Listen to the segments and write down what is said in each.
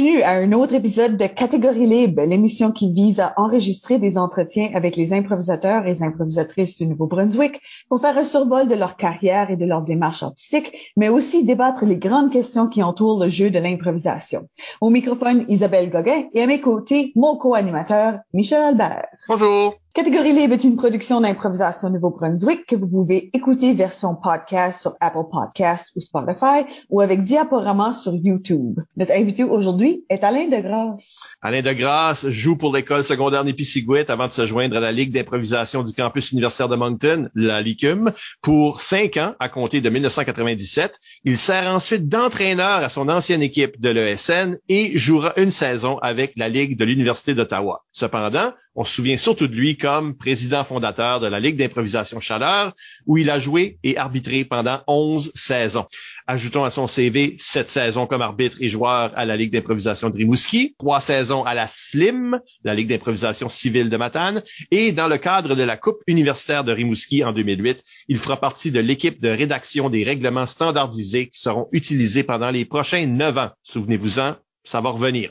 Bienvenue à un autre épisode de Catégorie libre, l'émission qui vise à enregistrer des entretiens avec les improvisateurs et les improvisatrices du Nouveau-Brunswick pour faire un survol de leur carrière et de leur démarche artistique, mais aussi débattre les grandes questions qui entourent le jeu de l'improvisation. Au microphone, Isabelle Gauguin et à mes côtés, mon co-animateur, Michel Albert. Bonjour. Catégorie Libre est une production d'improvisation Nouveau-Brunswick que vous pouvez écouter version podcast sur Apple Podcast ou Spotify ou avec diaporama sur YouTube. Notre invité aujourd'hui est Alain Degrasse. Alain Degrasse joue pour l'école secondaire Nipisiguit avant de se joindre à la Ligue d'improvisation du campus universitaire de Moncton, la LICUM, pour cinq ans à compter de 1997. Il sert ensuite d'entraîneur à son ancienne équipe de l'ESN et jouera une saison avec la Ligue de l'Université d'Ottawa. Cependant, on se souvient surtout de lui comme président fondateur de la Ligue d'improvisation Chaleur, où il a joué et arbitré pendant 11 saisons. Ajoutons à son CV sept saisons comme arbitre et joueur à la Ligue d'improvisation de Rimouski, trois saisons à la SLIM, la Ligue d'improvisation civile de Matane, et dans le cadre de la Coupe universitaire de Rimouski en 2008, il fera partie de l'équipe de rédaction des règlements standardisés qui seront utilisés pendant les prochains neuf ans. Souvenez-vous-en, ça va revenir.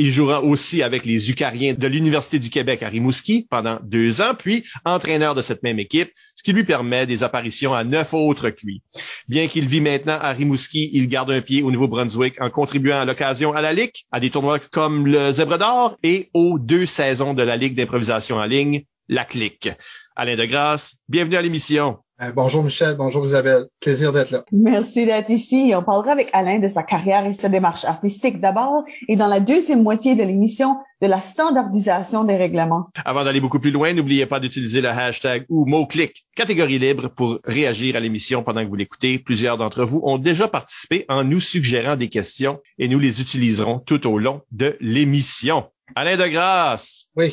Il jouera aussi avec les Eucariens de l'Université du Québec à Rimouski pendant deux ans, puis entraîneur de cette même équipe, ce qui lui permet des apparitions à neuf autres QI. Bien qu'il vit maintenant à Rimouski, il garde un pied au Nouveau-Brunswick en contribuant à l'occasion à la Ligue, à des tournois comme le Zèbre d'Or et aux deux saisons de la Ligue d'improvisation en ligne, la Clique. Alain de Grasse, bienvenue à l'émission. Euh, bonjour Michel, bonjour Isabelle. Plaisir d'être là. Merci d'être ici. On parlera avec Alain de sa carrière et sa démarche artistique d'abord et dans la deuxième moitié de l'émission de la standardisation des règlements. Avant d'aller beaucoup plus loin, n'oubliez pas d'utiliser le hashtag ou mot-clic catégorie libre pour réagir à l'émission pendant que vous l'écoutez. Plusieurs d'entre vous ont déjà participé en nous suggérant des questions et nous les utiliserons tout au long de l'émission. Alain de Grasse. Oui.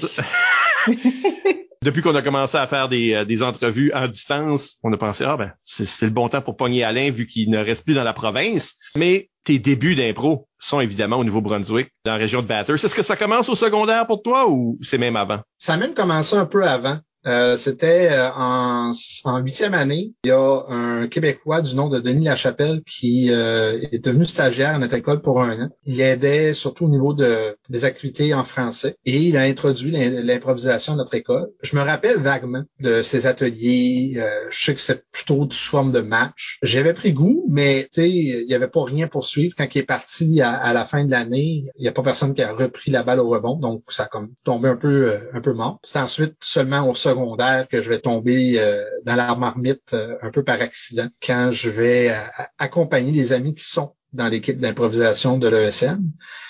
depuis qu'on a commencé à faire des, euh, des, entrevues en distance, on a pensé, ah ben, c'est le bon temps pour pogner Alain vu qu'il ne reste plus dans la province. Mais tes débuts d'impro sont évidemment au Nouveau-Brunswick, dans la région de Bathurst. Est-ce que ça commence au secondaire pour toi ou c'est même avant? Ça a même commencé un peu avant. Euh, c'était euh, en, en huitième année. Il y a un Québécois du nom de Denis Lachapelle qui euh, est devenu stagiaire à notre école pour un an. Il aidait surtout au niveau de, des activités en français et il a introduit l'improvisation à notre école. Je me rappelle vaguement de ces ateliers. je sais que c'était plutôt sous forme de match. J'avais pris goût, mais il n'y avait pas rien pour suivre. Quand il est parti à, la fin de l'année, il n'y a pas personne qui a repris la balle au rebond, donc ça a comme tombé un peu un peu mort. C'est ensuite seulement au second secondaire que je vais tomber euh, dans la marmite euh, un peu par accident quand je vais euh, accompagner des amis qui sont dans l'équipe d'improvisation de l'ESN.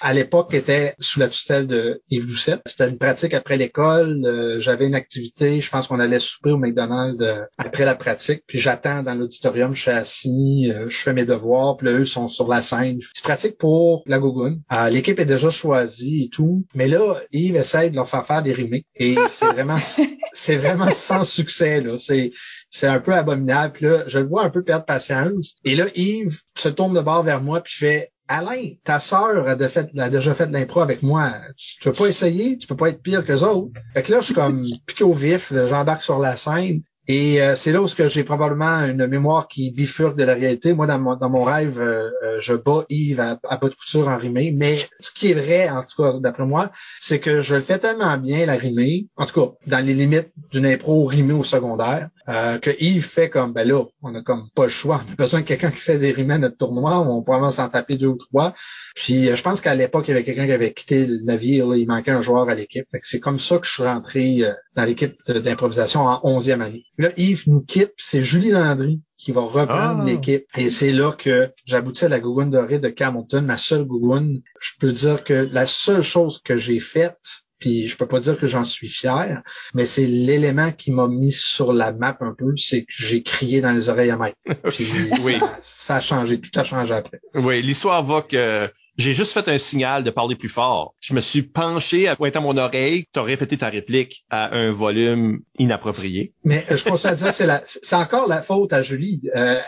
À l'époque, était sous la tutelle de Yves Doucet. C'était une pratique après l'école. Euh, j'avais une activité. Je pense qu'on allait souper au McDonald's euh, après la pratique. Puis j'attends dans l'auditorium. Je suis assis. Euh, je fais mes devoirs. Puis là, eux sont sur la scène. C'est pratique pour la Gogoune. L'équipe est déjà choisie et tout. Mais là, Yves essaie de leur faire faire des remakes. Et c'est vraiment, c'est vraiment sans succès. Là. C'est, c'est un peu abominable. Puis là, je le vois un peu perdre patience. Et là, Yves se tourne de bord vers moi puis fait Alain, ta sœur a, déjà fait de l'impro avec moi. Tu, tu peux pas essayer, tu peux pas être pire que autres. Fait que là, je suis comme piqué au vif, j'embarque sur la scène. Et euh, c'est là où j'ai probablement une mémoire qui bifurque de la réalité. Moi, dans mon, dans mon rêve, euh, euh, je bats Yves à, à bas de couture en rimé. Mais ce qui est vrai, en tout cas, d'après moi, c'est que je le fais tellement bien, la rimée, en tout cas, dans les limites d'une impro rimée au secondaire, que Yves fait comme, ben là, on a comme pas le choix. On a besoin de quelqu'un qui fait des rimés à notre tournoi. On peut vraiment s'en taper deux ou trois. Puis je pense qu'à l'époque, il y avait quelqu'un qui avait quitté le navire. il manquait un joueur à l'équipe. C'est comme ça que je suis rentré dans l'équipe d'improvisation en onzième année. Là, Yves nous quitte, c'est Julie Landry qui va reprendre ah. l'équipe. Et c'est là que j'aboutis à la Gougoune dorée de Campbellton, ma seule Gougoune. Je peux dire que la seule chose que j'ai faite, puis je peux pas dire que j'en suis fier, mais c'est l'élément qui m'a mis sur la map un peu, c'est que j'ai crié dans les oreilles à Mike. Puis oui. ça, a changé, tout a changé après. Oui, l'histoire va que J'ai juste fait un signal de parler plus fort. Je me suis penché à pointer mon oreille, tu as répété ta réplique à un volume inapproprié. Mais euh, je continue à dire, c'est la, c'est encore la faute à Julie, euh,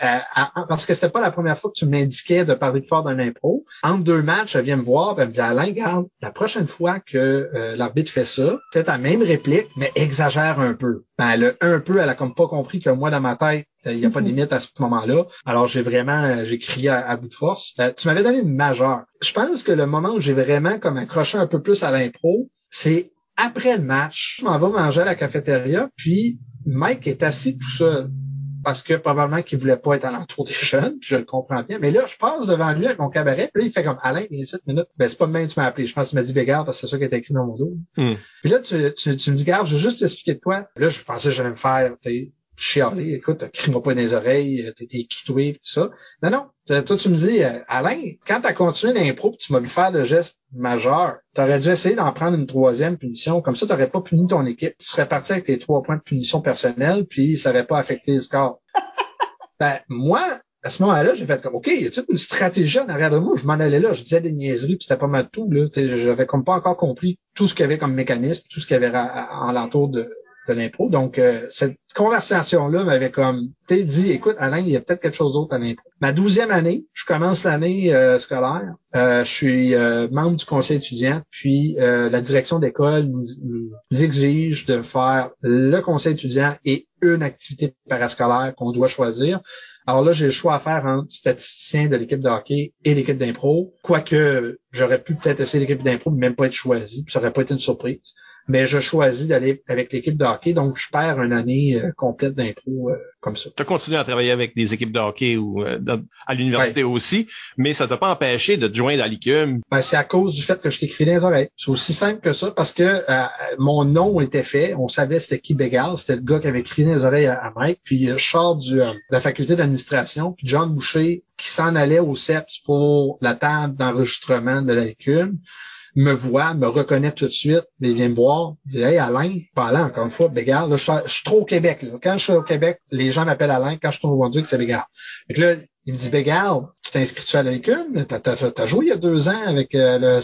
parce que c'était pas la première fois que tu m'indiquais de parler plus fort d'un impro. Entre deux matchs, elle vient me voir, elle me dit Alain, garde, la prochaine fois que euh, l'arbitre fait ça, fais ta même réplique, mais exagère un peu. Ben, elle a un peu, elle a comme pas compris que moi dans ma tête, il n'y a pas de limite à ce moment-là. Alors j'ai vraiment, j'ai crié à, bout de force. tu m'avais donné une majeure. Je pense que le moment où j'ai vraiment comme accroché un peu plus à l'impro, c'est après le match, je m'en vais manger à la cafétéria, puis Mike est assis tout seul parce que probablement qu'il voulait pas être à l'entour des jeunes, puis je le comprends bien. Mais là, je passe devant lui avec mon cabaret, puis là, il fait comme Alain, il y a 7 minutes. Ben, c'est pas de même que tu m'as appelé. Je pense que tu m'as dit Bégard parce que c'est ça qui est écrit dans mon dos. Hmm. Puis là, tu, tu, tu me dis, garde, je vais juste t'expliquer de quoi. Là, je pensais que j'allais me faire, chialer, écoute, crie-moi pas dans les oreilles, t'es quitoué, tout ça. Non, non. Toi, tu me dis, euh, Alain, quand t'as continué l'impro, tu m'as vu faire le geste majeur, t'aurais dû essayer d'en prendre une troisième punition. Comme ça, t'aurais pas puni ton équipe. Tu serais parti avec tes trois points de punition personnelle, puis ça aurait pas affecté le score. ben, moi, à ce moment-là, j'ai fait comme, OK, il y a toute une stratégie en arrière de moi. Je m'en allais là, je disais des niaiseries, puis c'était pas mal tout. Là. J'avais comme pas encore compris tout ce qu'il y avait comme mécanisme, tout ce qu'il y avait en l'entour de, de l'impro. Donc, euh, cette conversation-là m'avait comme dit, écoute, Alain, il y a peut-être quelque chose d'autre à l'impro. Ma douzième année, je commence l'année euh, scolaire. Euh, je suis membre du conseil étudiant, puis la direction d'école nous, nous, exige de faire le conseil étudiant et une activité parascolaire qu'on doit choisir. Alors là, j'ai le choix à faire entre statisticien de l'équipe de hockey et l'équipe d'impro, quoique j'aurais pu peut-être essayer l'équipe d'impro, mais même pas être choisi, puis ça aurait pas été une surprise mais je choisis d'aller avec l'équipe de hockey, donc je perds une année euh, complète d'impro euh, comme ça. Tu as continué à travailler avec des équipes de hockey ou euh, à l'université aussi, mais ça t'a pas empêché de te joindre à l'ICUM? Ben, c'est à cause du fait que je t'écris dans les oreilles. C'est aussi simple que ça parce que mon nom était fait, on savait c'était qui Bégal, c'était le gars qui avait écrit les oreilles à, Mike, puis je sors du, de la faculté d'administration, puis John Boucher qui s'en allait au CEPS pour la table d'enregistrement de l'ICUM me voit, me reconnaît tout de suite, il vient me voir, il dit Hey Alain, pas Alain, encore une fois, Bégard, là, je, suis trop au Québec. Là. Quand je suis au Québec, les gens m'appellent Alain, quand je suis au Nouveau-Brunswick, c'est Bégard. Fait là, il me dit Bégard, tu t'es inscrit à l'école, t'as, as, joué il y a deux ans avec euh, le.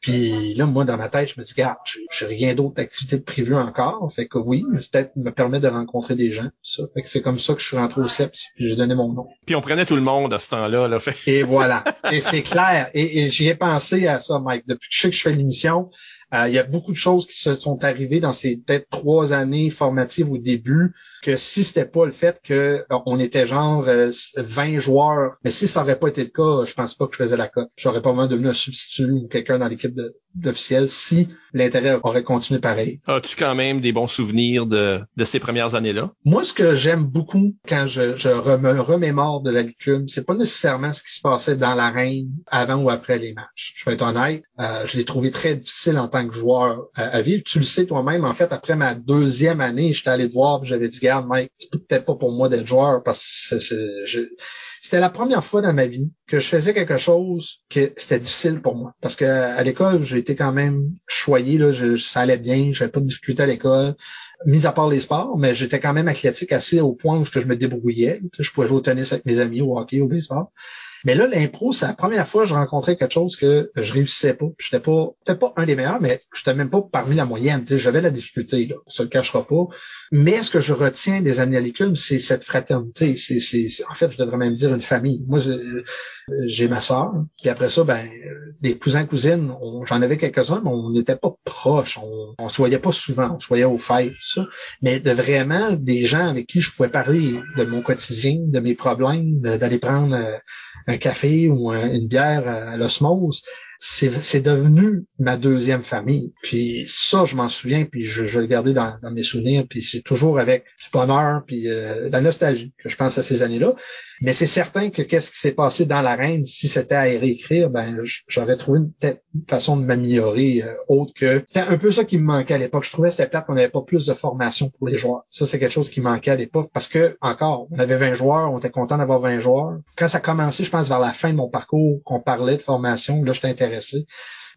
Puis là, moi, dans ma tête, je me dis, regarde, j'ai rien d'autre d'activité de prévu encore. Fait que oui, peut-être me permet de rencontrer des gens. Ça. Fait que c'est comme ça que je suis rentré au CEPS, puis j'ai donné mon nom. Puis on prenait tout le monde à ce temps-là. Là, fait. Et voilà. et c'est clair. Et, et j'y ai pensé à ça, Mike. Depuis que je sais que je fais l'émission, euh, il y a beaucoup de choses qui se sont arrivées dans ces peut-être trois années formatives au début que si c'était pas le fait que euh, on était genre 20 euh, joueurs, mais si ça aurait pas été le cas, je pense pas que je faisais la cote. J'aurais pas vraiment devenu un substitut ou quelqu'un dans l'équipe d'officiel si l'intérêt aurait continué pareil. As-tu quand même des bons souvenirs de, de ces premières années-là? Moi, ce que j'aime beaucoup quand je, je me remémore de la licume, c'est pas nécessairement ce qui se passait dans l'arène avant ou après les matchs. Je vais être honnête, je l'ai trouvé très difficile en tant que joueur à, vivre. Tu le sais toi-même, en fait, après ma deuxième année, j'étais allé te voir, j'avais dit, garde, Mike, c'est peut-être pas pour moi d'être joueur parce que c'était la première fois dans ma vie que je faisais quelque chose que c'était difficile pour moi. Parce que à l'école, j'ai été quand même choyé, là, je, ça allait bien, j'avais pas de difficulté à l'école mis à part les sports, mais j'étais quand même athlétique assez au point où je me débrouillais. je pouvais jouer au tennis avec mes amis, au hockey, au baseball. Mais là, l'impro, c'est la première fois que je rencontrais quelque chose que je réussissais pas. J'étais pas, peut-être pas un des meilleurs, mais j'étais même pas parmi la moyenne. J'avais la difficulté, là. Ça le cachera pas. Mais ce que je retiens des années à c'est cette fraternité. C'est, c'est, en fait, je devrais même dire une famille. Moi, j'ai ma sœur. Puis après ça, ben, des cousins, cousines, j'en avais quelques-uns, mais on n'était pas proches. On, on se voyait pas souvent. On se voyait aux fêtes, ça. Mais de vraiment des gens avec qui je pouvais parler de mon quotidien, de mes problèmes, d'aller prendre euh, un café ou une bière à l'osmose c'est devenu ma deuxième famille. Puis ça, je m'en souviens, puis je, je le gardais dans, mes souvenirs, puis c'est toujours avec du bonheur, puis euh, de la nostalgie que je pense à ces années-là. Mais c'est certain que qu'est-ce qui s'est passé dans l'arène, si c'était à réécrire, ben j'aurais trouvé une, une façon de m'améliorer euh, autre que... C'était un peu ça qui me manquait à l'époque. Je trouvais que c'était plate qu'on n'avait pas plus de formation pour les joueurs. Ça, c'est quelque chose qui manquait à l'époque parce que, encore, on avait 20 joueurs, on était content d'avoir 20 joueurs. Quand ça a commencé, je pense, vers la fin de mon parcours, qu'on parlait de formation, là, j'étais intéressé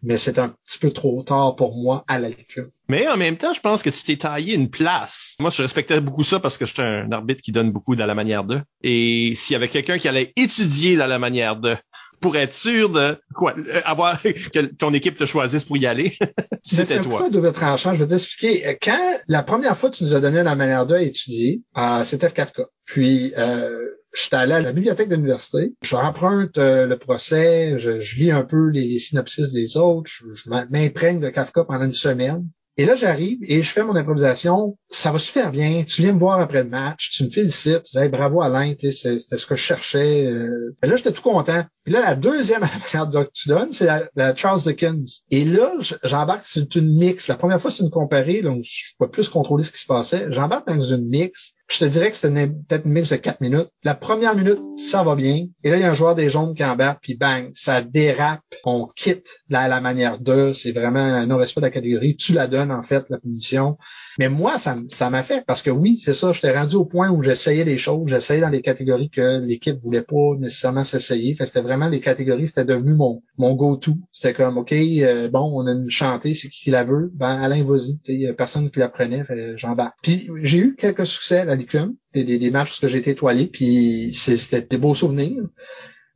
mais c'est un petit peu trop tard pour moi à la lecture. Mais en même temps, je pense que tu t'es taillé une place. Moi, je respectais beaucoup ça parce que j'étais un arbitre qui donne beaucoup dans la manière de. Et s'il y avait quelqu'un qui allait étudier dans la manière de pour être sûr de quoi euh, avoir que ton équipe te choisisse pour y aller. C'était toi. C'est un double tranchant. Je vais t'expliquer. Euh, quand la première fois que tu nous as donné la manière de étudier, euh, c'était F4K. Puis euh, J'étais allé à la bibliothèque de l'université, je emprunte le procès, je, lis un peu les, synopsis des autres, je, je m'imprègne de Kafka pendant une semaine. Et là, j'arrive et je fais mon improvisation. Ça va super bien. Tu viens me voir après le match. Tu me félicites. Tu dis bravo Alain, c'était ce que je cherchais. Euh. Là, j'étais tout content. Puis là, la deuxième que tu donnes, c'est la, Charles Dickens. Et là, j'embarque, c'est une mix. La première fois, c'est une comparée, donc je peux plus contrôler ce qui se passait. J'embarque dans une mix je te dirais que c'était peut-être une mix de quatre minutes. La première minute, ça va bien. Et là, il y a un joueur des jaunes qui embarque, puis bang, ça dérape. On quitte la, la manière de. C'est vraiment un non-respect de la catégorie. Tu la donnes, en fait, la punition. Mais moi, ça, ça m'affecte parce que oui, c'est ça, j'étais rendu au point où j'essayais des choses, j'essayais dans les catégories que l'équipe voulait pas nécessairement s'essayer. Fait c'était les catégories, c'était devenu mon, go-to. C'était comme, OK, euh, bon, on a une chantée, c'est qui qui la veut? Ben, Alain, vas-y. Y a personne qui la prenait, j'en bats. Puis j'ai eu quelques succès à la Licum, des, des, matchs où j'ai été étoilé, puis c'était des beaux souvenirs.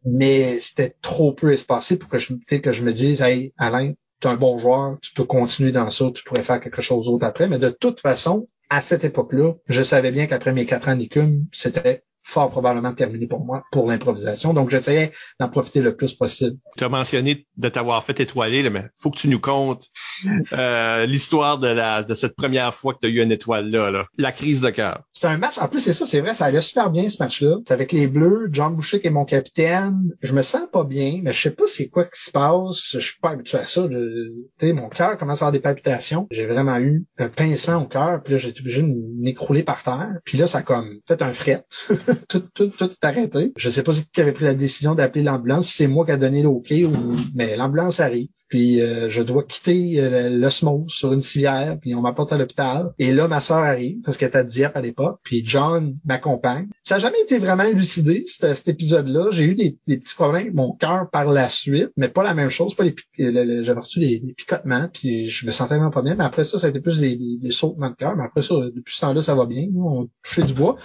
Mais c'était trop peu espacé pour que je, que je me dise, hey, Alain, tu un bon joueur, tu peux continuer dans ça, tu pourrais faire quelque chose d'autre après. Mais de toute façon, à cette époque-là, je savais bien qu'après mes quatre ans d'écume, c'était fort probablement terminé pour moi pour l'improvisation. Donc, j'essayais d'en profiter le plus possible. Tu as mentionné de t'avoir fait étoiler, mais faut que tu nous comptes euh, l'histoire de la de cette première fois que tu as eu une étoile là, là. la crise de cœur. C'est un match. En plus, c'est ça, c'est vrai, ça allait super bien ce match-là. C'est avec les Bleus, John Boucher qui est mon capitaine. Je me sens pas bien, mais je sais pas c'est quoi qui se passe. Je suis pas habitué à ça. Tu mon cœur commence à avoir des palpitations. J'ai vraiment eu un pincement au cœur, puis là, j'ai été obligé de m'écrouler par terre. Puis là, ça a comme fait un fret. tout, tout, tout est arrêté. Je sais pas qui avait pris la décision d'appeler l'ambulance. C'est moi qui a donné l'OK, ou... mais l'ambulance arrive. Puis euh, je dois quitter euh, l'osmose sur une civière, puis on m'apporte à l'hôpital. Et là, ma soeur arrive, parce qu'elle était à Dieppe à l'époque, puis John m'accompagne. Ça n'a jamais été vraiment élucidé, cet, épisode-là. J'ai eu des, petits problèmes avec mon cœur par la suite, mais pas la même chose. Pas les J'avais reçu des, picotements, puis je me sentais vraiment pas bien. Mais après ça, ça a été plus des, des, des sautements de cœur. Mais après ça, depuis ce temps-là, ça va bien. On touchait du bois.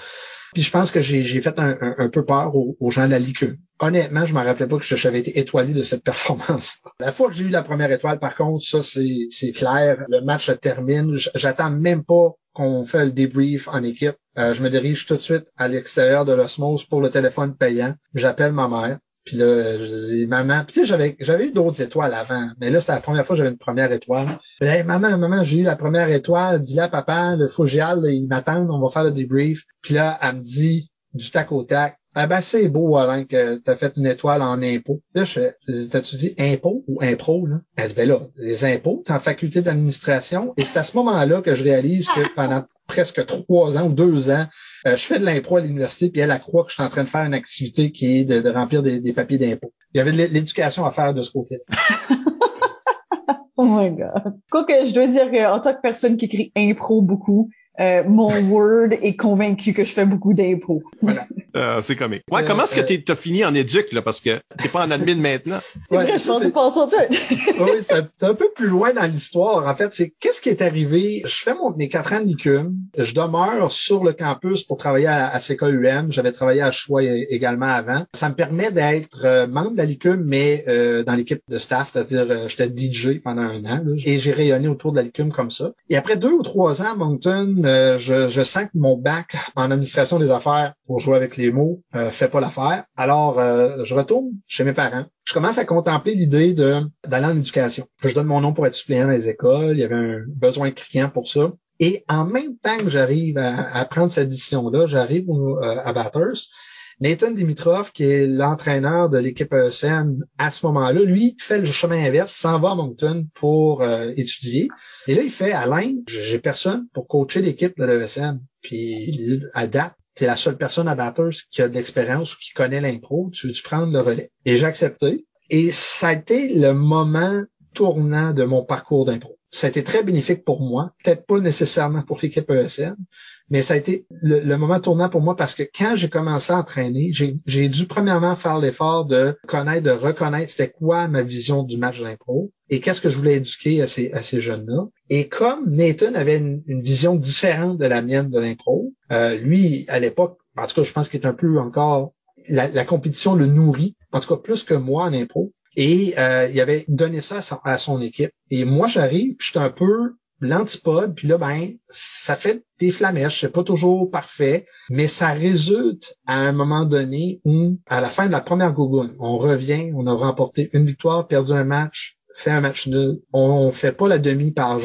Puis je pense que j'ai fait un, peu peur aux, gens de la liqueur. Honnêtement, je me rappelais pas que j'avais été étoilé de cette performance. La fois que j'ai eu la première étoile, par contre, ça c'est clair. Le match se termine. J'attends même pas qu'on fait le débrief en équipe. Euh, je me dirige tout de suite à l'extérieur de l'osmose pour le téléphone payant. J'appelle ma mère. Puis là, je dis, maman, puis tu sais, j'avais, j'avais eu d'autres étoiles avant, mais là, c'était la première fois que j'avais une première étoile. Puis, maman, maman, j'ai eu la première étoile, dis-là, papa, le Fougial, il m'attend, on va faire le débrief. Puis là, elle me dit, du tac au tac, ah ben c'est beau, Alain, que t'as fait une étoile en impôt. Là, je t'as-tu dit impôt ou impro, là? Elle dit, ben là, les impôts, t'es en faculté d'administration. Et c'est à ce moment-là que je réalise que pendant presque trois ans ou deux ans, euh, je fais de l'impro à l'université, puis elle, a croit que je suis en train de faire une activité qui est de, remplir des, papiers d'impôt. Il y avait de l'éducation à faire de ce côté-là. oh my God. Quoi que je dois dire qu'en tant que personne qui écrit impro beaucoup, euh, mon Word est convaincu que je fais beaucoup d'impôts. Voilà. Euh, c'est comique. Ouais, euh, comment est-ce que tu as fini en éduc, là, parce que t'es pas en admin maintenant? C'est vrai, je pense oui, c'est un, peu plus loin dans l'histoire. En fait, c'est qu'est-ce qui est arrivé? Je fais mon, mes quatre ans de l'ICUM. Je demeure sur le campus pour travailler à, à UM. J'avais travaillé à Choix également avant. Ça me permet d'être membre de la LICUM, mais dans l'équipe de staff, c'est-à-dire j'étais DJ pendant un an, et j'ai rayonné autour de la LICUM comme ça. Et après deux ou trois ans à Moncton, euh, je, je, sens que mon bac en administration des affaires, pour jouer avec les mots, euh, fait pas l'affaire. Alors, euh, je retourne chez mes parents. Je commence à contempler l'idée de d'aller en éducation. Je donne mon nom pour être suppléant dans les écoles. Il y avait un besoin criant pour ça. Et en même temps que j'arrive à, prendre cette décision-là, j'arrive à Bathurst Nathan Dimitrov, qui est l'entraîneur de l'équipe ESN à ce moment-là, lui fait le chemin inverse, s'en va à Moncton pour euh, étudier. Et là, il fait Alain, j'ai personne pour coacher l'équipe de l'ESN. Puis à date, t'es la seule personne à Batters qui a de l'expérience ou qui connaît l'impro, tu veux-tu prendre le relais? Et j'ai accepté. Et ça a été le moment tournant de mon parcours d'impro. Ça a été très bénéfique pour moi, peut-être pas nécessairement pour l'équipe ESN, mais ça a été le, moment tournant pour moi parce que quand j'ai commencé à entraîner, j'ai dû premièrement faire l'effort de connaître, de reconnaître c'était quoi ma vision du match d'impro et qu'est-ce que je voulais éduquer à ces, jeunes-là. Et comme Nathan avait une, vision différente de la mienne de l'impro, euh, lui, à l'époque, en tout cas, je pense qu'il est un peu encore la, compétition le nourrit en tout cas plus que moi en impro. Et euh, il avait donné ça à son, équipe. Et moi, j'arrive, puis je suis un peu l'antipode, puis là, ben, ça fait des flamèches, c'est pas toujours parfait, mais ça résulte à un moment donné où, à la fin de la première gogoune, on revient, on a remporté une victoire, perdu un match, fait un match nul. On fait pas la demi par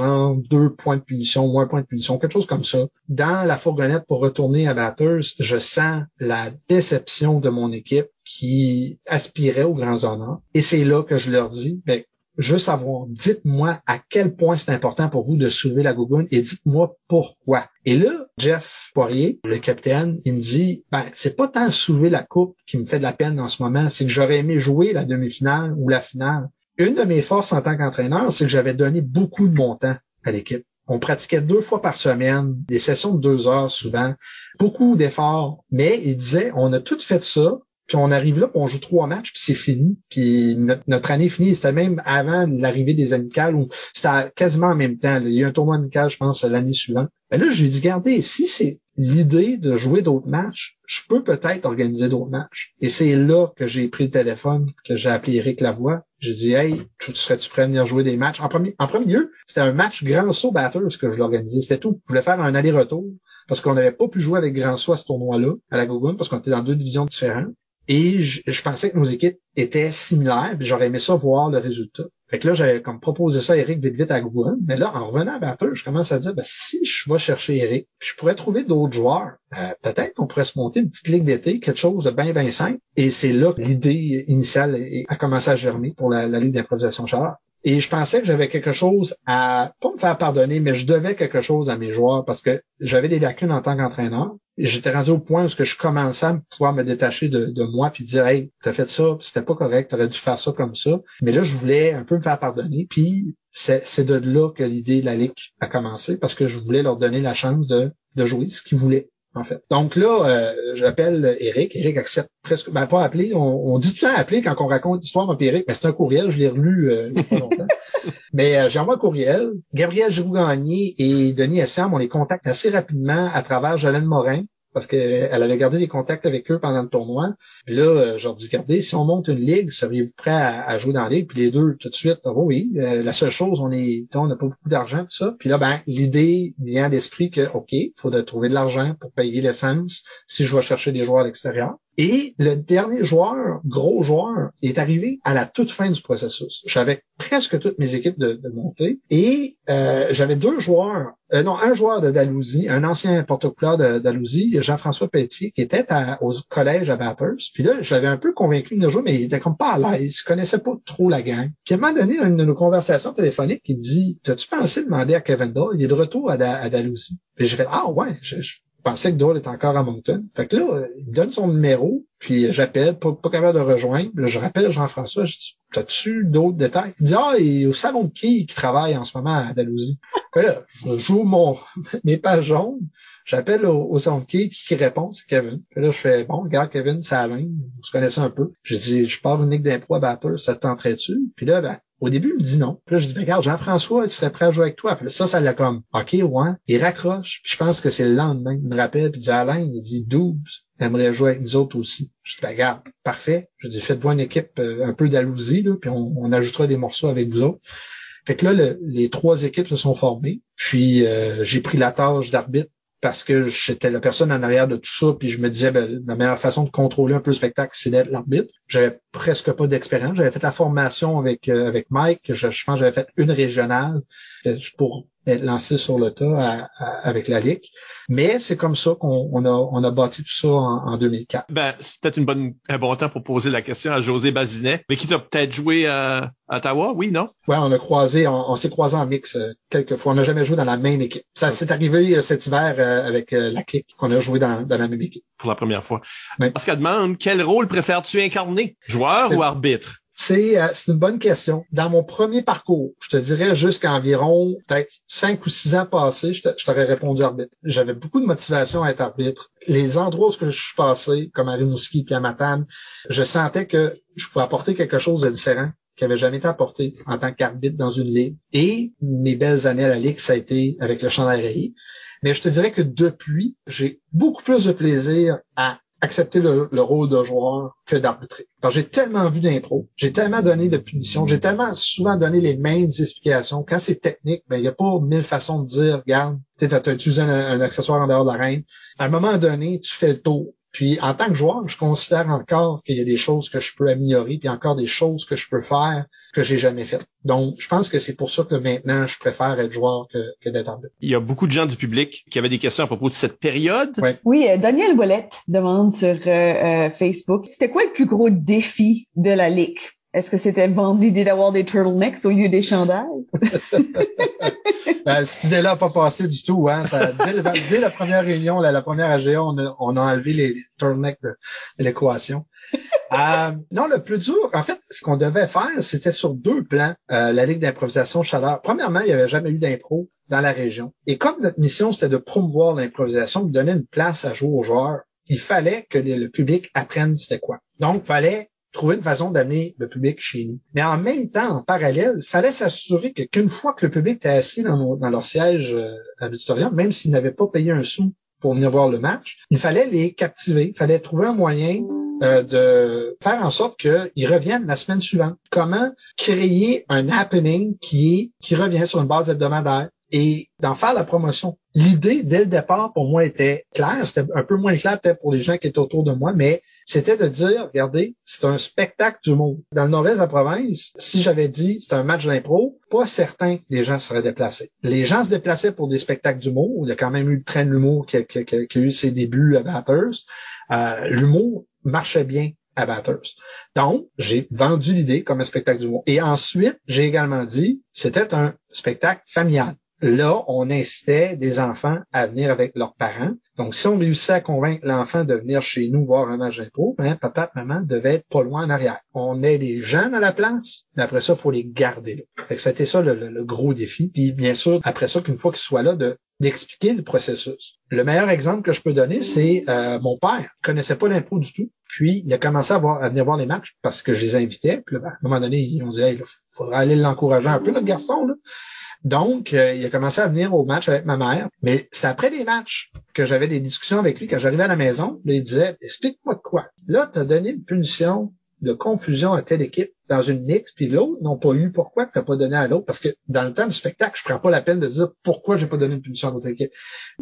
deux points de punition ou un point de punition, quelque chose comme ça. Dans la fourgonnette pour retourner à Batters, je sens la déception de mon équipe qui aspirait aux grands honneurs. Et c'est là que je leur dis, ben, je veux savoir, dites-moi à quel point c'est important pour vous de soulever la gougoune et dites-moi pourquoi. Et là, Jeff Poirier, le capitaine, il me dit, ben, c'est pas tant soulever la coupe qui me fait de la peine en ce moment, c'est que j'aurais aimé jouer la demi-finale ou la finale une de mes forces en tant qu'entraîneur, c'est que j'avais donné beaucoup de mon temps à l'équipe. On pratiquait deux fois par semaine, des sessions de deux heures souvent, beaucoup d'efforts. Mais il disait, on a tout fait ça, puis on arrive là, puis on joue trois matchs, puis c'est fini. Puis notre, année finie, c'était même avant l'arrivée des amicales, ou c'était quasiment en même temps. Il y a un tournoi amical, je pense, l'année suivante. Mais là, je lui ai dit, regardez, si c'est l'idée de jouer d'autres matchs, je peux peut-être organiser d'autres matchs. Et c'est là que j'ai pris le téléphone, que j'ai appelé Eric Lavoie. J'ai dit, hey, serais-tu prêt à venir jouer des matchs? En premier, en premier lieu, c'était un match grand saut ce que je l'organisais. C'était tout. Je voulais faire un aller-retour parce qu'on n'avait pas pu jouer avec grand saut à ce tournoi-là, à la Gogun, parce qu'on était dans deux divisions différentes. Et je, pensais que nos équipes étaient similaires, j'aurais aimé ça voir le résultat. Fait que là, j'avais comme proposé ça à Eric vite vite à Google. Mais là, en revenant à Battle, je commence à dire, ben, si je vais chercher Eric, je pourrais trouver d'autres joueurs. Euh, peut-être qu'on pourrait se monter une petite ligue d'été, quelque chose de bien, bien simple. Et c'est là que l'idée initiale a commencé à germer pour la, la ligue d'improvisation chaleur. Et je pensais que j'avais quelque chose à, pas me faire pardonner, mais je devais quelque chose à mes joueurs parce que j'avais des lacunes en tant qu'entraîneur. J'étais rendu au point où je commençais à pouvoir me détacher de, moi puis dire, hey, t'as fait ça, c'était pas correct, t'aurais dû faire ça comme ça. Mais là, je voulais un peu me faire pardonner. Puis c'est de là que l'idée de la Ligue a commencé parce que je voulais leur donner la chance de, jouer ce qu'ils voulaient en fait. Donc là, euh, j'appelle Eric. Eric accepte presque, ben pas appeler. On, dit tout le temps appeler quand on raconte l'histoire avec Eric, mais c'est un courriel, je l'ai relu euh, il y a pas longtemps. mais euh, j'envoie un courriel. Gabriel Giroux-Gagné et Denis Essam, on les contacte assez rapidement à travers Jolene Morin, parce qu'elle avait gardé des contacts avec eux pendant le tournoi. Puis là, euh, je leur dis, regardez, si on monte une ligue, seriez-vous prêts à, jouer dans la ligue? Puis les deux, tout de suite, oh oui, euh, la seule chose, on est, on n'a pas beaucoup d'argent, tout ça. Puis là, ben, l'idée vient à l'esprit que, OK, faut trouver de l'argent pour payer l'essence si je vais chercher des joueurs à l'extérieur. Et le dernier joueur, gros joueur, est arrivé à la toute fin du processus. J'avais presque toutes mes équipes de, de montée et euh, j'avais deux joueurs, euh, non, un joueur de Dalhousie, un ancien porte-couleur de Dalhousie, Jean-François Pelletier, qui était au collège à Batters. Puis là, je l'avais un peu convaincu de jouer, mais il était comme pas à l'aise, il connaissait pas trop la gang. Puis à un moment donné, dans une de nos conversations téléphoniques, il me dit, t'as-tu pensé demander à Kevin? Il est de retour à, à Dalhousie. Puis j'ai fait, ah ouais, je, pensais que Doyle était encore à Moncton. Fait que là, euh, il me donne son numéro, puis j'appelle, pas, pas capable de rejoindre. Là, je rappelle Jean-François, je dis, t'as-tu d'autres détails? Il dit, ah, il est au salon de qui qui travaille en ce moment à Dalhousie. là, je joue mon, mes pages jaunes, j'appelle au, salon de qui, puis qui répond, c'est Kevin. Puis là, je fais, bon, regarde, Kevin, c'est Alain, vous se connaissez un peu. Je dis, je pars une ligue d'impro à batteur, ça te tenterait-tu? Puis là, ben, au début, il me dit non. Puis là, je dis, ben, regarde, Jean-François, il serait prêt à jouer avec toi. Puis là, ça, ça l'a comme, OK, ouais. Il raccroche. Puis je pense que c'est le lendemain. Il me rappelle, puis il dit, Alain, il dit, Doubs aimerait jouer avec nous autres aussi. Je dis, ben, regarde, parfait. Je dis, faites-vous une équipe euh, un peu d'Alousie, puis on, ajoutera des morceaux avec vous autres. Fait que là, les trois équipes se sont formées. Puis euh, j'ai pris la tâche d'arbitre parce que j'étais la personne en arrière de tout ça, puis je me disais, ben, la meilleure façon de contrôler un peu le spectacle, c'est d'être l'arbitre. J'avais presque pas d'expérience. J'avais fait la formation avec euh, avec Mike. Je, je pense que j'avais fait une régionale pour être lancé sur le tas avec la Ligue. Mais c'est comme ça qu'on a, on a bâti tout ça en, 2004. Ben, c'est peut-être une bonne, un bon temps pour poser la question à José Bazinet, mais qui t'a peut-être joué à, Ottawa, oui, non? Ouais, on a croisé, on, s'est croisé en mix euh, quelques fois. On n'a jamais joué dans la même équipe. Ça s'est arrivé euh, cet hiver euh, avec la clique qu'on a joué dans, dans, la même équipe. Pour la première fois. Parce qu'elle demande, quel rôle préfères-tu incarner? Joueur ou arbitre? Euh, c'est une bonne question. Dans mon premier parcours, je te dirais jusqu'à environ peut-être cinq ou six ans passés, je t'aurais répondu arbitre. J'avais beaucoup de motivation à être arbitre. Les endroits où je suis passé, comme à Rimouski puis à Matane, je sentais que je pouvais apporter quelque chose de différent qui avait jamais été apporté en tant qu'arbitre dans une ligue. Et mes belles années à la ligue, ça a été avec le champ Mais je te dirais que depuis, j'ai beaucoup plus de plaisir à accepter le, rôle de joueur que d'arbitrer. Parce j'ai tellement vu d'impro, j'ai tellement donné de punitions, j'ai tellement souvent donné les mêmes explications. Quand c'est technique, ben il n'y a pas mille façons de dire, regarde, tu as utilisé un, un, accessoire en dehors de la reine. À un moment donné, tu fais le tour. Puis en tant que joueur, je considère encore qu'il y a des choses que je peux améliorer, puis encore des choses que je peux faire que j'ai jamais faites. Donc, je pense que c'est pour ça que maintenant, je préfère être joueur que, que d'être arbitre. Il y a beaucoup de gens du public qui avaient des questions à propos de cette période. Oui, euh, Daniel Bolette demande sur euh, euh, Facebook, c'était quoi le plus gros défi de la Ligue est-ce que c'était vendre l'idée d'avoir des turtlenecks au lieu des chandails? ben, cette idée-là n'a pas passé du tout. Hein. Ça, dès, la première réunion, la, première AGA, on a, on a enlevé les, turtlenecks de, l'équation. euh, non, le plus dur, en fait, ce qu'on devait faire, c'était sur deux plans, euh, la Ligue d'improvisation chaleur. Premièrement, il n'y avait jamais eu d'impro dans la région. Et comme notre mission, c'était de promouvoir l'improvisation, de donner une place à jouer aux joueurs, il fallait que le public apprenne c'était quoi. Donc, il fallait trouver une façon d'amener le public chez nous. Mais en même temps, en parallèle, il fallait s'assurer qu'une fois que le public était assis dans, leur siège euh, à l'auditorium, même s'ils n'avaient pas payé un sou pour venir voir le match, il fallait les captiver, il fallait trouver un moyen euh, de faire en sorte qu'ils reviennent la semaine suivante. Comment créer un happening qui qui revient sur une base hebdomadaire? Et d'en faire la promotion. L'idée, dès le départ, pour moi, était claire. C'était un peu moins clair peut-être pour les gens qui étaient autour de moi, mais c'était de dire, regardez, c'est un spectacle du monde. Dans le nord-est de la province, si j'avais dit c'est un match d'impro, pas certain que les gens seraient déplacés. Les gens se déplaçaient pour des spectacles d'humour. Il y a quand même eu le train de l'humour qui, a eu ses débuts à Batters. Euh, l'humour marchait bien à Batters. Donc, j'ai vendu l'idée comme un spectacle d'humour. Et ensuite, j'ai également dit, c'était un spectacle familial. Là, on incitait des enfants à venir avec leurs parents. Donc, si on réussissait à convaincre l'enfant de venir chez nous voir un match d'impro, ben, papa et maman devaient être pas loin en arrière. On est des jeunes à la place, mais après ça, faut les garder là. c'était ça le, gros défi. Puis, bien sûr, après ça, qu'une fois qu'ils soient là, de d'expliquer le processus. Le meilleur exemple que je peux donner, c'est euh, mon père. Il connaissait pas l'impro du tout. Puis, il a commencé à, voir, venir voir les matchs parce que je les invitais. Puis, ben, à un moment donné, ils ont dit, il faudra aller l'encourager un peu, notre garçon. Là. Donc, euh, il a commencé à venir au match avec ma mère. Mais c'est après les matchs que j'avais des discussions avec lui. Quand j'arrivais à la maison, il disait, explique-moi de quoi. Là, tu as donné une punition de confusion à telle équipe dans une mix, puis l'autre n'ont pas eu. Pourquoi tu n'as pas donné à l'autre? Parce que dans le temps du spectacle, je prends pas la peine de dire pourquoi j'ai pas donné une punition à l'autre équipe.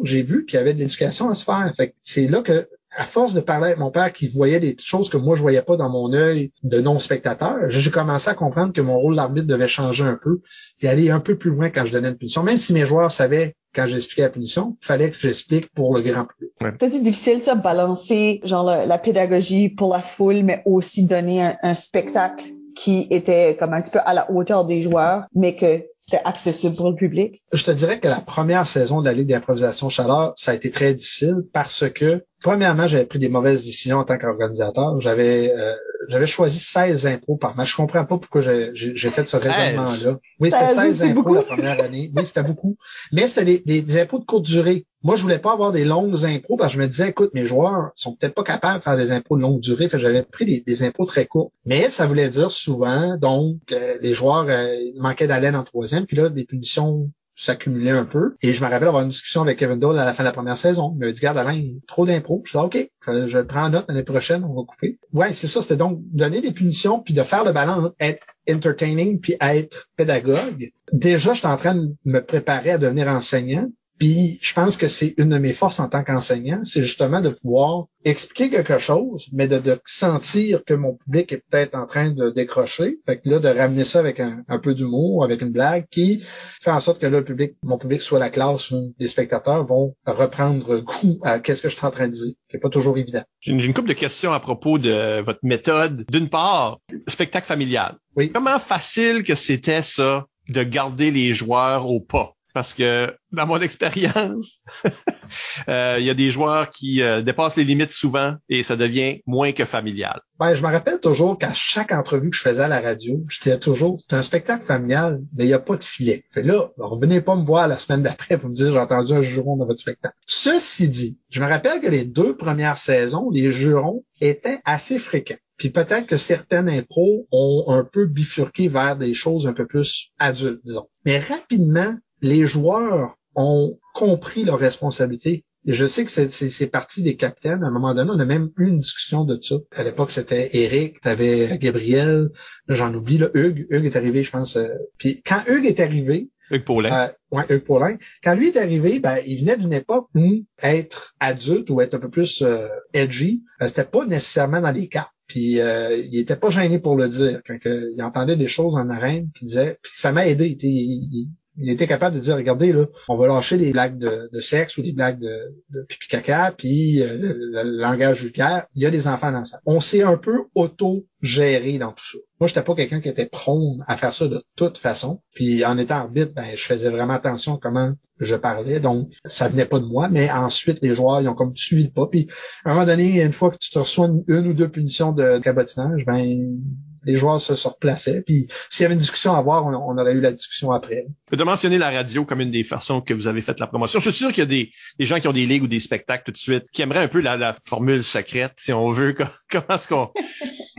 J'ai vu qu'il y avait de l'éducation à se faire. C'est là que à force de parler avec mon père qui voyait des choses que moi je voyais pas dans mon œil de non-spectateur, j'ai commencé à comprendre que mon rôle d'arbitre devait changer un peu et aller un peu plus loin quand je donnais une punition. Même si mes joueurs savaient quand j'expliquais la punition, il fallait que j'explique pour le grand public. C'est difficile ça, balancer genre la, pédagogie pour la foule, mais aussi donner un spectacle qui était comme un petit peu à la hauteur des joueurs, mais que c'était accessible pour le public? Je te dirais que la première saison de la Ligue d'improvisation chaleur, ça a été très difficile parce que, premièrement, j'avais pris des mauvaises décisions en tant qu'organisateur. J'avais euh, j'avais choisi 16 impôts par match. Je comprends pas pourquoi j'ai fait ce raisonnement-là. Oui, c'était 16 impôts la première année. Oui, c'était beaucoup. Mais c'était des, des, des impôts de courte durée. Moi, je voulais pas avoir des longues impôts parce que je me disais, écoute, mes joueurs sont peut-être pas capables de faire des impôts de longue durée. Fait j'avais pris des, des, impôts très courts. Mais ça voulait dire souvent, donc, euh, les joueurs euh, manquaient d'haleine en troisième, puis là, des punitions s'accumulaient un peu. Et je me rappelle avoir une discussion avec Kevin Dole à la fin de la première saison. Il m'a dit, garde, Alain, trop d'impôts. Je dis, OK, je, le prends en note l'année prochaine, on va couper. Ouais, c'est ça. C'était donc donner des punitions, puis de faire le balance, être entertaining, puis être pédagogue. Déjà, j'étais en train de me préparer à devenir enseignant. Puis je pense que c'est une de mes forces en tant qu'enseignant, c'est justement de pouvoir expliquer quelque chose, mais de, sentir que mon public est peut-être en train de décrocher. Fait que là, de ramener ça avec un, peu d'humour, avec une blague, qui fait en sorte que là, le public, mon public soit la classe où les spectateurs vont reprendre goût à qu'est-ce que je suis en train de dire, qui n'est pas toujours évident. J'ai une, une couple de questions à propos de votre méthode. D'une part, spectacle familial. Oui. Comment facile que c'était ça de garder les joueurs au pas? Parce que dans mon expérience, euh, il y a des joueurs qui euh, dépassent les limites souvent et ça devient moins que familial. Ben, je me rappelle toujours qu'à chaque entrevue que je faisais à la radio, je disais toujours, c'est un spectacle familial, mais il n'y a pas de filet. Fait là, revenez pas me voir la semaine d'après pour me dire, j'ai entendu un juron dans votre spectacle. Ceci dit, je me rappelle que les deux premières saisons, les jurons étaient assez fréquents. Puis peut-être que certaines impros ont un peu bifurqué vers des choses un peu plus adultes, disons. Mais rapidement, les joueurs ont compris leur responsabilité. Et je sais que c'est parti des capitaines. À un moment donné, on a même eu une discussion de ça. À l'époque, c'était Eric, t'avais Gabriel, j'en oublie, là, Hugues. Hugues est arrivé, je pense. Euh, puis quand Hugues est arrivé, Hugues Paulin. Euh, ouais, Hugues Paulin. Quand lui est arrivé, ben, il venait d'une époque où être adulte ou être un peu plus euh, edgy, euh, c'était pas nécessairement dans les cartes. Puis euh, il était pas gêné pour le dire. Quand il entendait des choses en arène, puis il disait, puis ça m'a aidé. Il, il était capable de dire, regardez, là, on va lâcher les blagues de, sexe ou les blagues de, de pipi caca, puis euh, le, langage vulgaire. Il y a des enfants dans ça. On s'est un peu auto-géré dans tout ça. Moi, j'étais pas quelqu'un qui était prône à faire ça de toute façon. Puis en étant arbitre, ben, je faisais vraiment attention à comment je parlais. Donc, ça venait pas de moi. Mais ensuite, les joueurs, ils ont comme suivi le pas. Puis à un moment donné, une fois que tu te reçois une, ou deux punitions de cabotinage, ben les joueurs se, se replaçaient. Puis s'il y avait une discussion à avoir, on, aurait eu la discussion après. Tu as mentionné la radio comme une des façons que vous avez fait la promotion. Je suis sûr qu'il y a des, gens qui ont des ligues ou des spectacles tout de suite qui aimeraient un peu la, la formule secrète, si on veut. Comment est-ce qu'on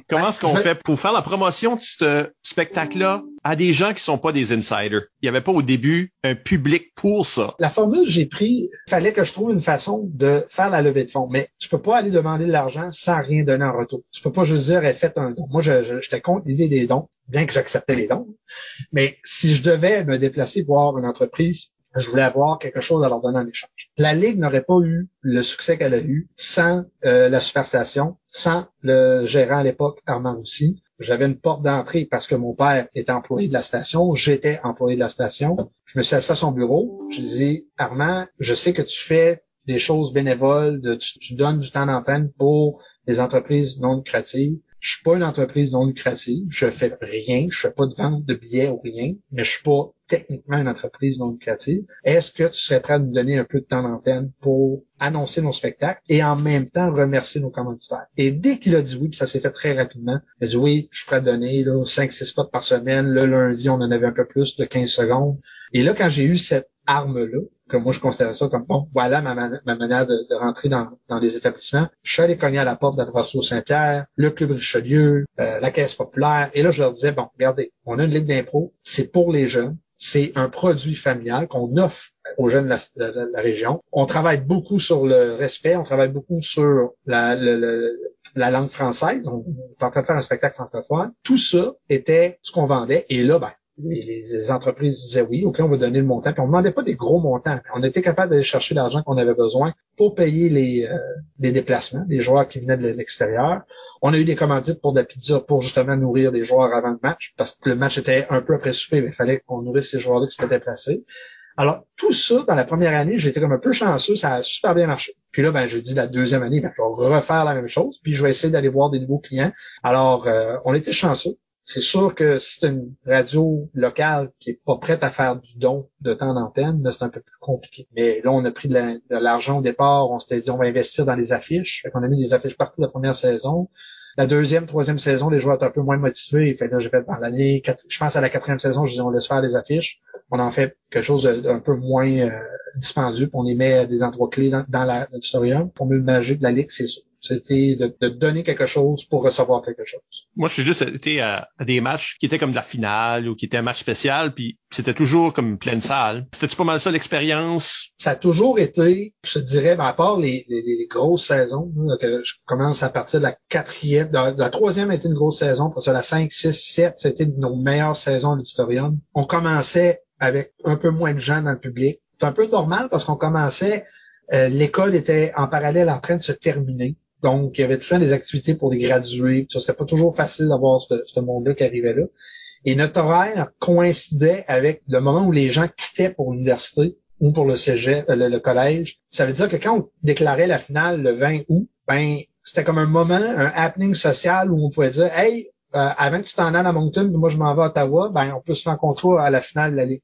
comment est-ce qu'on fait pour faire la promotion de ce spectacle-là à des gens qui sont pas des insiders? Il y avait pas au début un public pour ça. La formule j'ai pris, fallait que je trouve une façon de faire la levée de fonds. Mais tu peux pas aller demander de l'argent sans rien donner en retour. Tu peux pas juste dire, elle fait un don. Moi, j'étais contre l'idée des dons, bien que j'acceptais les dons. Mais si je devais me déplacer voir une entreprise je voulais avoir quelque chose à leur donner en échange. La Ligue n'aurait pas eu le succès qu'elle a eu sans euh, la superstation, sans le gérant à l'époque, Armand aussi. J'avais une porte d'entrée parce que mon père était employé de la station, j'étais employé de la station. Je me suis assis à son bureau, je dis Armand, je sais que tu fais des choses bénévoles, tu, tu donnes du temps d'antenne pour les entreprises non lucratives. Je suis pas une entreprise non lucrative. Je fais rien. Je fais pas de vente de billets ou rien. Mais je suis pas techniquement une entreprise non lucrative. Est-ce que tu serais prêt à nous donner un peu de temps d'antenne pour annoncer nos spectacles et en même temps remercier nos commanditaires? Et dès qu'il a dit oui, puis ça s'est fait très rapidement, il a dit oui, je suis prêt à donner là, 5-6 spots par semaine. Le lundi, on en avait un peu plus de 15 secondes. Et là, quand j'ai eu cette arme-là, que moi je considère ça comme bon, voilà ma, ma manière de, rentrer dans, dans, les établissements. Je suis allé cogner à la porte de la Saint-Pierre, le Club Richelieu, euh, la Caisse populaire, et là je leur disais, bon, regardez, on a une ligue d'impro, c'est pour les jeunes, c'est un produit familial qu'on offre aux jeunes de la, la, région. On travaille beaucoup sur le respect, on travaille beaucoup sur la, la langue française. On, est en train de faire un spectacle francophone. Tout ça était ce qu'on vendait. Et là, ben, les, entreprises disaient oui, OK, on va donner le montant. Puis on ne demandait pas des gros montants. On était capable d'aller chercher l'argent qu'on avait besoin pour payer les, euh, les déplacements des joueurs qui venaient de l'extérieur. On a eu des commandites pour de la pizza pour justement nourrir les joueurs avant le match, parce que le match était un peu après souper, mais il fallait qu'on nourrisse ces joueurs-là qui s'étaient déplacés. Alors, tout ça, dans la première année, j'étais comme un peu chanceux, ça a super bien marché. Puis là, ben, je dis la deuxième année, ben, je vais refaire la même chose, puis je vais essayer d'aller voir des nouveaux clients. Alors, euh, on était chanceux. C'est sûr que c'est une radio locale qui est pas prête à faire du don de temps d'antenne, c'est un peu plus compliqué. Mais là, on a pris de l'argent au départ. On s'était dit, on va investir dans les affiches. Fait qu'on a mis des affiches partout la première saison. La deuxième, troisième saison, les joueurs étaient un peu moins motivés. Fait là, j'ai fait dans l'année, je pense à la quatrième saison, je dis, on laisse faire les affiches. On en fait quelque chose d'un peu moins euh, dispendieux. On les met à des endroits clés dans, l'auditorium. Pour mieux magique de la ligue, c'est ça. C'était de, donner quelque chose pour recevoir quelque chose. Moi, je suis juste été à, des matchs qui étaient comme de la finale ou qui étaient un match spécial, puis c'était toujours comme une pleine salle. C'était-tu pas mal ça l'expérience? Ça a toujours été, je dirais, à part les, grosses saisons, que je commence à partir de la quatrième, de la, troisième était une grosse saison, pour ça la 5, 6, 7, c'était nos meilleures saisons à l'auditorium. On commençait avec un peu moins de gens dans le public. C'est un peu normal parce qu'on commençait, euh, l'école était en parallèle en train de se terminer. Donc, il y avait toujours des activités pour les gradués. Ça, c'était pas toujours facile d'avoir ce, ce monde-là qui arrivait là. Et notre horaire coïncidait avec le moment où les gens quittaient pour l'université ou pour le cégep, euh, le, collège. Ça veut dire que quand on déclarait la finale le 20 août, ben, c'était comme un moment, un happening social où on pouvait dire, hey, euh, avant que tu t'en ailles à Moncton, moi je m'en vais à Ottawa, ben, on peut se rencontrer à la finale de la Ligue.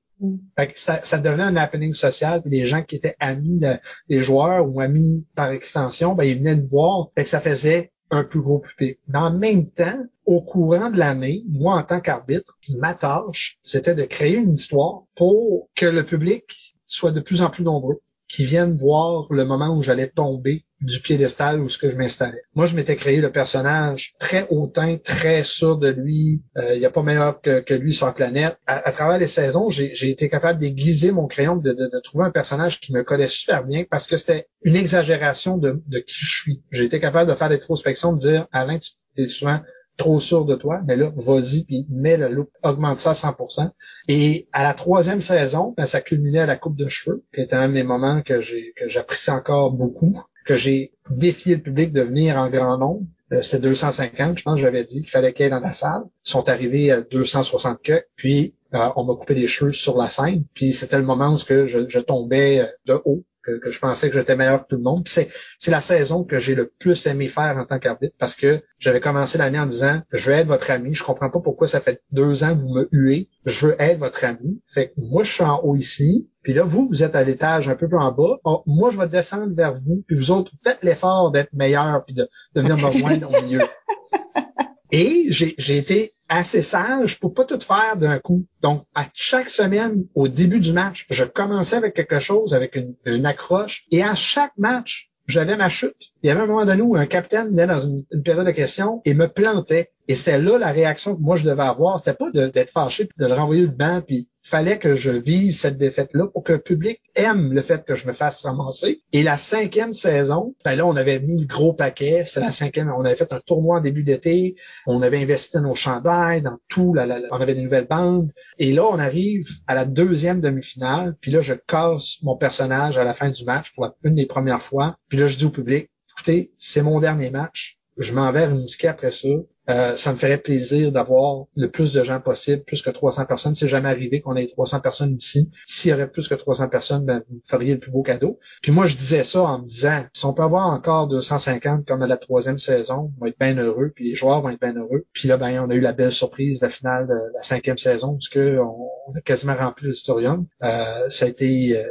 Fait que ça, devenait un happening social, puis les gens qui étaient amis des joueurs ou amis par extension, ben, ils venaient nous voir, fait que ça faisait un plus gros public. Mais en même temps, au courant de l'année, moi en tant qu'arbitre, ma tâche, c'était de créer une histoire pour que le public soit de plus en plus nombreux qui viennent voir le moment où j'allais tomber du piédestal où ce que je m'installais. Moi, je m'étais créé le personnage très hautain, très sûr de lui. Euh, il n'y a pas meilleur que, lui sur la planète. À, travers les saisons, j'ai été capable d'aiguiser mon crayon, de, de, trouver un personnage qui me collait super bien parce que c'était une exagération de, de qui je suis. J'ai été capable de faire l'introspection, de dire, Alain, tu es souvent trop sûr de toi, mais là, vas-y, puis mets le look, augmente ça à 100%. Et à la troisième saison, ben, ça culminait à la coupe de cheveux, qui était un de mes moments que j'ai j'apprécie encore beaucoup, que j'ai défié le public de venir en grand nombre. Euh, c'était 250, je pense, j'avais dit qu'il fallait qu'il y ait dans la salle. Ils sont arrivés à 260 que, puis euh, on m'a coupé les cheveux sur la scène, puis c'était le moment où je, je tombais euh, de haut que, je pensais que j'étais meilleur que tout le monde. C'est, c'est la saison que j'ai le plus aimé faire en tant qu'arbitre parce que j'avais commencé l'année en disant je veux être votre ami. Je comprends pas pourquoi ça fait deux ans que vous me huez. Je veux être votre ami. Fait que moi, je suis en haut ici. Puis là, vous, vous êtes à l'étage un peu plus en bas. Oh, moi, je vais descendre vers vous. Puis vous autres, faites l'effort d'être meilleur puis de, de venir me rejoindre au milieu. Et j'ai été assez sage pour pas tout faire d'un coup. Donc, à chaque semaine, au début du match, je commençais avec quelque chose, avec une, accroche. Et à chaque match, j'avais ma chute. Il y avait un moment donné où un capitaine venait dans une, période de questions et me plantait. Et c'est là la réaction que moi je devais avoir. C'était pas d'être fâché puis de le renvoyer le banc puis fallait que je vive cette défaite-là pour que le public aime le fait que je me fasse ramasser. Et la cinquième saison, ben là, on avait mis le gros paquet. C'est la cinquième. On avait fait un tournoi en début d'été. On avait investi dans nos chandails, dans tout. on avait des nouvelles bandes. Et là, on arrive à la deuxième demi-finale. Puis là, je casse mon personnage à la fin du match pour une des premières fois. Puis là, je dis au public, écoutez, c'est mon dernier match. Je m'en vais à après ça. Euh, ça me ferait plaisir d'avoir le plus de gens possible, plus que 300 personnes. C'est jamais arrivé qu'on ait 300 personnes ici. S'il y aurait plus que 300 personnes, ben, vous feriez le plus beau cadeau. Puis moi, je disais ça en me disant, si on peut avoir encore 250 comme à la troisième saison, on va être bien heureux, puis les joueurs vont être bien heureux. Puis là, ben, on a eu la belle surprise de la finale de la cinquième saison, parce que on, a quasiment rempli l'historium. Euh, ça a été euh,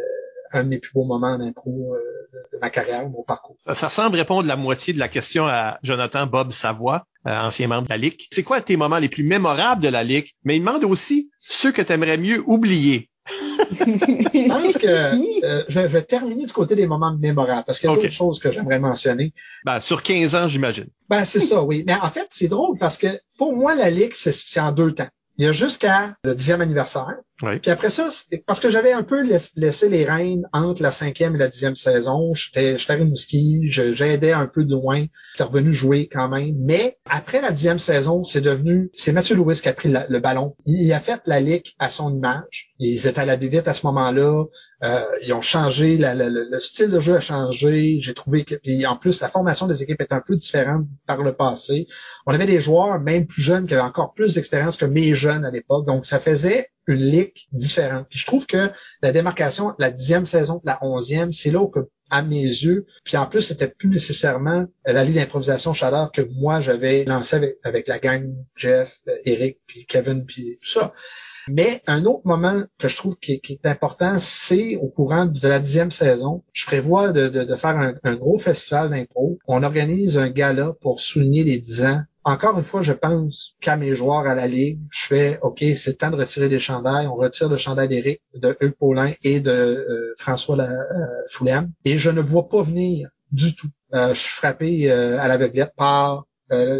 un de mes plus beaux moments en impro euh, de ma carrière, mon parcours. Ça semble répondre la moitié de la question à Jonathan Bob Savoie, euh, ancien membre de la Ligue. C'est quoi tes moments les plus mémorables de la Ligue? Mais il demande aussi ceux que tu aimerais mieux oublier. je pense que euh, je, vais terminer du côté des moments mémorables parce qu'il y a d'autres choses que j'aimerais mentionner. Ben, sur 15 ans, j'imagine. Ben, c'est ça, oui. Mais en fait, c'est drôle parce que pour moi, la Ligue, c'est en deux temps. Il y a jusqu'à le dixième anniversaire. Puis après ça, parce que j'avais un peu laissé les rênes entre la cinquième et la dixième saison. J'étais à Rimouski, j'aidais un peu de loin. J'étais revenu jouer quand même. Mais après la dixième saison, c'est devenu, c'est Mathieu Louis qui a pris le ballon. Il a fait la ligue à son image. Ils étaient à la vite à ce moment-là. Euh, ils ont changé, le style de jeu a changé. J'ai trouvé que, puis en plus, la formation des équipes est un peu différente par le passé. On avait des joueurs, même plus jeunes, qui avaient encore plus d'expérience que mes jeunes à l'époque. Donc, ça faisait une ligue différente. Puis je trouve que la démarcation, la dixième saison, la onzième, c'est là où à mes yeux, puis en plus, c'était plus nécessairement la ligue d'improvisation chaleur que moi j'avais lancé avec, la gang, Jeff, Eric, puis Kevin, puis tout ça. Mais un autre moment que je trouve qui, est important, c'est au courant de la dixième saison, je prévois de, faire un, gros festival d'impro. On organise un gala pour souligner les dix ans encore une fois, je pense qu'à mes joueurs à la Ligue, je fais OK, c'est temps de retirer les chandails. On retire le chandail d'Éric, de Hugues Paulin et de euh, François la, euh, Et je ne vois pas venir du tout. Euh, je suis frappé euh, à l'aveuglette par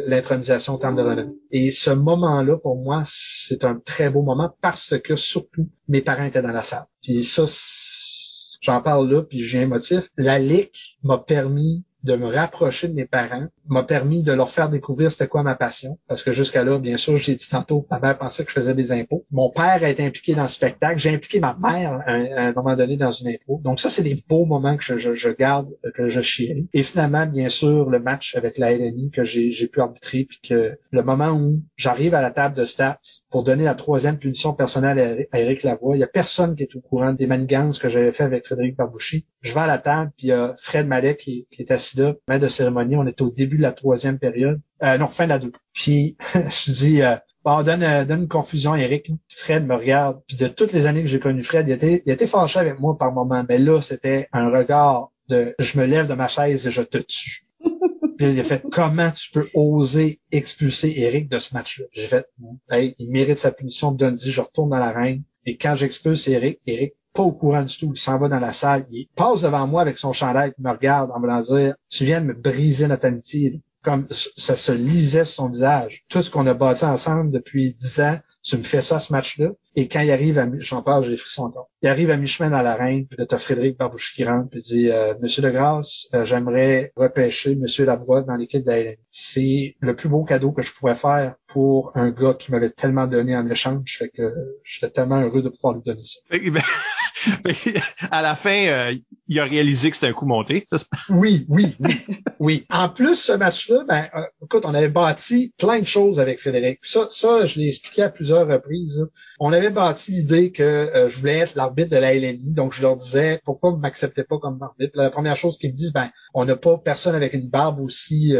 l'intronisation au terme de renommée. Et ce moment-là, pour moi, c'est un très beau moment parce que surtout, mes parents étaient dans la salle. Puis ça, j'en parle là, puis j'ai un motif. La Ligue m'a permis de me rapprocher de mes parents m'a permis de leur faire découvrir c'était quoi ma passion. Parce que jusqu'à là, bien sûr, j'ai dit tantôt, ma mère pensait que je faisais des impôts. Mon père a été impliqué dans le spectacle. J'ai impliqué ma mère à un, moment donné dans une impôt. Donc ça, c'est des beaux moments que je, garde, que je chéris. Et finalement, bien sûr, le match avec la LNI que j'ai pu arbitrer, puis que le moment où j'arrive à la table de stats pour donner la troisième punition personnelle à Eric Lavoie, il y a personne qui est au courant des manigances que j'avais fait avec Frédéric Barbouchi. Je vais à la table, puis il y a Fred Malek qui est assis maître de cérémonie. On était au début de la troisième période. Euh, non, fin de la deux. Puis je dis euh, bon, donne, euh, donne une confusion, Eric. Fred me regarde. Puis de toutes les années que j'ai connu Fred, il était, il était fâché avec moi par moment. Mais là, c'était un regard de je me lève de ma chaise et je te tue. Puis il a fait comment tu peux oser expulser Eric de ce match-là? J'ai fait hey, il mérite sa punition de Dundee, je retourne dans l'arène. Et quand j'expulse Eric, Eric pas au courant du tout. Il s'en va dans la salle. Il passe devant moi avec son chandail, il me regarde en me disant, tu viens de me briser notre amitié. Comme ça se lisait sur son visage. Tout ce qu'on a bâti ensemble depuis dix ans, tu me fais ça, ce match-là. Et quand il arrive à, j'en parle, j'ai les frissons encore. Il arrive à mi-chemin dans l'arène, puis là, t'as Frédéric Barbouche qui rentre, puis dit, euh, Monsieur de Grasse, euh, j'aimerais repêcher Monsieur Labroide dans l'équipe d'Aélanie. C'est le plus beau cadeau que je pouvais faire pour un gars qui m'avait tellement donné en échange, fait que j'étais tellement heureux de pouvoir lui donner ça. à la fin, euh, il a réalisé que c'était un coup monté. oui, oui, oui, oui. En plus, ce match-là, ben, euh, écoute, on avait bâti plein de choses avec Frédéric. ça, ça, je l'ai expliqué à plusieurs reprises. On avait bâti l'idée que euh, je voulais être l'arbitre de la LNI, donc je leur disais pourquoi vous m'acceptez pas comme arbitre? La première chose qu'ils me disent, ben, on n'a pas personne avec une barbe aussi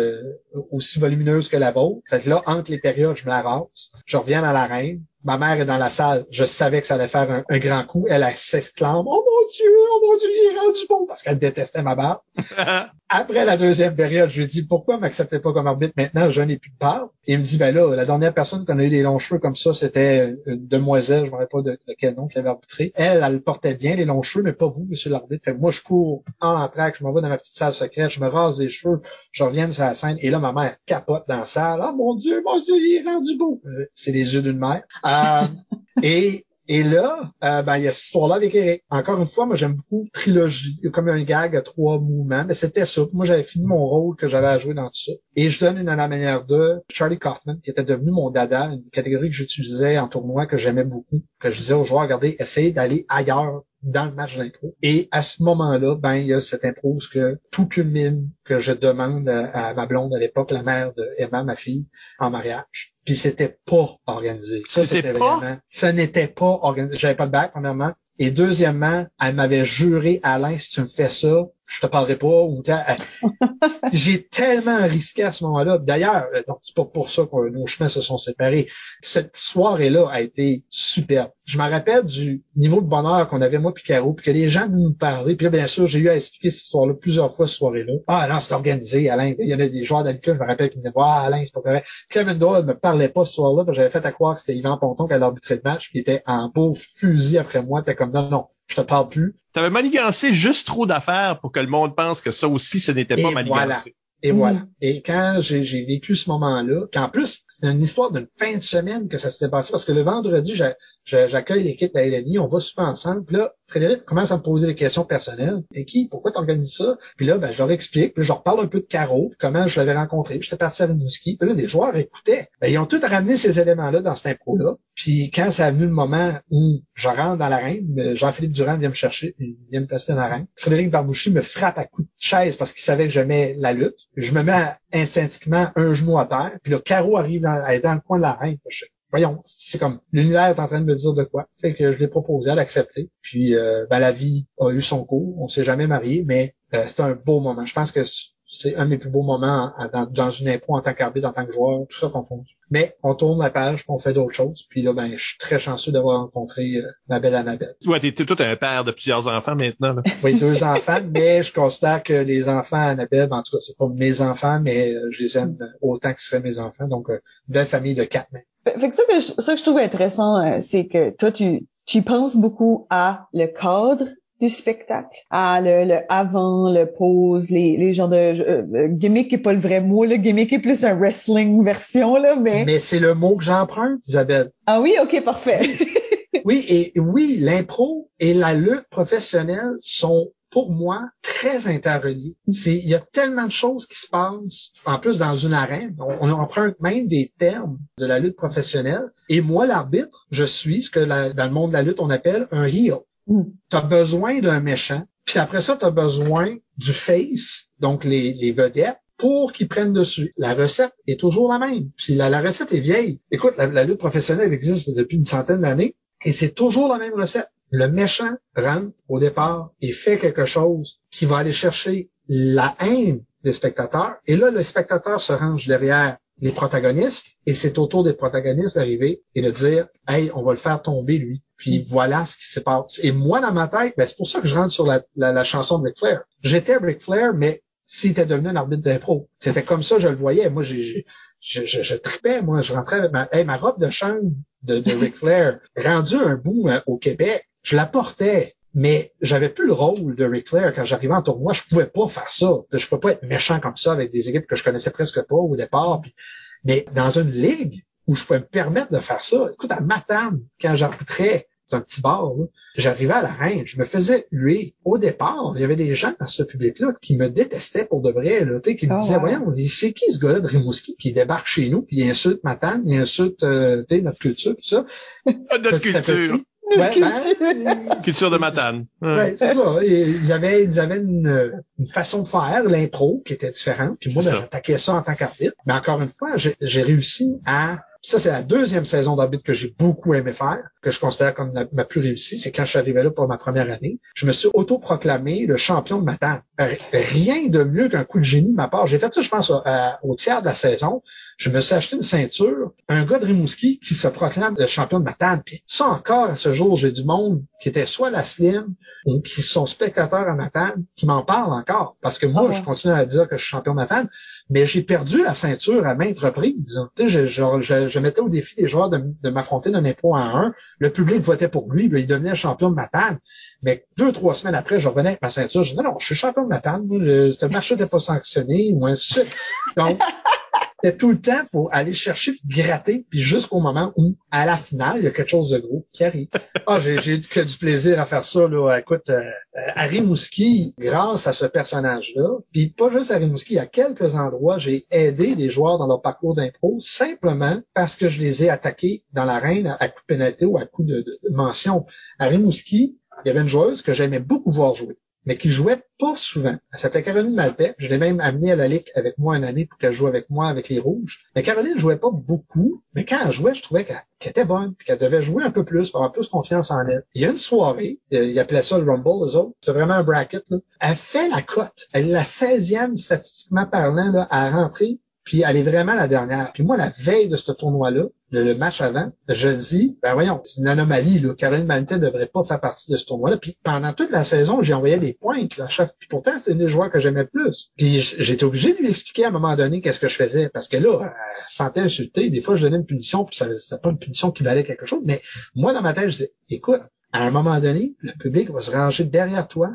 aussi volumineuse que la vôtre. Fait que là, entre les périodes, je me la rase. Je reviens dans l'arène. Ma mère est dans la salle. Je savais que ça allait faire un, grand coup. Elle, s'exclame, oh mon Dieu, oh mon Dieu, il est rendu bon parce qu'elle détestait ma barbe. Après la deuxième période, je lui ai dit, pourquoi m'acceptez pas comme arbitre maintenant? Je n'ai plus de. Et il me dit, ben là, la dernière personne qu'on a eu les longs cheveux comme ça, c'était une demoiselle, je me rappelle pas de, quel nom qui avait arbitré. Elle, elle portait bien les longs cheveux, mais pas vous, monsieur l'arbitre. Fait que moi, je cours en entraque, je m'en vais dans ma petite salle secrète, je me rase les cheveux, je reviens sur la scène, et là, ma mère capote dans la salle. Oh mon Dieu, mon Dieu, il est rendu beau. Euh, c'est les yeux d'une mère. Euh, et et là, euh, ben, il y a cette histoire-là avec Eric. Encore une fois, moi, j'aime beaucoup trilogie. Comme un gag à trois mouvements, mais c'était ça. Moi, j'avais fini mon rôle que j'avais à jouer dans tout ça. Et je donne une à la manière de Charlie Kaufman, qui était devenu mon dada, une catégorie que j'utilisais en tournoi, que j'aimais beaucoup, que je disais aux joueurs, regardez, essayez d'aller ailleurs dans le match d'impro. Et à ce moment-là, ben, il y a cette impro que tout culmine, que je demande à ma blonde à l'époque, la mère de Emma, ma fille, en mariage. Puis c'était pas organisé. Ça, c'était vraiment, ça n'était pas organisé. J'avais pas de bac, premièrement. Et deuxièmement, elle m'avait juré, Alain, si tu me fais ça, je te parlerai pas. Ou j'ai tellement risqué à ce moment-là. D'ailleurs, euh, c'est pas pour ça que nos chemins se sont séparés. Cette soirée-là a été superbe. Je me rappelle du niveau de bonheur qu'on avait moi puis Caro, puis que les gens nous parlaient. Puis là, bien sûr, j'ai eu à expliquer cette histoire-là plusieurs fois cette soirée-là. Ah non, c'est organisé, Alain. Il y en a des joueurs d'alcool, je me rappelle, qui me disaient Ah, Alain, c'est pas correct. Kevin Doyle me parlait pas ce soir-là, j'avais fait à croire que c'était Yvan Ponton qui allait arbitrer le match, puis il était en beau fusil après moi. T'es comme non, non, je te parle plus. T'avais manigancé juste trop d'affaires pour que le monde pense que ça aussi, ce n'était pas manigancé. Et voilà. Mm. Et quand j'ai vécu ce moment-là, qu'en plus, c'est une histoire d'une fin de semaine que ça s'était passé, parce que le vendredi, j'accueille l'équipe de la LNI, on va super ensemble. Puis là, Frédéric commence à me poser des questions personnelles. T'es qui? Pourquoi t'organises ça? Puis là, ben, je leur explique. Puis je leur parle un peu de Caro, comment je l'avais rencontré. J'étais parti à Rimouski. Puis là, les joueurs écoutaient. Ben, ils ont tous ramené ces éléments-là dans cette impro-là. Puis quand ça a venu le moment où je rentre dans l'arène, Jean-Philippe Durand vient me chercher, puis il vient me placer dans l'arène. Frédéric Barbouchi me frappe à coups de chaise parce qu'il savait que j'aimais la lutte. Je me mets instinctivement un genou à terre. Puis là, Caro arrive dans, elle est dans le coin de l'arène voyons, c'est comme l'univers est en train de me dire de quoi. Fait que je l'ai proposé, elle a accepté. Puis euh, ben, la vie a eu son cours. On s'est jamais marié, mais euh, c'était un beau moment. Je pense que c'est un de mes plus beaux moments dans, une impro en tant qu'arbitre, en tant que joueur, tout ça confondu. Mais on tourne la page, on fait d'autres choses. Puis là, ben, je suis très chanceux d'avoir rencontré euh, ma belle Annabelle. Ouais, t'es tout un père de plusieurs enfants maintenant. Là. oui, deux enfants, mais je constate que les enfants Annabelle, en tout cas, c'est pas mes enfants, mais je les aime autant que ce seraient mes enfants. Donc, une belle famille de quatre mains. Fait que ça que je, ça que je trouve intéressant, euh, c'est que toi, tu, tu penses beaucoup à le cadre du spectacle, à le, le avant, le pose, les, les genres de euh, gimmick est pas le vrai mot, le gimmick est plus un wrestling version là, mais mais c'est le mot que j'emprunte, Isabelle. Ah oui, ok, parfait. oui et oui, l'impro et la lutte professionnelle sont pour moi, très interreliés. C'est, il y a tellement de choses qui se passent, en plus dans une arène. On, emprunte même des termes de la lutte professionnelle. Et moi, l'arbitre, je suis ce que dans le monde de la lutte, on appelle un heel. Mm. Tu as besoin d'un méchant. Puis après ça, tu as besoin du face, donc les, vedettes, pour qu'ils prennent dessus. La recette est toujours la même. Puis la, recette est vieille. Écoute, la lutte professionnelle existe depuis une centaine d'années et c'est toujours la même recette le méchant rentre au départ et fait quelque chose qui va aller chercher la haine des spectateurs. Et là, le spectateur se range derrière les protagonistes et c'est autour des protagonistes d'arriver et de dire, hey, on va le faire tomber lui. Puis voilà ce qui se passe. Et moi, dans ma tête, ben, c'est pour ça que je rentre sur la, chanson de Ric Flair. J'étais Ric Flair, mais s'il était devenu un arbitre d'impro. C'était comme ça, je le voyais. Moi, je, je, tripais, moi, je rentrais avec ma, ma robe de chambre de, de Ric Flair, rendu un bout hein, au Québec je la portais. mais j'avais plus le rôle de Ric Flair quand j'arrivais en tournoi. Je pouvais pas faire ça. Je pouvais pas être méchant comme ça avec des équipes que je connaissais presque pas au départ. Mais dans une ligue où je pouvais me permettre de faire ça, écoute, à Matane, quand j'arbitrais, c'est un petit bar, j'arrivais à la reine, je me faisais huer. Au départ, il y avait des gens dans ce public-là qui me détestaient pour de vrai, là, qui me oh, disaient, voyons, c'est qui ce gars-là de Rimouski qui débarque chez nous, puis il insulte Matane, il insulte euh, notre culture, tout ça. notre culture. Ouais, ben, culture de Matane. Ouais, c'est ça. ils avaient, ils avaient une, une façon de faire, l'impro, qui était différente. Puis moi, ben, j'attaquais ça en tant qu'arbitre. Mais encore une fois, j'ai réussi à ça, c'est la deuxième saison d'arbitre que j'ai beaucoup aimé faire, que je considère comme ma plus réussie. C'est quand je suis arrivé là pour ma première année. Je me suis autoproclamé le champion de ma table. Rien de mieux qu'un coup de génie de ma part. J'ai fait ça, je pense, au, tiers de la saison. Je me suis acheté une ceinture. Un gars de Rimouski qui se proclame le champion de ma table. Puis ça encore, à ce jour, j'ai du monde qui était soit la slim ou qui sont spectateurs à ma table qui m'en parlent encore. Parce que moi, ah je continue à dire que je suis champion de ma table mais j'ai perdu la ceinture à maintes reprises. Je, je, je, mettais au défi des joueurs de, de m'affronter d'un impôt à un. Le public votait pour lui, il devenait champion de Matane. Mais deux, trois semaines après, je revenais avec ma ceinture. Je disais, non, non, je suis champion de Matane. Ce marché n'était pas sanctionné ou Donc, c'était tout le temps pour aller chercher, puis gratter, puis jusqu'au moment où, à la finale, il y a quelque chose de gros qui arrive. Ah, j'ai, j'ai que du plaisir à faire ça. Là. Écoute, euh, euh, Harry Mouski, grâce à ce personnage-là, puis pas juste Harry Mouski, à quelques endroits, j'ai aidé des joueurs dans leur parcours d'impro simplement parce que je les ai attaqués dans l'arène à coup de pénalité ou à coup de, de, de mention. Harry Mouski, il y avait une joueuse que j'aimais beaucoup voir jouer mais qui jouait pas souvent. Elle s'appelait Caroline Maltais. Je l'ai même amenée à la Ligue avec moi une année pour qu'elle joue avec moi avec les Rouges. Mais Caroline jouait pas beaucoup, mais quand elle jouait, je trouvais qu'elle était bonne, puis qu'elle devait jouer un peu plus, pour avoir plus confiance en elle. Il y a une soirée, euh, il appelait ça le Rumble, eux autres. C'est vraiment un bracket, là. Elle fait la cote. Elle est la 16e, statistiquement parlant, à rentrer puis elle est vraiment la dernière. Puis moi, la veille de ce tournoi-là, le, match avant, je dis, ben voyons, c'est une anomalie. Là. Caroline ne devrait pas faire partie de ce tournoi-là. Puis pendant toute la saison, j'ai envoyé des pointes. Là, chef. Puis pourtant, c'est une des joueurs que j'aimais plus. Puis j'étais obligé de lui expliquer à un moment donné qu'est-ce que je faisais. Parce que là, elle se sentait insultée. Des fois, je donnais une punition, puis ça n'était pas une punition qui valait quelque chose. Mais moi, dans ma tête, je disais, écoute, à un moment donné, le public va se ranger derrière toi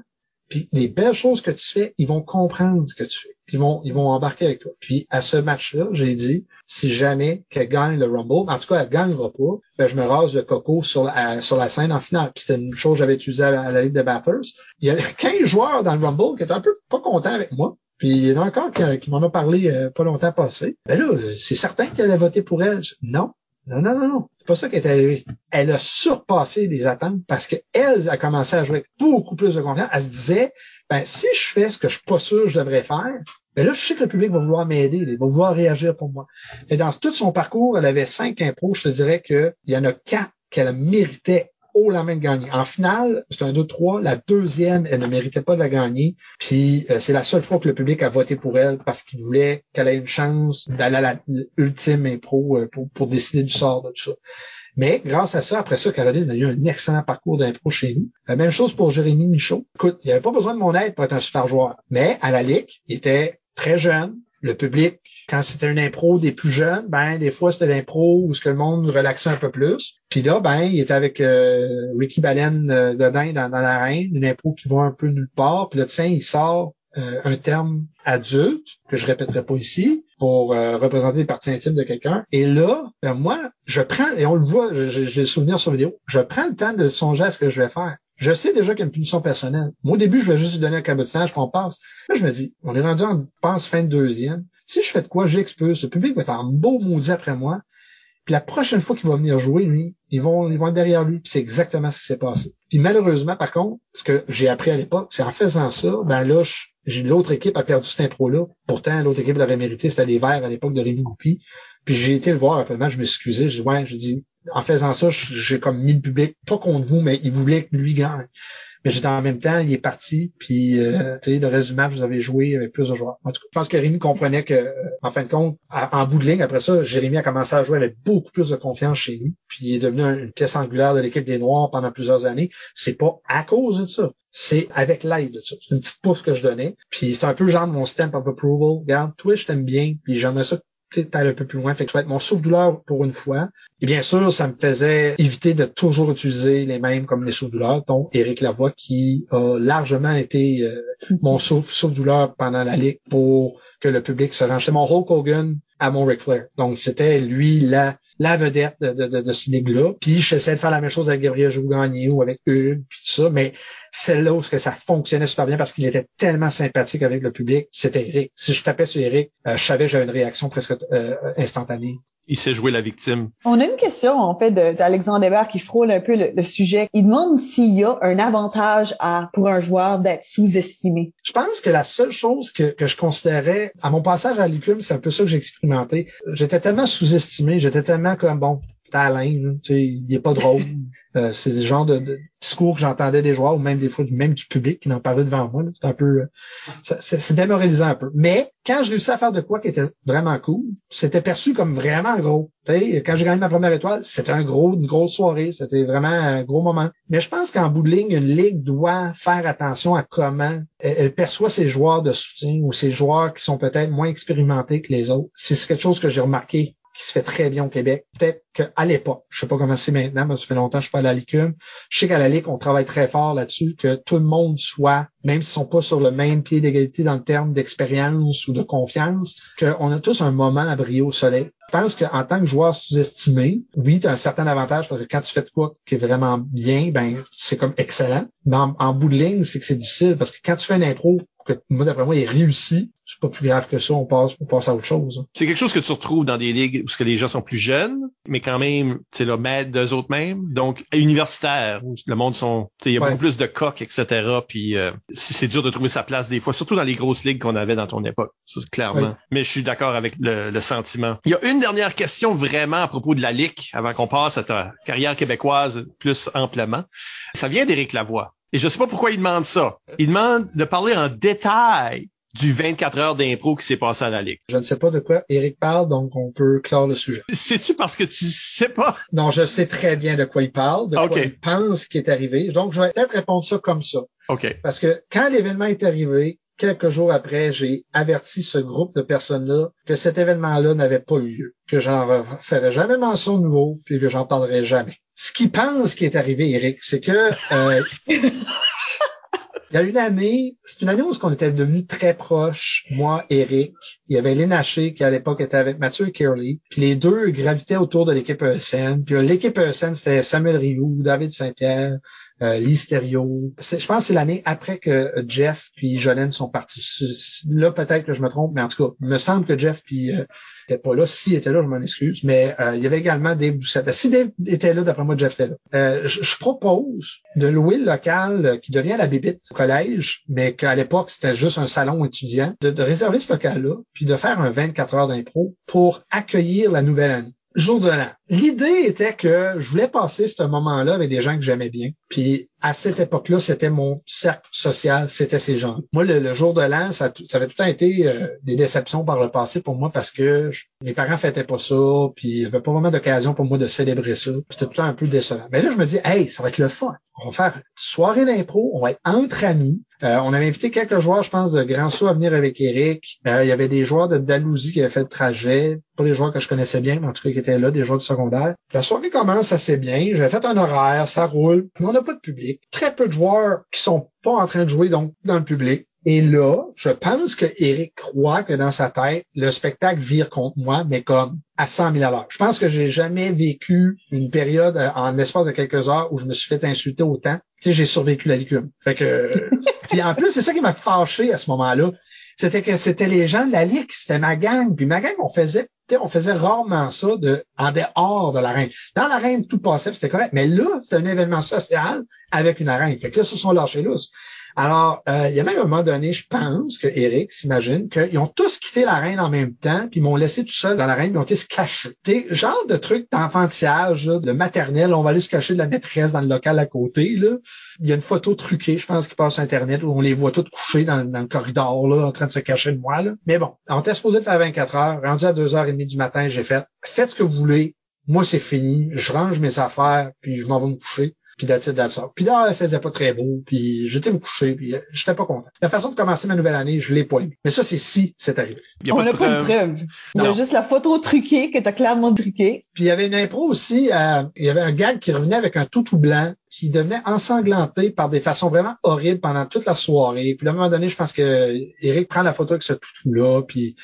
puis les belles choses que tu fais, ils vont comprendre ce que tu fais. Ils vont, ils vont embarquer avec toi. Puis à ce match-là, j'ai dit, si jamais qu'elle gagne le Rumble, en tout cas, elle gagnera pas, ben, je me rase le coco sur la, sur la scène en finale. Puis c'était une chose que j'avais utilisée à la, Ligue de Bathurst. Il y a 15 joueurs dans le Rumble qui étaient un peu pas contents avec moi. Puis il y en a encore qui, m'en ont parlé euh, pas longtemps passé. Ben là, c'est certain qu'elle a voté pour elle. Non, non, non, non, non. Pas ça qui est arrivé. Elle a surpassé les attentes parce qu'elle a commencé à jouer beaucoup plus de confiance. Elle se disait, ben, si je fais ce que je suis pas sûr que je devrais faire, ben là, je sais que le public va vouloir m'aider, il va vouloir réagir pour moi. Et dans tout son parcours, elle avait cinq impôts. Je te dirais qu'il y en a quatre qu'elle méritait la main de gagner. En finale, c'est un 2-3. La deuxième, elle ne méritait pas de la gagner. Puis euh, c'est la seule fois que le public a voté pour elle parce qu'il voulait qu'elle ait une chance d'aller à l'ultime impro euh, pour, pour décider du sort de tout ça. Mais grâce à ça, après ça, Caroline a eu un excellent parcours d'impro chez nous. La même chose pour Jérémy Michaud. Écoute, il avait pas besoin de mon aide pour être un super joueur. Mais à la Ligue, il était très jeune. Le public quand c'était une impro des plus jeunes, ben des fois c'était l'impro où ce que le monde relaxait un peu plus. Puis là, ben il était avec euh, Ricky Baleine euh, Godin dans, dans l'arène, une impro qui va un peu nulle part. Puis là, tiens, il sort euh, un terme adulte que je répéterai pas ici pour euh, représenter les parties intimes de quelqu'un. Et là, ben moi, je prends et on le voit, j'ai le souvenir sur vidéo, je prends le temps de songer à ce que je vais faire. Je sais déjà qu'il y a une punition personnelle. Moi, au début, je vais juste lui donner un cabotinage, puis on passe. Là, je me dis, on est rendu en passe fin de deuxième. Si je fais de quoi, j'expulse. Le public va être en beau maudit après moi. Puis la prochaine fois qu'il va venir jouer, lui, ils vont, ils vont être derrière lui. Puis c'est exactement ce qui s'est passé. Puis malheureusement, par contre, ce que j'ai appris à l'époque, c'est en faisant ça, ben là, j'ai l'autre équipe a perdu cette impro-là. Pourtant, l'autre équipe l'avait mérité, c'était les Verts à l'époque de Rémi Goupy. Puis j'ai été le voir après je me suis excusé. J'ai dit, ouais, j'ai dit, en faisant ça, j'ai comme mis le public, pas contre vous, mais il voulait que lui gagne. Mais j'étais en même temps, il est parti, puis euh, le reste du match, vous avez joué avec plus de joueurs. En tout cas, je pense que Rémi comprenait que, euh, en fin de compte, en bout de ligne, après ça, Jérémy a commencé à jouer avec beaucoup plus de confiance chez lui, puis il est devenu une pièce angulaire de l'équipe des Noirs pendant plusieurs années. C'est pas à cause de ça. C'est avec l'aide de ça. C'est une petite pousse que je donnais. Puis c'est un peu genre mon stamp of approval. Regarde, je t'aime bien, puis j'aimerais ça peut-être aller un peu plus loin. Fait que je vais être mon souffle-douleur pour une fois. Et bien sûr, ça me faisait éviter de toujours utiliser les mêmes comme les souffles-douleurs, dont Éric Lavoie, qui a largement été euh, mon souffle-douleur pendant la Ligue pour que le public se range. C'était mon Hulk Hogan à mon Ric Flair. Donc, c'était lui la la vedette de, de, de, ce ligue-là. Puis j'essaie de faire la même chose avec Gabriel Jougagné ou avec Hugues, puis tout ça, mais celle-là où que ça fonctionnait super bien parce qu'il était tellement sympathique avec le public, c'était Eric. Si je tapais sur Eric, euh, je savais que j'avais une réaction presque euh, instantanée il s'est joué la victime. On a une question, en fait, d'Alexandre Hébert qui frôle un peu le, sujet. Il demande s'il y a un avantage à, pour un joueur d'être sous-estimé. Je pense que la seule chose que, que je considérais, à mon passage à l'ICUM, c'est un peu ça que j'ai expérimenté. J'étais tellement sous-estimé, j'étais tellement comme, bon, talent, tu sais, il est pas drôle. Euh, c'est le genre de, discours que j'entendais des joueurs ou même des fois du même du public qui en parlait devant moi. C'est un peu, euh, c'est démoralisant un peu. Mais quand je réussis à faire de quoi qui était vraiment cool, c'était perçu comme vraiment gros. quand j'ai gagné ma première étoile, c'était un gros, une grosse soirée. C'était vraiment un gros moment. Mais je pense qu'en bout de ligne, une ligue doit faire attention à comment elle, perçoit ses joueurs de soutien ou ses joueurs qui sont peut-être moins expérimentés que les autres. C'est quelque chose que j'ai remarqué qui se fait très bien au Québec. Peut-être qu'à l'époque, je sais pas comment c'est maintenant, mais ça fait longtemps que je suis pas à la Ligue. Je sais qu'à la Ligue, on travaille très fort là-dessus, que tout le monde soit, même s'ils sont pas sur le même pied d'égalité dans le terme d'expérience ou de confiance, qu'on a tous un moment à briller au soleil. Je pense qu'en tant que joueur sous-estimé, oui, tu as un certain avantage parce que quand tu fais de quoi qui est vraiment bien, ben c'est comme excellent. Mais en, bout de ligne, c'est que c'est difficile parce que quand tu fais une intro que moi, d'après moi, est réussi, c'est pas plus grave que ça, on passe, on passe à autre chose. C'est quelque chose que tu retrouves dans des ligues où les gens sont plus jeunes, mais quand même, c'est le maître d'eux autres mêmes. Donc, universitaire, où le monde sont, il y a beaucoup plus de coques, etc. Puis euh, c'est dur de trouver sa place des fois, surtout dans les grosses ligues qu'on avait dans ton époque, clairement. Mais je suis d'accord avec le, le, sentiment. Il y a une dernière question vraiment à propos de la ligue, avant qu'on passe à ta carrière québécoise plus amplement. Ça vient d'Éric Lavoie. Et je sais pas pourquoi il demande ça. Il demande de parler en détail du 24 heures d'impro qui s'est passé à la Ligue. Je ne sais pas de quoi Eric parle, donc on peut clore le sujet. Sais-tu parce que tu sais pas? Non, je sais très bien de quoi il parle, de quoi il pense qui est arrivé. Donc, je vais peut-être répondre ça comme ça. OK. Parce que quand l'événement est arrivé, quelques jours après, j'ai averti ce groupe de personnes-là que cet événement-là n'avait pas eu lieu, que j'en ferais jamais mention de nouveau, puis que j'en parlerai jamais. Ce qu'il pense qui est arrivé, Eric, c'est que euh, Il y a une année, c'est une année où on était devenus très proches, moi, Eric. Il y avait Lénaché qui à l'époque était avec Mathieu et Puis les deux gravitaient autour de l'équipe ESN. Puis l'équipe ESN, c'était Samuel Rioux, David Saint-Pierre, euh, Je pense que c'est l'année après que Jeff puis Jolene sont partis. Là, peut-être que je me trompe, mais en tout cas, il me semble que Jeff puis euh, était pas là. S'il était là, je m'en excuse. Mais euh, il y avait également Dave Doucet. Ben, si Dave était là, d'après moi, Jeff était là. Euh, je, propose de louer le local qui devient la bibite au collège, mais qu'à l'époque, c'était juste un salon étudiant, de, de réserver ce local-là, puis de faire un 24 heures d'impro pour accueillir la nouvelle année jour de l'an. L'idée était que je voulais passer ce moment-là avec des gens que j'aimais bien. Puis à cette époque-là, c'était mon cercle social, c'était ces gens. Moi, le, jour de l'an, ça, ça, avait tout le temps été euh, des déceptions par le passé pour moi parce que mes parents fêtaient pas ça, puis il y avait pas vraiment d'occasion pour moi de célébrer ça. C'était tout le temps un peu décevant. Mais là, je me dis, hey, ça va être le fun. On va faire soirée d'impro, on va être entre amis. Euh, on avait invité quelques joueurs, je pense, de Grand Saut à venir avec Eric. Euh, il y avait des joueurs de Dalhousie qui avaient fait le trajet. Pas des joueurs que je connaissais bien, mais en tout cas qui étaient là, des joueurs du secondaire. La soirée commence assez bien. J'avais fait un horaire, ça roule. Mais on n'a pas de public. Très peu de joueurs qui sont pas en train de jouer donc dans le public. Et là, je pense que Eric croit que dans sa tête, le spectacle vire contre moi, mais comme à 100 000 à l'heure. Je pense que j'ai jamais vécu une période euh, en l'espace de quelques heures où je me suis fait insulter autant. Tu sais, j'ai survécu la licume. Fait que, puis en plus, c'est ça qui m'a fâché à ce moment-là. C'était que c'était les gens de la Ligue, c'était ma gang. Puis ma gang, on faisait on faisait rarement ça de, en dehors de l'arène. Dans l'arène, tout passait, c'était correct. Mais là, c'était un événement social avec une arène. Fait que là, se sont lâchés. Alors, euh, il y a même un moment donné, je pense que Eric s'imagine qu'ils ont tous quitté la reine en même temps, puis ils m'ont laissé tout seul dans la reine, ils ont été se cacher. T'sais, genre de truc d'enfantillage, de maternelle, on va aller se cacher de la maîtresse dans le local à côté. Il y a une photo truquée, je pense, qui passe sur Internet, où on les voit toutes couchées dans, le corridor, là, en train de se cacher de moi. Mais bon, on était supposé faire 24 heures, rendu à 2h30 du matin, j'ai fait, faites ce que vous voulez, moi c'est fini, je range mes affaires, puis je m'en vais me coucher. Puis that's it, Puis là, elle faisait pas très beau, puis j'étais me coucher, puis euh, j'étais pas content. La façon de commencer ma nouvelle année, je l'ai pas aimé. Mais ça, c'est si c'est arrivé. On n'a pas de preuve. Il y a juste la photo truquée que t'as clairement truquée. Puis il y avait une impro aussi, euh, il y avait un gag qui revenait avec un toutou blanc qui devenait ensanglanté par des façons vraiment horribles pendant toute la soirée. Puis à un moment donné, je pense que Eric prend la photo avec ce toutou-là, puis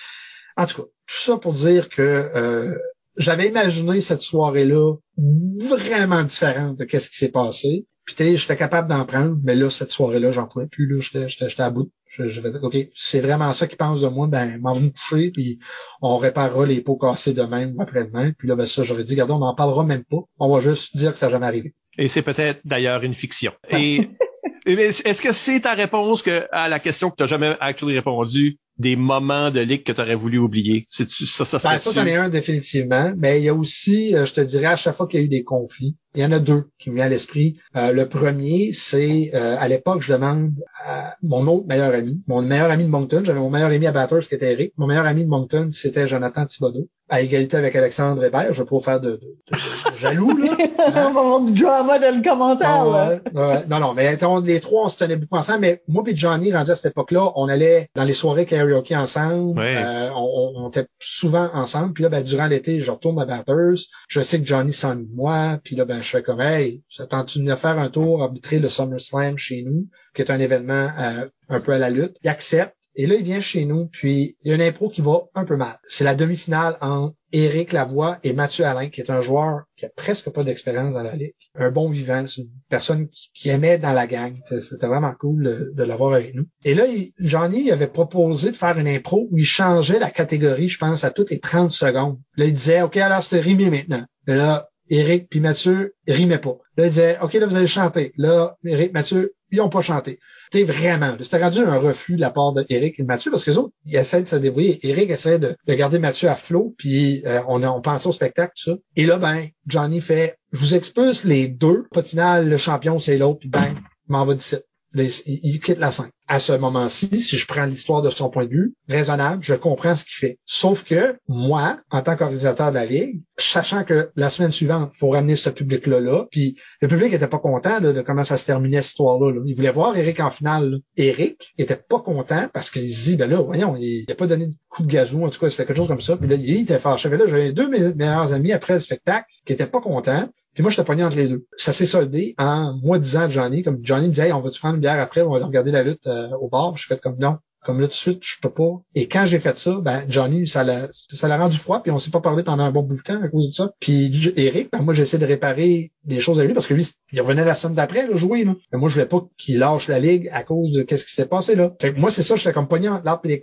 en tout cas, tout ça pour dire que euh, j'avais imaginé cette soirée-là vraiment différente de ce qui s'est passé. Puis j'étais capable d'en prendre, mais là, cette soirée-là, j'en pouvais plus. Là, j'étais, j'étais, à bout. Je, je vais dire, OK, c'est vraiment ça qu'ils pensent de moi, ben, m'en me coucher, puis on réparera les pots cassés demain ou après-demain. Puis là, ben ça, j'aurais dit, regardez, on n'en parlera même pas. On va juste dire que ça n'a jamais arrivé. Et c'est peut-être d'ailleurs une fiction. Et est-ce que c'est ta réponse que, à la question que tu n'as jamais actually répondu, des moments de ligue que tu aurais voulu oublier? C'est ça, ça, ben, ça, c'en est un définitivement. Mais il y a aussi, euh, je te dirais, à chaque fois qu'il y a eu des conflits, il y en a deux qui me viennent à l'esprit. Euh, le premier, c'est euh, à l'époque, je demande à mon autre meilleur ami, mon meilleur ami de Moncton, j'avais mon meilleur ami à Batters qui était Eric. Mon meilleur ami de Moncton, c'était Jonathan Thibodeau. À égalité avec Alexandre Hébert, je vais pas faire de, de, jaloux, là. on va avoir du drama dans le commentaire, là. non, non, mais les trois, on se tenait beaucoup ensemble, mais moi et Johnny, rendu à cette époque-là, on allait dans les soirées karaoke ensemble, euh, on, on, était souvent ensemble, puis là, ben, durant l'été, je retourne à Batters, je sais que Johnny s'ennuie de moi, puis là, ben, je fais comme, hey, tente de faire un tour, arbitrer le SummerSlam chez nous, qui est un événement euh, un peu à la lutte. Il accepte. Et là, il vient chez nous, puis il y a une impro qui va un peu mal. C'est la demi-finale entre Éric Lavoie et Mathieu Alain, qui est un joueur qui a presque pas d'expérience dans la ligue. Un bon vivant, c'est une personne qui, aimait dans la gang. C'était vraiment cool de, l'avoir avec nous. Et là, Johnny avait proposé de faire une impro où il changeait la catégorie, je pense, à toutes les 30 secondes. Là, il disait, OK, alors c'est rimé maintenant. Là, Éric puis Mathieu rimaient pas. Là, ils disaient, OK, là, vous allez chanter. Là, Éric, Mathieu, ils ont pas chanté. C'était vraiment, c'était rendu un refus de la part d'Éric et de Mathieu parce que les autres, ils essaient de se débrouiller. Éric essaie de, garder Mathieu à flot, puis euh, on, on pensait au spectacle, tout ça. Et là, ben, Johnny fait, je vous expulse les deux. Pas de finale, le champion, c'est l'autre, puis bang, m'en va d'ici il, quitte la scène. À ce moment-ci, si je prends l'histoire de son point de vue, raisonnable, je comprends ce qu'il fait. Sauf que moi, en tant qu'organisateur de la Ligue, sachant que la semaine suivante, il faut ramener ce public-là là, puis le public était pas content de comment ça se terminait cette histoire-là. Il voulait voir Eric en finale. Eric était pas content parce qu'il se dit, ben là, voyons, il n'a pas donné de coup de gazou, en tout cas, c'était quelque chose comme ça. Puis là, il était fâché. Là, j'avais deux meilleurs amis après le spectacle qui étaient pas contents. Puis moi, j'étais pogné entre les deux. Ça s'est soldé en moi disant à Johnny, comme Johnny me disait, on va-tu prendre une bière après, on va regarder la lutte euh, au bar? Je fais comme non. Comme là, tout de suite, je peux pas. Et quand j'ai fait ça, ben, Johnny, ça l'a, ça l'a rendu froid, puis on s'est pas parlé pendant un bon bout de temps à cause de ça. Puis Eric, ben, moi, j'essaie de réparer des choses avec lui, parce que lui, il revenait la semaine d'après, là, jouer, là. Mais moi, je voulais pas qu'il lâche la ligue à cause de qu'est-ce qui s'est passé, là. Fait que moi, c'est ça, je j'étais comme pogné entre l'arbre et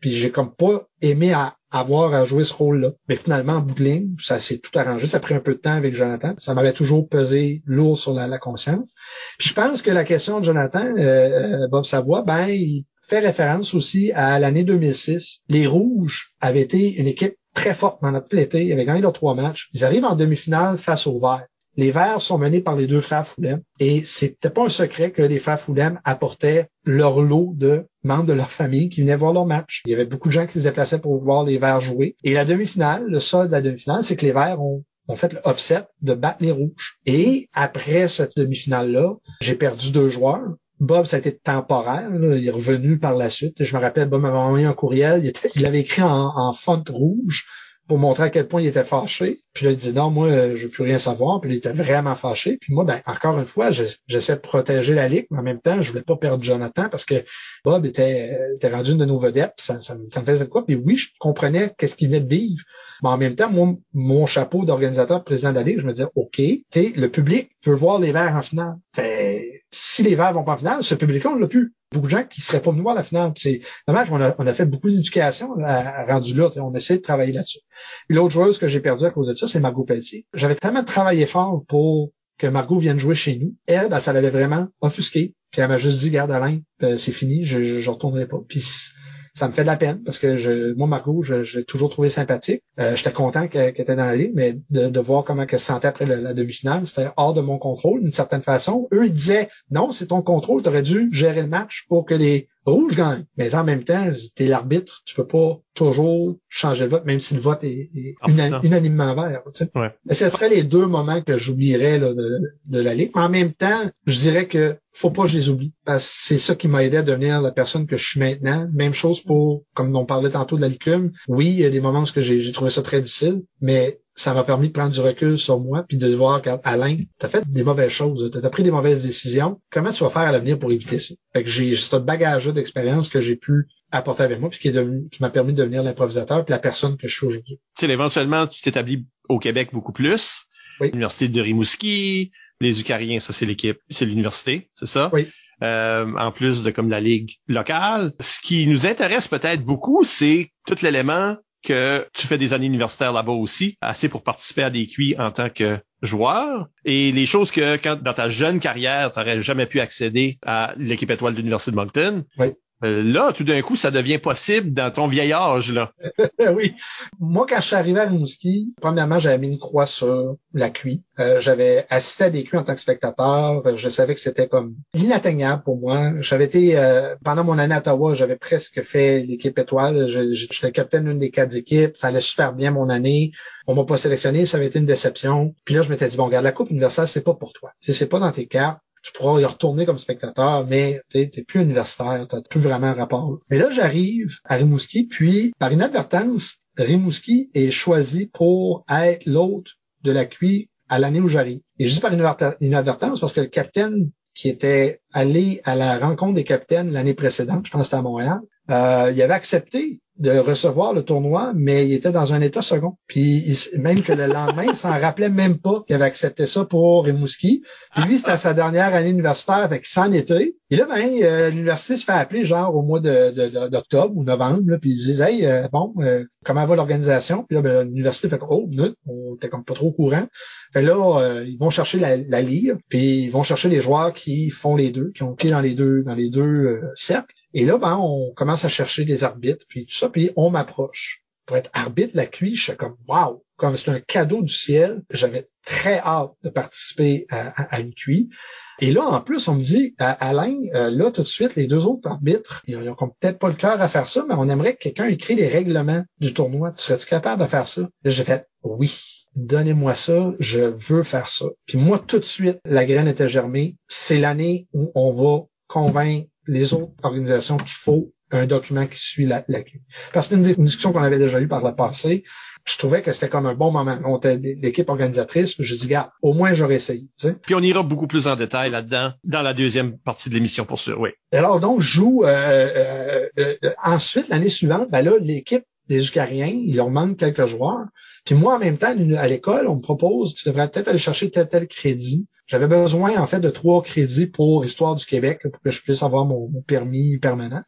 Puis j'ai comme pas aimé à avoir à jouer ce rôle-là. Mais finalement, en bout ça s'est tout arrangé. Ça a pris un peu de temps avec Jonathan. Ça m'avait toujours pesé lourd sur la, conscience. Puis je pense que la question de Jonathan, euh, euh, Bob Savoie, ben, il fait référence aussi à l'année 2006. Les Rouges avaient été une équipe très forte pendant tout l'été. Ils avaient gagné leurs trois matchs. Ils arrivent en demi-finale face aux Verts. Les Verts sont menés par les deux frères Foulem et c'était pas un secret que les frères Foulem apportaient leur lot de membres de leur famille qui venaient voir leur match. Il y avait beaucoup de gens qui se déplaçaient pour voir les Verts jouer. Et la demi-finale, le sol de la demi-finale, c'est que les Verts ont fait le de battre les rouges. Et après cette demi-finale-là, j'ai perdu deux joueurs. Bob, ça a été temporaire. Il est revenu par la suite. Je me rappelle, Bob m'avait envoyé un courriel. Il, il avait écrit en, en font rouge pour montrer à quel point il était fâché. Puis là, il dit non, moi, euh, je veux plus rien savoir. Puis il était vraiment fâché. Puis moi, ben, encore une fois, j'essaie de protéger la ligue, mais en même temps, je voulais pas perdre Jonathan parce que Bob était, était rendu une de nos vedettes. ça, ça, me faisait quoi? Puis oui, je comprenais qu'est-ce qu'il venait de vivre. Mais en même temps, moi, mon chapeau d'organisateur président de la Ligue, je me disais, OK, le public veut voir les Verts en finale. Si les Verts vont pas en finale, ce public-là, on l'a plus beaucoup de gens qui seraient pas venus voir la finale. C'est dommage, on a, on a fait beaucoup d'éducation à, rendu là. On essaie de travailler là-dessus. L'autre joueuse que j'ai perdue à cause de ça, c'est Margot Pelletier. J'avais tellement travaillé fort pour que Margot vienne jouer chez nous. Elle, ben, ça l'avait vraiment offusqué. Puis elle m'a juste dit, garde Alain, ben, c'est fini, je, je retournerai pas. Ça me fait de la peine parce que je, moi, Margot, je, je l'ai toujours trouvé sympathique. Euh, J'étais content qu'elle était dans la ligue, mais de, de voir comment elle se sentait après la, demi-finale, c'était hors de mon contrôle d'une certaine façon. Eux, ils disaient, non, c'est ton contrôle, tu aurais dû gérer le match pour que les rouges gagnent. Mais en même temps, tu es l'arbitre, tu peux pas toujours changer le vote, même si le vote est, unanimement vert. Tu sais. ce serait les deux moments que j'oublierais de, de la ligue. Mais en même temps, je dirais que faut pas que je les oublie. Parce que c'est ça qui m'a aidé à devenir la personne que je suis maintenant. Même chose pour, comme on parlait tantôt de la licume. Oui, il y a des moments où j'ai trouvé ça très difficile, mais ça m'a permis de prendre du recul sur moi puis de voir, regarde, Alain, t'as fait des mauvaises choses, t'as as pris des mauvaises décisions. Comment tu vas faire à l'avenir pour éviter ça? Fait que j'ai ce bagage d'expérience que j'ai pu apporter avec moi puis qui qui m'a permis de devenir l'improvisateur puis la personne que je suis aujourd'hui. Tu sais, éventuellement, tu t'établis au Québec beaucoup plus. Oui. L'université de Rimouski, les Eucariens, ça c'est l'équipe, c'est l'université, c'est ça? Oui. Euh, en plus de comme la ligue locale. Ce qui nous intéresse peut-être beaucoup, c'est tout l'élément que tu fais des années universitaires là-bas aussi, assez pour participer à des QI en tant que joueur. Et les choses que quand dans ta jeune carrière, tu n'aurais jamais pu accéder à l'équipe étoile de l'Université de Moncton. Oui. Euh, là, tout d'un coup, ça devient possible dans ton vieil âge, là. oui. Moi, quand je suis arrivé à Rimouski, premièrement, j'avais mis une croix sur la QI. Euh, j'avais assisté à des QI en tant que spectateur. Je savais que c'était comme inatteignable pour moi. J'avais été, euh, pendant mon année à Ottawa, j'avais presque fait l'équipe étoile. J'étais capitaine d'une des quatre équipes. Ça allait super bien mon année. On m'a pas sélectionné. Ça avait été une déception. Puis là, je m'étais dit, bon, regarde, la Coupe universelle, c'est pas pour toi. C'est pas dans tes cartes tu pourras y retourner comme spectateur, mais tu n'es plus universitaire, tu n'as plus vraiment un rapport. Mais là, j'arrive à Rimouski, puis par inadvertance, Rimouski est choisi pour être l'hôte de la QI à l'année où j'arrive. Et juste par inadvertance, parce que le capitaine qui était allé à la rencontre des capitaines l'année précédente, je pense que c'était à Montréal, euh, il avait accepté de recevoir le tournoi, mais il était dans un état second. Puis même que le lendemain, il s'en rappelait même pas qu'il avait accepté ça pour Rimouski. Puis lui, c'était sa dernière année universitaire, fait qu'il s'en était. Et là, ben, euh, l'université se fait appeler genre au mois d'octobre ou novembre, puis ils disent Hey, euh, bon, euh, comment va l'organisation? Puis là, ben, l'université fait Oh, minute, on était comme pas trop au courant. Fait là, ils vont chercher la, la puis ils vont chercher les joueurs qui font les deux, qui ont pied dans les deux, dans les deux cercles. Et là, ben, on commence à chercher des arbitres, puis tout ça, puis on m'approche. Pour être arbitre la cuisse, je suis comme wow, comme c'est un cadeau du ciel. J'avais très hâte de participer à, une cuisse. Et là, en plus, on me dit, Alain, euh, là, tout de suite, les deux autres arbitres, ils n'ont peut-être pas le cœur à faire ça, mais on aimerait que quelqu'un écrit les règlements du tournoi. Tu serais-tu capable de faire ça? J'ai fait oui. Donnez-moi ça, je veux faire ça. Puis moi, tout de suite, la graine était germée. C'est l'année où on va convaincre les autres organisations qu'il faut un document qui suit la, la Parce que c'est une, discussion qu'on avait déjà eue par le passé. Je trouvais que c'était comme un bon moment. On était l'équipe organisatrice, je dis, gars, au moins j'aurais essayé. Puis on ira beaucoup plus en détail là-dedans dans la deuxième partie de l'émission pour sûr, oui. Alors donc, je joue euh, euh, euh, ensuite, l'année suivante, ben là, l'équipe des Eucariens, il leur manque quelques joueurs. Puis moi, en même temps, à l'école, on me propose, tu devrais peut-être aller chercher tel tel crédit j'avais besoin, en fait, de trois crédits pour Histoire du Québec, pour que je puisse avoir mon, permis permanent.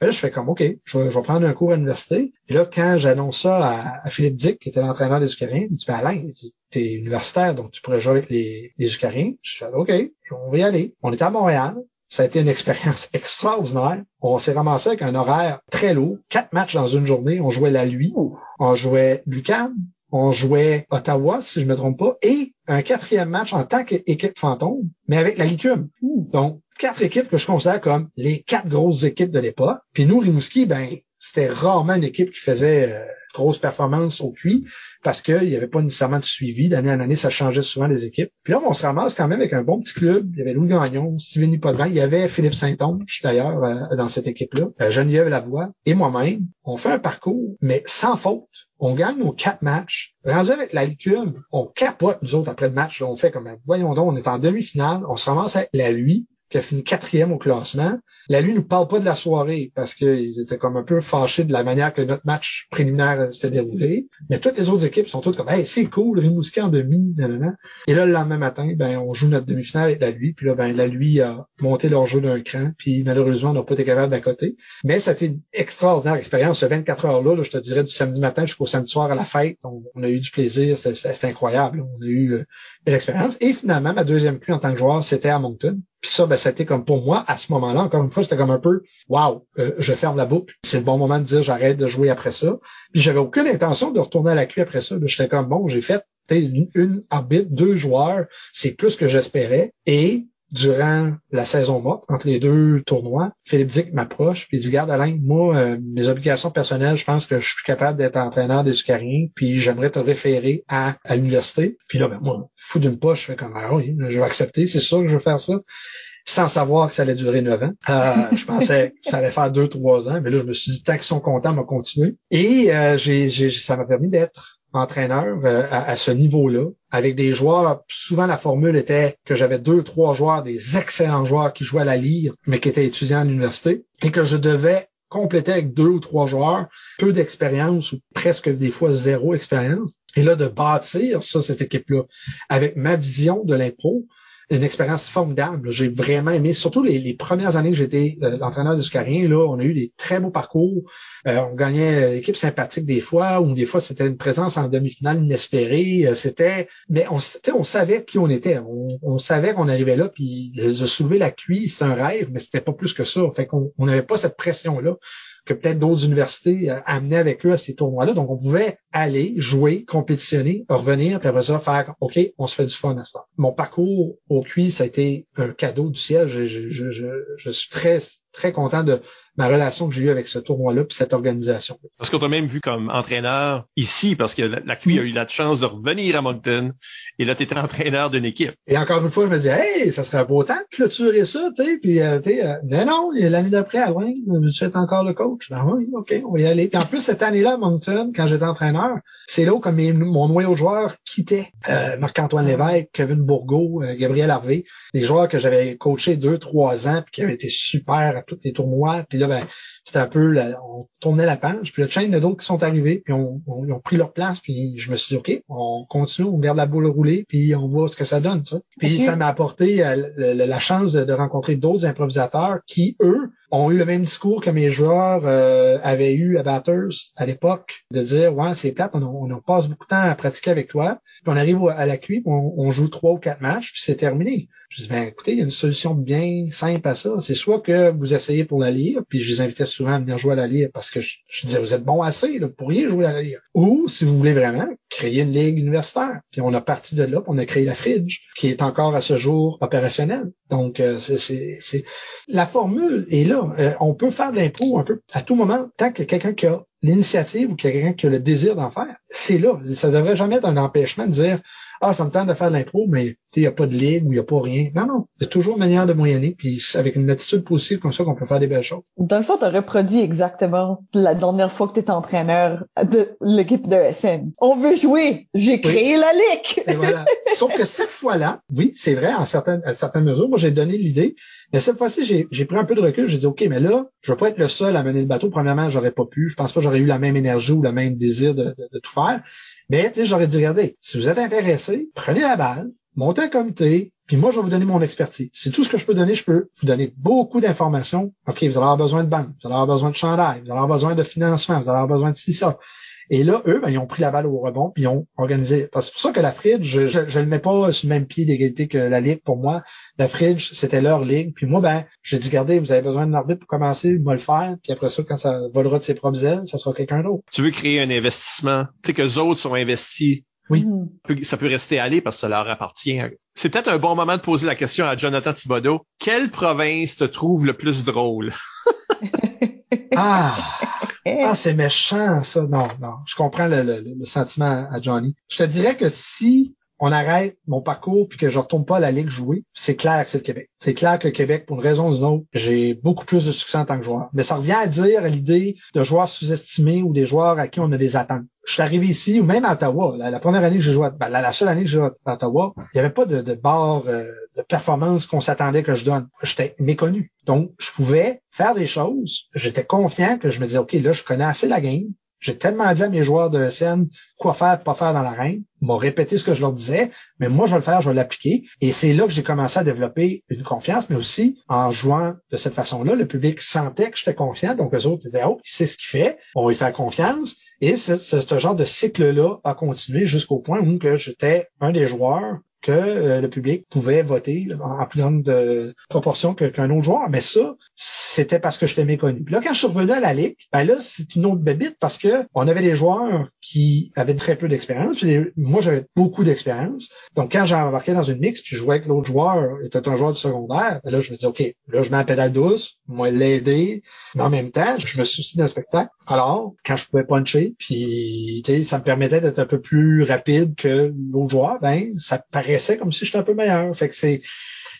là, je fais comme, OK, je vais, prendre un cours à l'université. Et là, quand j'annonce ça à, Philippe Dick, qui était l'entraîneur des Eucariens, il me dit, ben Alain, t'es universitaire, donc tu pourrais jouer avec les, les Eucariens. Je fais, OK, on va y aller. On était à Montréal. Ça a été une expérience extraordinaire. On s'est ramassé avec un horaire très lourd. Quatre matchs dans une journée. On jouait la lui. On jouait Lucam on jouait Ottawa, si je me trompe pas, et un quatrième match en tant qu'équipe fantôme, mais avec la Licume. Donc, quatre équipes que je considère comme les quatre grosses équipes de l'époque. Puis nous, Rimouski, ben, c'était rarement une équipe qui faisait euh, grosse performance au QI parce qu'il n'y avait pas nécessairement de suivi. D'année en année, ça changeait souvent les équipes. Puis là, on se ramasse quand même avec un bon petit club. Il y avait Louis Gagnon, Steven Hippodran, il y avait Philippe Saint-Onge, d'ailleurs, euh, dans cette équipe-là, euh, Geneviève Lavoie et moi-même. On fait un parcours, mais sans faute. On gagne nos quatre matchs. Rendu avec la licume, on capote, nous autres, après le match. on fait comme, voyons donc, on est en demi-finale. On se ramasse avec la lui qui a fini quatrième au classement. La lui nous parle pas de la soirée parce qu'ils étaient comme un peu fâchés de la manière que notre match préliminaire s'était déroulé. Mais toutes les autres équipes sont toutes comme Hey, c'est cool, Rimouski en demi, nanana. Et là, le lendemain matin, ben, on joue notre demi-finale avec la lui, puis là, ben, la lui a monté leur jeu d'un cran, puis malheureusement, on n'a pas été capable d'à côté. Mais ça une extraordinaire expérience. Ce 24 heures-là, je te dirais, du samedi matin jusqu'au samedi soir à la fête, on, a eu du plaisir, c'était incroyable. On a eu euh, une expérience. Et finalement, ma deuxième pluie en tant que joueur, c'était à Moncton. Puis ça, ben, c'était comme pour moi, à ce moment-là, encore une fois, c'était comme un peu, wow, euh, je ferme la boucle. C'est le bon moment de dire j'arrête de jouer après ça. Puis j'avais aucune intention de retourner à la QI après ça. J'étais comme, bon, j'ai fait une, une arbitre, deux joueurs, c'est plus que j'espérais. Et durant la saison morte, entre les deux tournois, Philippe Dick m'approche puis il dit Garde Alain, moi, euh, mes obligations personnelles, je pense que je suis capable d'être entraîneur des Sucariens, puis j'aimerais te référer à, à l'université. Puis là, ben moi, fou d'une poche, je fais comme ah oui, je vais accepter, c'est sûr que je vais faire ça sans savoir que ça allait durer neuf ans. Euh, je pensais que ça allait faire deux, trois ans, mais là, je me suis dit, tant qu'ils sont contents, on va continuer. Et euh, j'ai, ça m'a permis d'être entraîneur euh, à, ce niveau-là, avec des joueurs, souvent la formule était que j'avais deux, trois joueurs, des excellents joueurs qui jouaient à la lyre, mais qui étaient étudiants à l'université, et que je devais compléter avec deux ou trois joueurs, peu d'expérience ou presque des fois zéro expérience. Et là, de bâtir ça, cette équipe-là, avec ma vision de l'impro, une expérience formidable. J'ai vraiment aimé, surtout les, premières années que j'étais euh, l'entraîneur du Scarien, là, on a eu des très beaux parcours. Euh, on gagnait l'équipe sympathique des fois, ou des fois c'était une présence en demi-finale inespérée. Euh, c'était, mais on, savait qui on était. On, savait qu'on arrivait là, puis de soulever la cuisse, c'était un rêve, mais c'était pas plus que ça. Fait qu'on n'avait pas cette pression-là que peut-être d'autres universités euh, amenaient avec eux à ces tournois-là. Donc, on pouvait aller, jouer, compétitionner, revenir, puis après ça, faire OK, on se fait du fun à ce moment. Mon parcours au QI, ça a été un cadeau du ciel. Je, je, je, je suis très, très content de ma relation que j'ai eue avec ce tournoi-là puis cette organisation. Parce qu'on t'a même vu comme entraîneur ici, parce que la, QI a eu la chance de revenir à Moncton, et là, tu étais entraîneur d'une équipe. Et encore une fois, je me dis, hey, ça serait un beau temps de clôturer ça, tu sais, puis, euh, tu euh, non, non, l'année d'après, à loin, veux-tu être encore le coach? Ben oui, OK, on va y aller. Puis en plus, cette année-là, à Moncton, quand j'étais entraîneur, c'est là où comme mon noyau de joueurs quittait euh, Marc-Antoine Lévesque, Kevin Bourgault, euh, Gabriel Harvey, des joueurs que j'avais coachés deux, trois ans, puis qui avaient été super tous les tournois, puis là, ben, c'était un peu, on tournait la page, puis le chaîne de d'autres qui sont arrivés, puis on, ils ont pris leur place, puis je me suis dit, OK, on continue, on garde la boule rouler, puis on voit ce que ça donne, ça. Puis ça m'a apporté euh, la chance de, rencontrer d'autres improvisateurs qui, eux, ont eu le même discours que mes joueurs euh, avaient eu à Batters à l'époque, de dire, ouais, c'est plate, on, on, passe beaucoup de temps à pratiquer avec toi, puis on arrive à la cuite, on, on joue trois ou quatre matchs, puis c'est terminé. Je dis, ben écoutez, il y a une solution bien simple à ça. C'est soit que vous essayez pour la lire, puis je les invitais souvent venir jouer à la lire parce que je, disais, vous êtes bon assez, là, vous pourriez jouer à la lire. Ou, si vous voulez vraiment, créer une ligue universitaire. Puis on a parti de là, puis on a créé la Fridge, qui est encore à ce jour opérationnelle. Donc, euh, c'est la formule est là. Euh, on peut faire de l'impro un peu à tout moment, tant que quelqu'un qui a l'initiative ou quelqu'un qui a le désir d'en faire, c'est là. Ça devrait jamais être un empêchement de dire ah, ça me tente de faire de l'impro, mais il n'y a pas de ligue ou il n'y a pas rien. Non, non. Il y a toujours une manière de moyenner, puis avec une attitude positive comme ça qu'on peut faire des belles choses. Dans le fond, tu as reproduit exactement la dernière fois que tu étais entraîneur de l'équipe de SN. On veut jouer. J'ai créé la ligue. Et voilà. Sauf que cette fois-là, oui, c'est vrai, en certaines, à certaines mesures, moi j'ai donné l'idée, mais cette fois-ci, j'ai pris un peu de recul. J'ai dit, OK, mais là, je veux pas être le seul à mener le bateau. Premièrement, j'aurais pas pu. Je pense pas que j'aurais eu la même énergie ou le même désir de, de tout faire. Mais j'aurais dit, regardez, si vous êtes intéressé, prenez la balle, montez un comité, puis moi, je vais vous donner mon expertise. C'est tout ce que je peux donner. Je peux vous donner beaucoup d'informations. OK, vous allez avoir besoin de banque, vous allez avoir besoin de chandail, vous allez avoir besoin de financement, vous allez avoir besoin de ci, ça. Et là, eux, ben, ils ont pris la balle au rebond, puis ils ont organisé. C'est pour ça que la Fridge, je, je, le mets pas sur le même pied d'égalité que la Ligue pour moi. La Fridge, c'était leur ligue. Puis moi, ben, j'ai dit, regardez, vous avez besoin d'un arbitre pour commencer, moi le faire. Puis après ça, quand ça volera de ses propres ailes, ça sera quelqu'un d'autre. Tu veux créer un investissement? Tu sais, que les autres sont investis oui. Ça peut rester aller parce que ça leur appartient. C'est peut-être un bon moment de poser la question à Jonathan Thibodeau. Quelle province te trouve le plus drôle? ah! Ah, c'est méchant, ça. Non, non. Je comprends le, le, sentiment à Johnny. Je te dirais que si on arrête mon parcours puis que je retourne pas à la Ligue jouer, c'est clair que c'est le Québec. C'est clair que Québec, pour une raison ou une autre, j'ai beaucoup plus de succès en tant que joueur. Mais ça revient à dire à l'idée de joueurs sous-estimés ou des joueurs à qui on a des attentes. Je suis arrivé ici, ou même à Ottawa, la, première année que j'ai joué, ben, la, seule année que j'ai joué à Ottawa, il n'y avait pas de, de barre euh, de performance qu'on s'attendait que je donne. J'étais méconnu. Donc, je pouvais faire des choses. J'étais confiant que je me disais, OK, là, je connais assez la game. J'ai tellement dit à mes joueurs de scène quoi faire, pas faire dans l'arène. Ils m'ont répété ce que je leur disais, mais moi, je vais le faire, je vais l'appliquer. Et c'est là que j'ai commencé à développer une confiance, mais aussi en jouant de cette façon-là, le public sentait que j'étais confiant. Donc, eux autres disaient, oh, il sait ce qu'il fait, on lui faire confiance. Et ce, ce genre de cycle-là a continué jusqu'au point où j'étais un des joueurs que euh, le public pouvait voter en, plus grande euh, proportion qu'un autre joueur. Mais ça, c'était parce que j'étais méconnu. Puis là, quand je suis revenu à la Ligue, ben là, c'est une autre bébite parce que on avait des joueurs qui avaient très peu d'expérience. Moi, j'avais beaucoup d'expérience. Donc, quand j'ai embarqué dans une mix, puis je voyais que l'autre joueur était un joueur du secondaire, ben là, je me dis, OK, là, je mets la pédale douce, moi l'aider, mais en même temps, je me soucie d'un spectacle. Alors, quand je pouvais puncher, puis ça me permettait d'être un peu plus rapide que l'autre joueur, ben, ça paraissait comme si j'étais un peu meilleur. Fait que c'est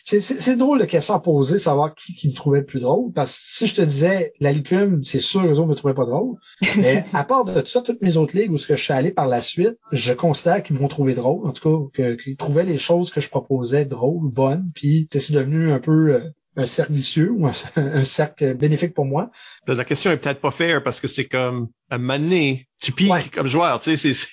c'est drôle de question à poser, savoir qui, qui me trouvait le plus drôle. Parce que si je te disais la licume, c'est sûr eux autres me trouvaient pas drôle. Mais à part de tout ça, toutes mes autres ligues où ce que je suis allé par la suite, je considère qu'ils m'ont trouvé drôle. En tout cas, qu'ils trouvaient les choses que je proposais drôles, bonnes. Puis c'est devenu un peu euh, un cercle vicieux ou un, cercle bénéfique pour moi. La question est peut-être pas fair parce que c'est comme un mané, tu piques comme joueur, tu sais, c'est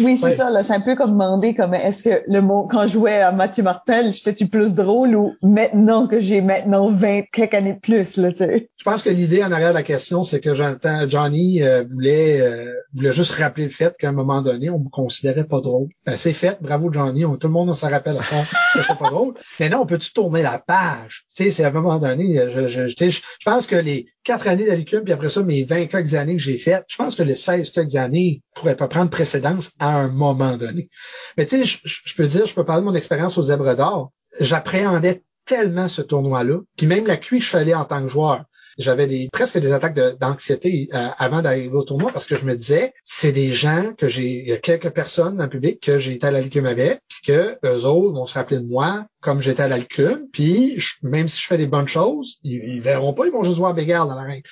Oui, c'est ça. Là, c'est un peu comme demander comme est-ce que le mot quand je jouais à Mathieu Martel, j'étais-tu plus drôle ou maintenant que j'ai maintenant 20 quelques années de plus là, tu sais? Je pense que l'idée en arrière de la question, c'est que Johnny euh, voulait euh, voulait juste rappeler le fait qu'à un moment donné, on me considérait pas drôle. Ben, c'est fait, bravo Johnny, on, tout le monde s'en rappelle à ça, que c'est pas drôle. Mais non, on peut-tu tourner la page? Tu sais, c'est à un moment donné, je, je, je, je pense que les quatre années d'Alicum, puis après ça, mes 20 quelques années que j'ai faites, je pense que les 16 quelques années pourraient pas prendre précédence à un moment donné. Mais tu sais, je, peux dire, je peux parler de mon expérience aux Zèbres d'Or. J'appréhendais tellement ce tournoi-là, puis même la cuit que je en tant que joueur j'avais des presque des attaques d'anxiété euh, avant d'arriver au tournoi parce que je me disais, c'est des gens que j'ai, il y a quelques personnes dans le public que j'ai été à l'alcume avec, puis que eux autres vont se rappeler de moi comme j'étais à l'alcume, puis même si je fais des bonnes choses, ils, verront pas, ils vont juste voir Bégard dans la reine.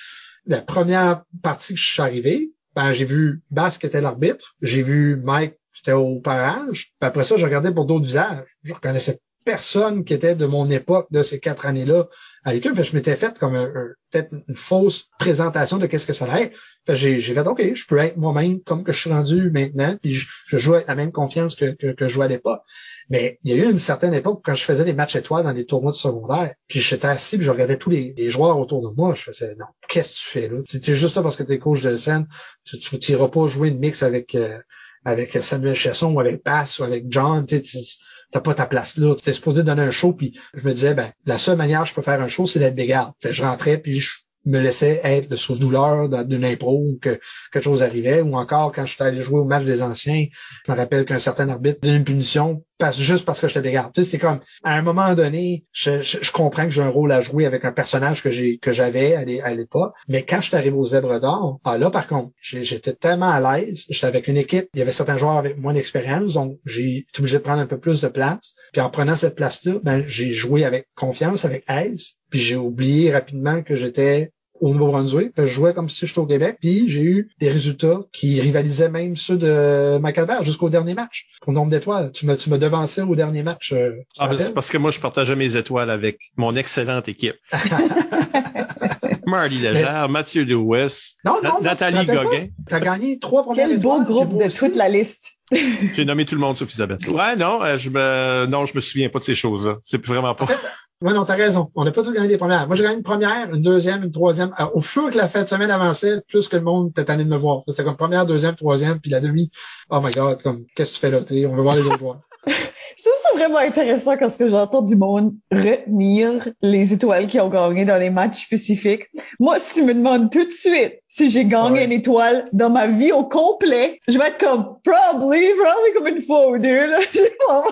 La première partie que je suis arrivé, ben, j'ai vu Bass qui était l'arbitre, j'ai vu Mike qui était au parage, puis après ça, je regardais pour d'autres visages. Je reconnaissais personne qui était de mon époque de ces quatre années-là à l'école. Je m'étais fait comme peut-être une fausse présentation de qu'est-ce que ça allait être. J'ai, fait OK, je peux être moi-même comme que je suis rendu maintenant, puis je, joue avec la même confiance que, que, que je jouais à l'époque. Mais il y a eu une certaine époque quand je faisais des matchs étoiles dans des tournois de secondaire, puis j'étais assis, puis je regardais tous les, joueurs autour de moi, je faisais non, qu'est-ce que tu fais là? Tu es juste là parce que tu es coach de scène, tu n'iras pas jouer une mix avec euh, avec Samuel Chesson ou avec Bass ou avec John, tu t'as pas ta place là. Tu supposé donner un show, puis je me disais, ben, la seule manière que je peux faire un show, c'est d'être bégarde. Fait je rentrais, puis je me laissais être le souffle-douleur d'une impro ou que quelque chose arrivait. Ou encore, quand je suis allé jouer au match des anciens, je me rappelle qu'un certain arbitre donne une punition parce, juste parce que je te dégarde. Tu sais, c'est comme, à un moment donné, je, je, comprends que j'ai un rôle à jouer avec un personnage que j'ai que j'avais à l'époque. Mais quand je suis arrivé aux Zèbres d'Or, ah, là, par contre, j'étais tellement à l'aise. J'étais avec une équipe, il y avait certains joueurs avec moins d'expérience, donc j'ai été obligé de prendre un peu plus de place. Puis en prenant cette place-là, ben, j'ai joué avec confiance, avec aise. Puis j'ai oublié rapidement que j'étais au Nouveau-Brunswick. Je jouais comme si j'étais au Québec. Puis j'ai eu des résultats qui rivalisaient même ceux de Michael Albert jusqu'au dernier match. Au nombre d'étoiles. Tu me, tu me devançais au dernier match. Euh, ah, ben, c'est parce que moi, je partageais mes étoiles avec mon excellente équipe. Marty Legère, Mathieu Lewis, non, non, Nathalie Gauguin. T'as gagné trois premières Quel beau groupe de toute la liste. J'ai nommé tout le monde sauf Isabelle. Ouais, non, euh, je me, non, je me souviens pas de ces choses-là. C'est vraiment pas. Oui, non, t'as raison. On n'a pas tous gagné des premières. Moi, j'ai gagné une première, une deuxième, une troisième. au fur que la fête de semaine avançait, plus que le monde était tanné de me voir. C'était comme première, deuxième, troisième, puis la demi. Oh my God, comme, qu'est-ce que tu fais là? on veut voir les autres joueurs. Je trouve ça vraiment intéressant quand que j'entends du monde retenir les étoiles qui ont gagné dans les matchs spécifiques. Moi, si tu me demandes tout de suite si j'ai gagné une étoile dans ma vie au complet, je vais être comme probably, probably comme une fois ou deux. Là.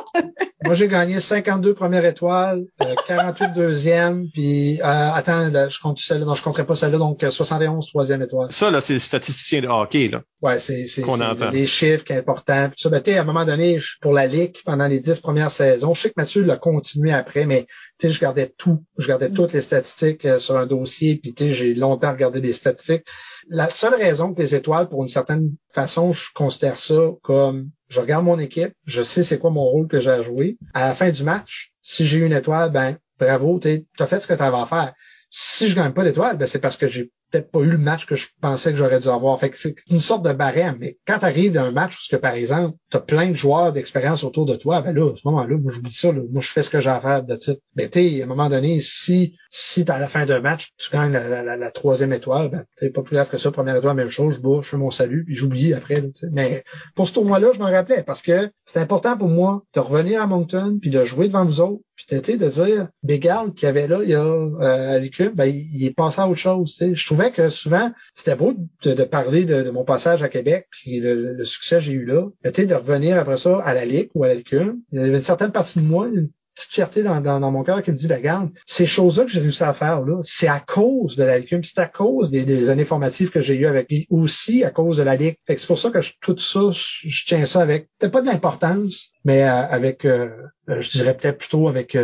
Moi, j'ai gagné 52 premières étoiles, 48 euh, deuxièmes, puis euh, attends, je compte celle-là, non, je compterai pas celle-là, donc 71 euh, troisième étoile. Ça, là, c'est le statisticien de hockey, là. Ouais, c'est c'est les chiffres qui sont importants. Puis ça, ben, à un moment donné, pour la Ligue, pendant les dix premières saisons, je sais que Mathieu l'a continué après, mais tu sais, je gardais tout. Je gardais toutes les statistiques sur un dossier, puis tu sais, j'ai longtemps regardé les statistiques. La seule raison que les étoiles, pour une certaine façon, je considère ça comme je regarde mon équipe, je sais c'est quoi mon rôle que j'ai à jouer. À la fin du match, si j'ai une étoile, ben bravo, tu as fait ce que tu avais à faire. Si je gagne pas l'étoile, ben c'est parce que j'ai peut-être pas eu le match que je pensais que j'aurais dû avoir. Fait c'est une sorte de barème. Mais quand tu arrives dans un match où, que, par exemple, tu as plein de joueurs d'expérience autour de toi, ben là, à ce moment-là, moi, j'oublie ça. Moi, je fais ce que j'ai à faire de titre. Ben, tu à un moment donné, si, si à la fin d'un match, tu gagnes la, troisième étoile, ben, t'es pas plus grave que ça. Première étoile, même chose. Je bats, je fais mon salut, puis j'oublie après. Mais pour ce tournoi-là, je m'en rappelais parce que c'était important pour moi de revenir à Moncton puis de jouer devant vous autres puis t'étais de dire, Bégal qui avait là, il y a euh, à l'équipe, ben, il, est passé à autre chose. Je trouvais que souvent, c'était beau de, parler de, mon passage à Québec, puis le, succès que j'ai eu là. Mais de revenir après ça à la Ligue ou à la Il y avait une certaine partie de moi, petite fierté dans, dans, mon cœur qui me dit, ben, regarde, ces choses-là que j'ai réussi à faire, là, c'est à cause de la c'est à cause des, années formatives que j'ai eues avec lui, aussi à cause de la Ligue. c'est pour ça que tout ça, je, tiens ça avec, peut-être pas d'importance, mais euh, avec, euh, euh, je dirais peut-être plutôt avec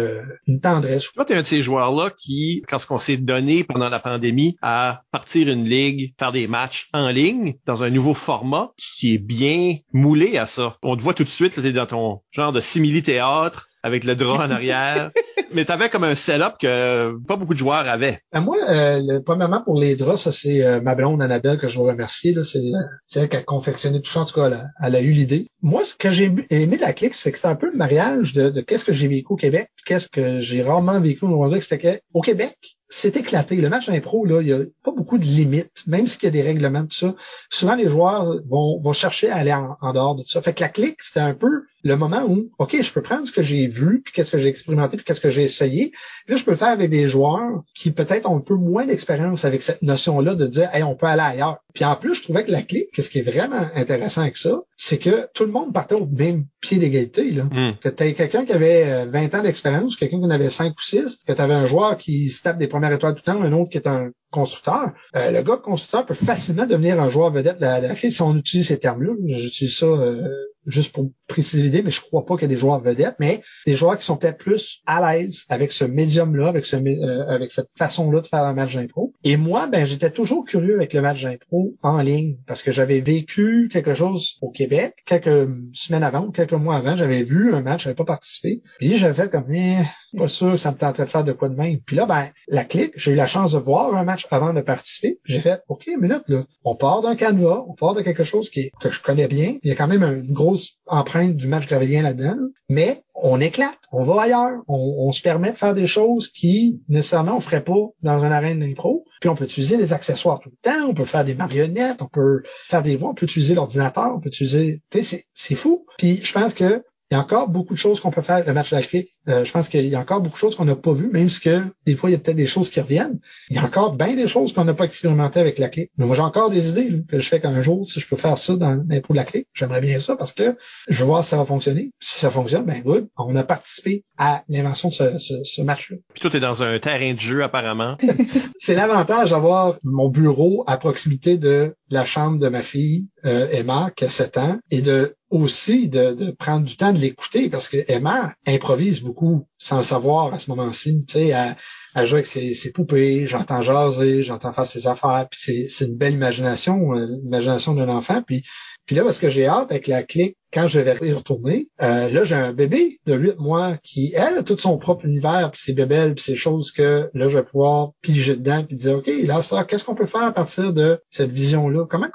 une tendresse. Toi, tu es un de ces joueurs-là qui, quand on s'est donné pendant la pandémie à partir une ligue, faire des matchs en ligne, dans un nouveau format, qui est bien moulé à ça. On te voit tout de suite, tu es dans ton genre de simili-théâtre, avec le drap en arrière. mais tu avais comme un setup que pas beaucoup de joueurs avaient. Ben moi, euh, premièrement, pour les draps, ça c'est euh, ma blonde Annabelle que je veux remercier. Là, c'est, c'est elle qui a confectionné tout ça. En tout cas, elle a, elle a eu l'idée. Moi, ce que j'ai aimé de la clique, c'est que c'était un peu le mariage de, de qu'est-ce que j'ai vécu au Québec, qu'est-ce que j'ai rarement vécu au Nouveau-Brunswick. C'était qu'au Québec, c'est éclaté. Le match d'impro, là, il n'y a pas beaucoup de limites, même s'il y a des règlements, tout ça. Souvent, les joueurs vont, chercher à aller en, dehors de tout ça. Fait que la clique, c'était un peu le moment où, OK, je peux prendre ce que j'ai vu, puis qu'est-ce que j'ai expérimenté, puis qu'est-ce que j'ai essayé. Puis là, je peux le faire avec des joueurs qui peut-être ont un peu moins d'expérience avec cette notion-là de dire, hey, on peut aller ailleurs. Puis en plus, je trouvais que la clé, qu'est-ce qui est vraiment intéressant avec ça, c'est que tout le monde partait au même pied d'égalité. Là. Hmm. Que tu quelqu'un qui avait 20 euh, ans d'expérience, quelqu'un qui en avait 5 ou 6, que tu avais un joueur qui se tape des premières étoiles tout le temps, un autre qui est un constructeur. Euh, le gars constructeur peut facilement devenir un joueur vedette de la, clé si on utilise ces termes-là. J'utilise ça euh, juste pour préciser l'idée, mais je crois pas qu'il y ait des joueurs vedettes, mais des joueurs qui sont peut-être plus à l'aise avec ce médium-là, avec ce euh, avec cette façon-là de faire un match d'impro. Et moi, ben j'étais toujours curieux avec le match d'impro en ligne parce que j'avais vécu quelque chose au Québec quelques semaines avant ou quelques mois avant, j'avais vu un match, j'avais pas participé. Puis j'avais fait comme eh, pas sûr que ça me tenterait de faire de quoi de même. Puis là, ben la clique, j'ai eu la chance de voir un match avant de participer. J'ai fait OK, minute là, on part d'un canevas, on part de quelque chose qui que je connais bien. Il y a quand même une grosse empreinte du match gravélien là-dedans, mais on éclate, on va ailleurs, on, se permet de faire des choses qui nécessairement on ferait pas dans un arène d'impro. Puis on peut utiliser des accessoires tout le temps, on peut faire des marionnettes, on peut faire des voix, on peut utiliser l'ordinateur, on peut utiliser, tu sais, c'est fou. Puis je pense que il y a encore beaucoup de choses qu'on peut faire le match de la euh, je pense qu'il y a encore beaucoup de choses qu'on n'a pas vues, même si que des fois, il y a peut-être des choses qui reviennent. Il y a encore bien des choses qu'on n'a pas expérimentées avec la clé. Mais moi, j'ai encore des idées que je fais qu'un jour, si je peux faire ça dans l'impro de la clé, j'aimerais bien ça parce que je veux voir si ça va fonctionner. Si ça fonctionne, ben good. On a participé à l'invention de ce, ce, ce match-là. Puis toi, tu es dans un terrain de jeu, apparemment. C'est l'avantage d'avoir mon bureau à proximité de la chambre de ma fille, euh, Emma, qui a 7 ans, et de aussi de, de, prendre du temps de l'écouter parce que Emma improvise beaucoup sans le savoir à ce moment-ci. Tu sais, elle, elle, joue avec ses, ses poupées, j'entends jaser, j'entends faire ses affaires, puis c'est une belle imagination, euh, l'imagination d'un enfant. Puis puis là, parce que j'ai hâte avec la clique, quand je vais y retourner, euh, là, j'ai un bébé de 8 mois qui, elle, a tout son propre univers, puis ses bébelles, puis ses choses que là, je vais pouvoir piger dedans, puis dire, OK, là, ça, qu'est-ce qu'on peut faire à partir de cette vision-là? Comment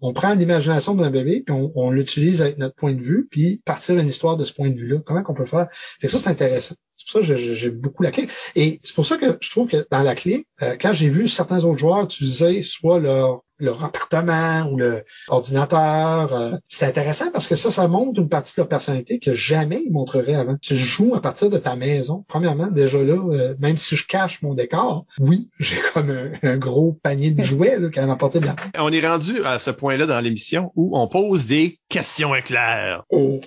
on, prend l'imagination d'un bébé, puis on, l'utilise avec notre point de vue, puis partir une histoire de ce point de vue-là? Comment qu'on peut faire? Fait ça, c'est intéressant. Pour ça que j'ai beaucoup la clé. Et c'est pour ça que je trouve que dans la clé, euh, quand j'ai vu certains autres joueurs utiliser soit leur leur appartement ou le ordinateur. Euh, c'est intéressant parce que ça, ça montre une partie de leur personnalité que jamais ils montreraient avant. Tu joues à partir de ta maison. Premièrement, déjà là, euh, même si je cache mon décor, oui, j'ai comme un, gros panier de jouets là, qui m'a apporté de la On est rendu à ce point-là dans l'émission où on pose des questions éclairs. Oh.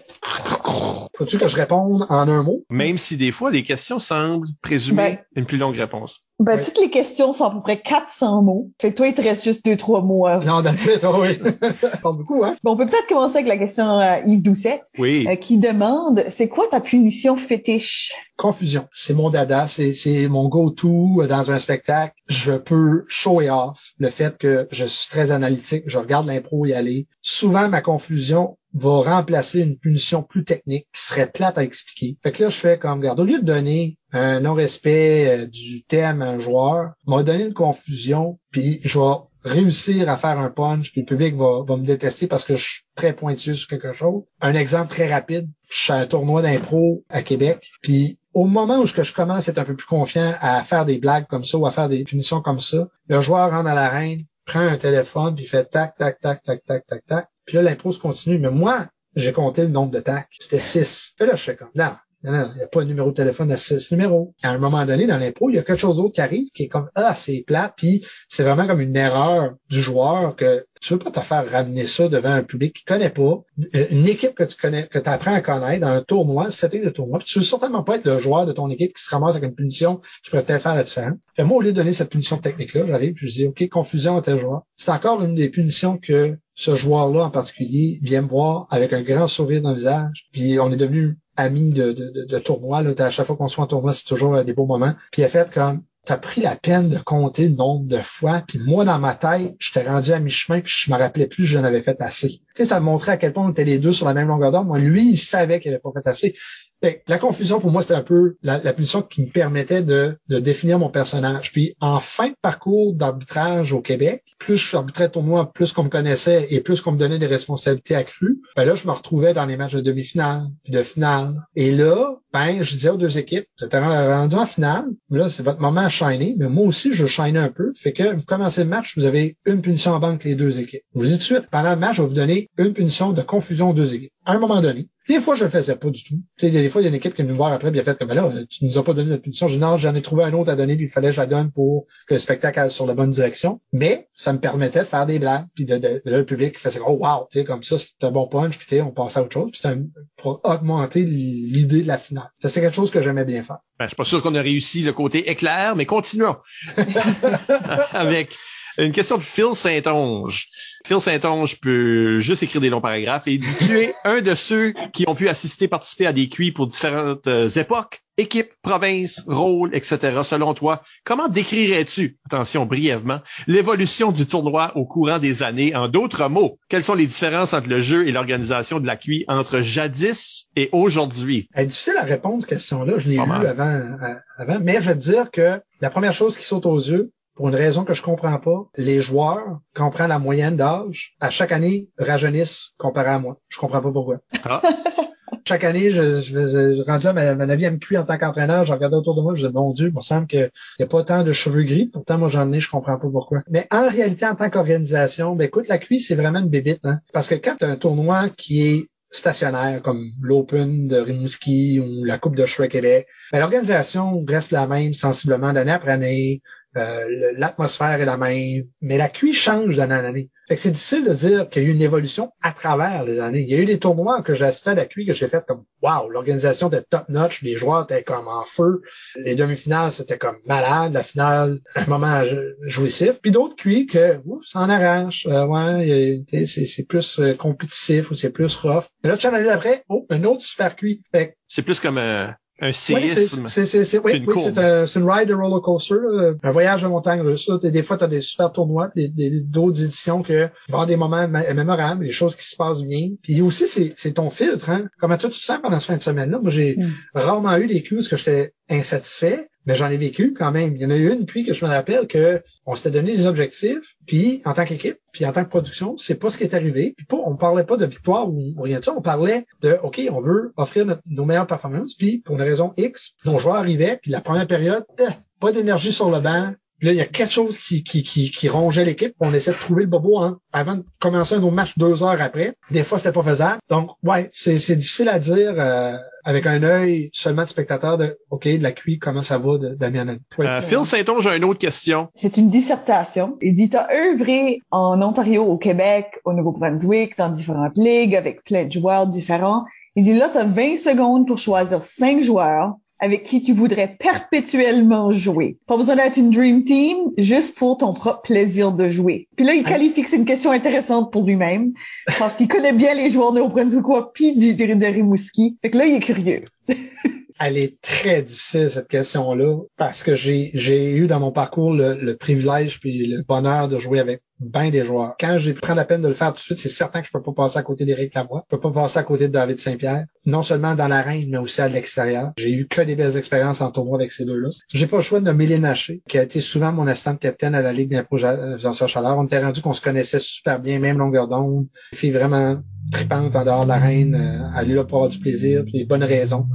Faut-tu que je réponde en un mot? Même si des fois, les questions semblent présumer ben, une plus longue réponse. Ben, toutes les questions sont à peu près 400 mots. Fait que toi, il te reste juste deux, trois mots. Non, that's it, oh oui. Pas beaucoup, hein? Bon, on peut peut-être commencer avec la question à Yves Doucette. Oui. Euh, qui demande, c'est quoi ta punition fétiche? confusion. C'est mon dada, c'est, c'est mon go-to dans un spectacle. Je peux show it off le fait que je suis très analytique, je regarde l'impro y aller. Souvent, ma confusion va remplacer une punition plus technique qui serait plate à expliquer. Fait que là, je fais comme, regarde, au lieu de donner un non-respect euh, du thème à un joueur, m'a donné une confusion, puis je vais réussir à faire un punch, puis le public va, me détester parce que je suis très pointu sur quelque chose. Un exemple très rapide, je suis à un tournoi d'impro à Québec, puis au moment où je commence à être un peu plus confiant à faire des blagues comme ça ou à faire des punitions comme ça, le joueur rentre à l'arène, prend un téléphone, puis fait tac, tac, tac, tac, tac, tac, tac. Puis là, l'impro se continue. Mais moi, j'ai compté le nombre de tacs. C'était six. Puis là, je fais comme, non, non, non, il n'y a pas de numéro de téléphone à ce numéro. À un moment donné, dans l'impro, il y a quelque chose d'autre qui arrive qui est comme Ah, c'est plat, puis c'est vraiment comme une erreur du joueur que tu veux pas te faire ramener ça devant un public qui connaît pas, euh, une équipe que tu connais, que tu apprends à connaître dans un tournoi, setting de tournoi, puis tu veux certainement pas être le joueur de ton équipe qui se ramasse avec une punition qui pourrait peut-être faire la différence. Moi, au lieu de donner cette punition technique-là, j'arrive, puis je dis OK, confusion à tel joueur. C'est encore une des punitions que ce joueur-là en particulier vient me voir avec un grand sourire dans le visage. Puis on est devenu ami de, de, de, tournoi. Là. À chaque fois qu'on soit en tournoi, c'est toujours des beaux moments. Puis il a fait comme t'as pris la peine de compter le nombre de fois, puis moi, dans ma tête, j'étais rendu à mi-chemin, puis je me rappelais plus que j'en avais fait assez. Tu sais, ça montrait à quel point on était les deux sur la même longueur d'onde. Moi, lui, il savait qu'il avait pas fait assez. La confusion, pour moi, c'était un peu la, punition qui me permettait de, définir mon personnage. Puis, en fin de parcours d'arbitrage au Québec, plus je arbitrais tournoi, plus qu'on me connaissait et plus qu'on me donnait des responsabilités accrues, ben là, je me retrouvais dans les matchs de demi-finale, de finale. Et là, ben, je disais aux deux équipes, vous rendu en finale, là, c'est votre moment à shiner, mais moi aussi, je shine un peu. Fait que vous commencez le match, vous avez une punition en banque les deux équipes. Je vous dis tout de suite, pendant le match, je vais vous donner une punition de confusion aux deux équipes. À un moment donné, des fois, je le faisais pas du tout. Tu sais, des fois, il y a une équipe qui vient me voir après, bien fait comme là, tu nous as pas donné de punition. Dis non, j'en ai trouvé un autre à donner, puis il fallait que je la donne pour que le spectacle aille sur la bonne direction. Mais ça me permettait de faire des blagues, puis de, de, le public faisait oh wow, tu sais, comme ça, c'est un bon punch, puis on passait à autre chose. Puis pour augmenter l'idée de la finale. C'est quelque chose que j'aimais bien faire. Ben, je suis pas sûr qu'on a réussi le côté éclair, mais continuons avec une question de Phil Saint-Onge. Phil Saint-Onge peut juste écrire des longs paragraphes et dit tu es un de ceux qui ont pu assister, participer à des cuits pour différentes euh, époques, équipes, provinces, rôles, etc. Selon toi, comment décrirais-tu, attention brièvement, l'évolution du tournoi au courant des années? En d'autres mots, quelles sont les différences entre le jeu et l'organisation de la cuit entre jadis et aujourd'hui? Difficile à répondre, cette question-là. Je l'ai lu avant, euh, avant, mais je veux dire que la première chose qui saute aux yeux, pour une raison que je comprends pas, les joueurs, quand on prend la moyenne d'âge, à chaque année, rajeunissent comparé à moi. Je comprends pas pourquoi. Ah. chaque année, je, je, rendu à ma, ma 9e cuit en tant qu'entraîneur, je regardais autour de moi, je disais, mon Dieu, il me semble qu'il n'y a pas tant de cheveux gris, pourtant moi j'en ai, je comprends pas pourquoi. Mais en réalité, en tant qu'organisation, ben écoute, la cuit, c'est vraiment une bébite, hein? Parce que quand tu as un tournoi qui est stationnaire comme l'Open de Rimouski ou la Coupe de Shrek Québec, ben, l'organisation reste la même sensiblement d'année après année. Euh, l'atmosphère est la même, mais la QI change d'année en année. Fait que c'est difficile de dire qu'il y a eu une évolution à travers les années. Il y a eu des tournois que j'ai assisté à la QI que j'ai fait comme wow, l'organisation était top notch, les joueurs étaient comme en feu, les demi-finales c'était comme malade, la finale un moment jouissif, puis d'autres QI que ça en arrache, euh, ouais, c'est plus euh, compétitif ou c'est plus rough. Mais là, tu l'année après, oh, un autre super QI. C'est plus comme un un séisme. c'est, c'est, oui, oui c'est, un, c'est une ride de roller coaster, un voyage de montagne russe. Des fois, tu as des super tournois, des, des, d'autres éditions que y des moments mémorables, des choses qui se passent bien. Puis aussi, c'est, ton filtre. Hein? Comment toi, tu te sens pendant ce fin de semaine-là? Moi, j'ai mm. rarement eu des cues que j'étais insatisfait mais j'en ai vécu quand même. Il y en a eu une puis que je me rappelle que on s'était donné des objectifs, puis en tant qu'équipe, puis en tant que production, c'est pas ce qui est arrivé. Puis pas, on parlait pas de victoire ou, rien de ça, on parlait de OK, on veut offrir nos meilleures performances, puis pour une raison X, nos joueurs arrivaient, puis la première période, eh, pas d'énergie sur le banc, là, il y a quelque chose qui, qui, qui, qui rongeait l'équipe. On essaie de trouver le bobo hein, avant de commencer un autre match deux heures après. Des fois, c'était pas faisable. Donc, ouais, c'est, c'est difficile à dire euh, avec un œil seulement de spectateur de OK, de la QI, comment ça va d'année en année. Euh, Phil Saint-Onge, j'ai une autre question. C'est une dissertation. Il dit, t'as œuvré en Ontario, au Québec, au Nouveau-Brunswick, dans différentes ligues, avec plein de joueurs différents. Il dit, là, t'as 20 secondes pour choisir cinq joueurs avec qui tu voudrais perpétuellement jouer. Pas besoin d'être une dream team, juste pour ton propre plaisir de jouer. Puis là, il qualifie que c'est une question intéressante pour lui-même, parce qu'il connaît bien les joueurs néo-brunswickois puis du, de Rimouski. Fait que là, il est curieux. elle est très difficile, cette question-là, parce que j'ai, j'ai eu dans mon parcours le, le privilège puis le bonheur de jouer avec bien des joueurs. Quand j'ai pris la peine de le faire tout de suite, c'est certain que je peux pas passer à côté d'Éric Lavoie. Je peux pas passer à côté de David Saint-Pierre. Non seulement dans l'arène, mais aussi à l'extérieur. J'ai eu que des belles expériences en tournoi avec ces deux-là. J'ai pas le choix de nommer qui a été souvent mon assistant capitaine à la Ligue d'improvisation chaleur. On était rendu qu'on se connaissait super bien, même longueur d'onde. Fille vraiment tripante en dehors de l'arène, euh, aller là pour avoir du plaisir, puis des bonnes raisons.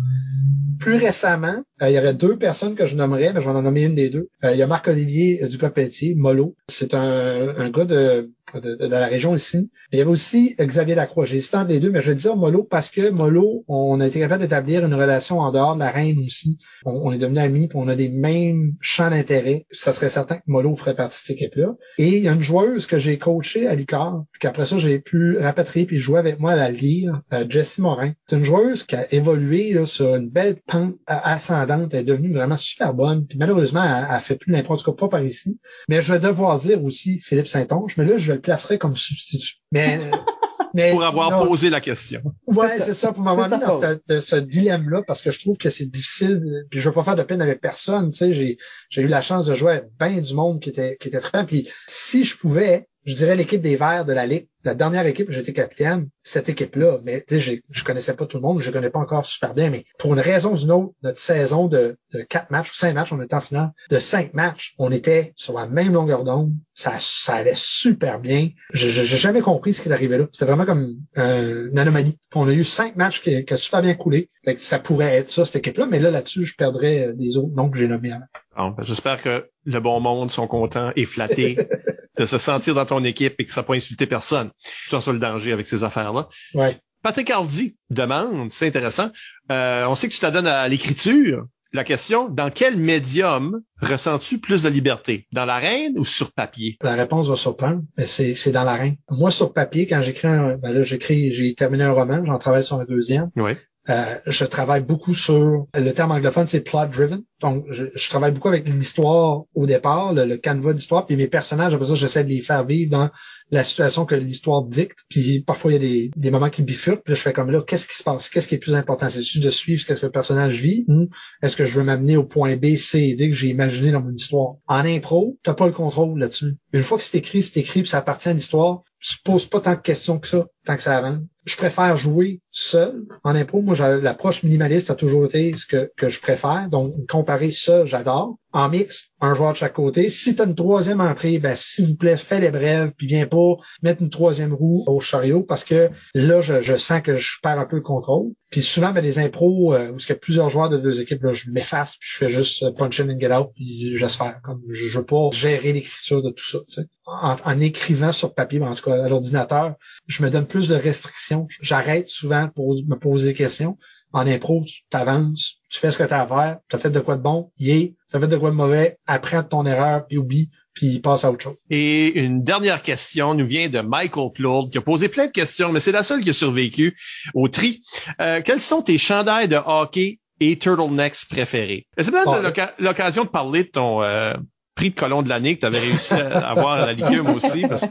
Plus récemment, euh, il y aurait deux personnes que je nommerais, mais je vais en nommer une des deux. Euh, il y a Marc-Olivier euh, Ducas-Pelletier, Molo. C'est un, un gars de, de, de, la région ici. il y avait aussi Xavier Lacroix. Hésité entre les deux, mais je vais dire Molo parce que Molo, on a été capable d'établir une relation en dehors de la reine aussi. On, est devenus amis, puis on a des mêmes champs d'intérêt. Ça serait certain que Molo ferait partie de cette équipe-là. Et il y a une joueuse que j'ai coachée à Lucar, puis qu'après ça, j'ai pu rapatrier puis jouer avec moi à la lire, Jessie Morin. C'est une joueuse qui a évolué là, sur une belle pente ascendante. Elle est devenue vraiment super bonne. Puis malheureusement, elle, elle fait plus n'importe quoi pas par ici. Mais je vais devoir dire aussi Philippe Saint-Onge, mais là, je le placerai comme substitut. Mais, mais pour avoir posé la question. Ouais, c'est ça, pour m'avoir mis dans ce, ce dilemme-là, parce que je trouve que c'est difficile, puis je veux pas faire de peine avec personne, tu sais, j'ai, j'ai eu la chance de jouer avec bien du monde qui était, qui était très bien, puis si je pouvais, je dirais l'équipe des Verts de la Ligue, la dernière équipe où j'étais capitaine, cette équipe-là, mais je connaissais pas tout le monde, je connais pas encore super bien, mais pour une raison ou une autre, notre saison de, de quatre matchs ou cinq matchs, on était en finale, de cinq matchs, on était sur la même longueur d'onde, ça, ça allait super bien. Je J'ai jamais compris ce qui est arrivé là. C'était vraiment comme euh, une anomalie. On a eu cinq matchs qui, qui ont super bien coulé. ça pourrait être ça, cette équipe-là, mais là, là-dessus, je perdrais des autres noms que j'ai nommés avant. Ben, j'espère que le bon monde sont contents et flattés de se sentir dans ton équipe et que ça n'a pas insulté personne. Tu sur le danger avec ces affaires-là. Ouais. Patrick Hardy demande, c'est intéressant, euh, on sait que tu t'adonnes à l'écriture. La question, dans quel médium ressens-tu plus de liberté? Dans l'arène ou sur papier? La réponse va surprendre, mais c'est, c'est dans l'arène. Moi, sur papier, quand j'écris un, ben là, j'écris, j'ai terminé un roman, j'en travaille sur un deuxième. Oui. Euh, je travaille beaucoup sur le terme anglophone, c'est plot driven. Donc, je, travaille beaucoup avec l'histoire au départ, le, le canevas d'histoire, puis mes personnages, après ça, j'essaie de les faire vivre dans la situation que l'histoire dicte. Puis parfois, il y a des, des moments qui bifurquent. Puis là, je fais comme là, qu'est-ce qui se passe? Qu'est-ce qui est plus important? C'est-tu de suivre ce que le personnage vit ou est-ce que je veux m'amener au point B, C et D que j'ai imaginé dans mon histoire? En impro, t'as pas le contrôle là-dessus. Une fois que c'est écrit, c'est écrit, puis ça appartient à l'histoire, tu poses pas tant de questions que ça, tant que ça avance. Je préfère jouer seul en impro. Moi, l'approche minimaliste a toujours été ce que, que je préfère. Donc, comparer ça, j'adore. En mix, un joueur de chaque côté. Si tu as une troisième entrée, ben s'il vous plaît, fais les brèves, puis viens pas mettre une troisième roue au chariot parce que là, je, je sens que je perds un peu le contrôle. Puis souvent, ben, les impros euh, où il y a plusieurs joueurs de deux équipes, là, je m'efface, puis je fais juste euh, punch in and get out, puis je faire. Comme je, je veux pas gérer l'écriture de tout ça. En, en, écrivant sur papier, ben, en tout cas à l'ordinateur, je me donne plus de restrictions. J'arrête souvent pour me poser des questions. En impro, tu t'avances, tu fais ce que tu as à faire, tu as fait de quoi de bon, yeah, tu as fait de quoi de mauvais, apprends de ton erreur, puis oublie, puis passe à autre chose. Et une dernière question nous vient de Michael Claude, qui a posé plein de questions, mais c'est la seule qui a survécu au tri. Euh, quels sont tes chandails de hockey et turtlenecks préférés? C'est peut-être l'occasion de parler de ton euh, prix de colon de l'année que tu avais réussi à avoir à la Ligue aussi. Parce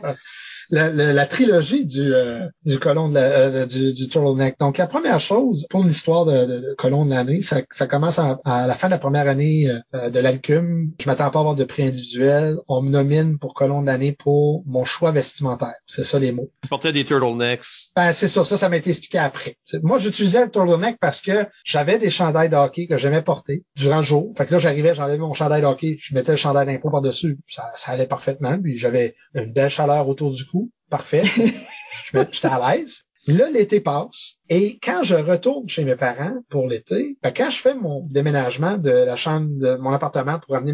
la, la, trilogie du, euh, du colon de la, euh, du, du turtleneck. Donc, la première chose pour l'histoire de, de, de, colon de l'année, ça, ça commence à, la fin de la première année euh, de l'alcume. Je m'attends pas à avoir de prix individuel. On me nomine pour colon de l'année pour mon choix vestimentaire. C'est ça les mots. Tu portais des turtlenecks. Ben, c'est ça. Ça, ça m'a été expliqué après. moi, j'utilisais le turtleneck parce que j'avais des chandails de hockey que j'aimais porter durant le jour. Fait que là, j'arrivais, j'enlevais mon chandail de hockey, je mettais le chandail d'impôt par-dessus. Ça, ça allait parfaitement. Puis j'avais une belle chaleur autour du cou Parfait. J'étais à l'aise. Là, l'été passe. Et quand je retourne chez mes parents pour l'été, ben, quand je fais mon déménagement de la chambre de mon appartement pour amener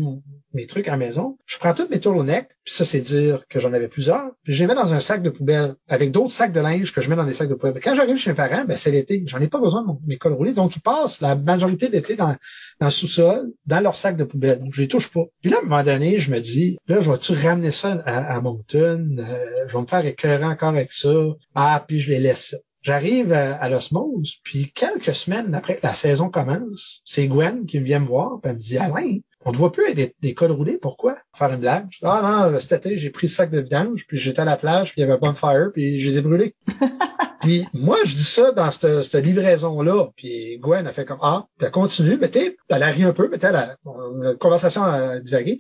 mes trucs à la maison, je prends toutes mes turtlenecks, puis ça, c'est dire que j'en avais plusieurs, puis je les mets dans un sac de poubelle avec d'autres sacs de linge que je mets dans des sacs de poubelle. Quand j'arrive chez mes parents, ben, c'est l'été. J'en ai pas besoin de mes cols roulés. Donc, ils passent la majorité de l'été dans, dans le sous-sol, dans leur sac de poubelle. Donc, je les touche pas. Puis là, à un moment donné, je me dis, là, je vais-tu ramener ça à, à Moncton? Euh, je vais me faire écœurer encore avec ça. Ah, puis je les laisse J'arrive à, l'osmose, puis quelques semaines après que la saison commence, c'est Gwen qui vient me voir, puis elle me dit Alain, on ne voit plus avec des, des cols roulés, pourquoi? Faire une blague. ah non, cet été, j'ai pris le sac de vidange, puis j'étais à la plage, puis il y avait un bonfire, puis je les ai brûlés. Puis moi, je dis ça dans cette, cette livraison-là. Puis Gwen a fait comme Ah, puis elle continue, mais tu elle a ri un peu, mais la, la conversation a divagué.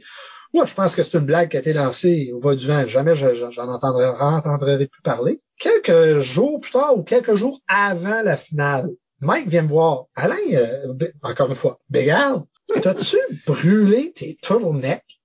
Moi, je pense que c'est une blague qui a été lancée au bas du vent. Jamais j'en entendrai, entendrai plus parler. Quelques jours plus tard ou quelques jours avant la finale, Mike vient me voir. Alain, euh, encore une fois, Bégarde, t'as-tu brûlé tes turtlenecks?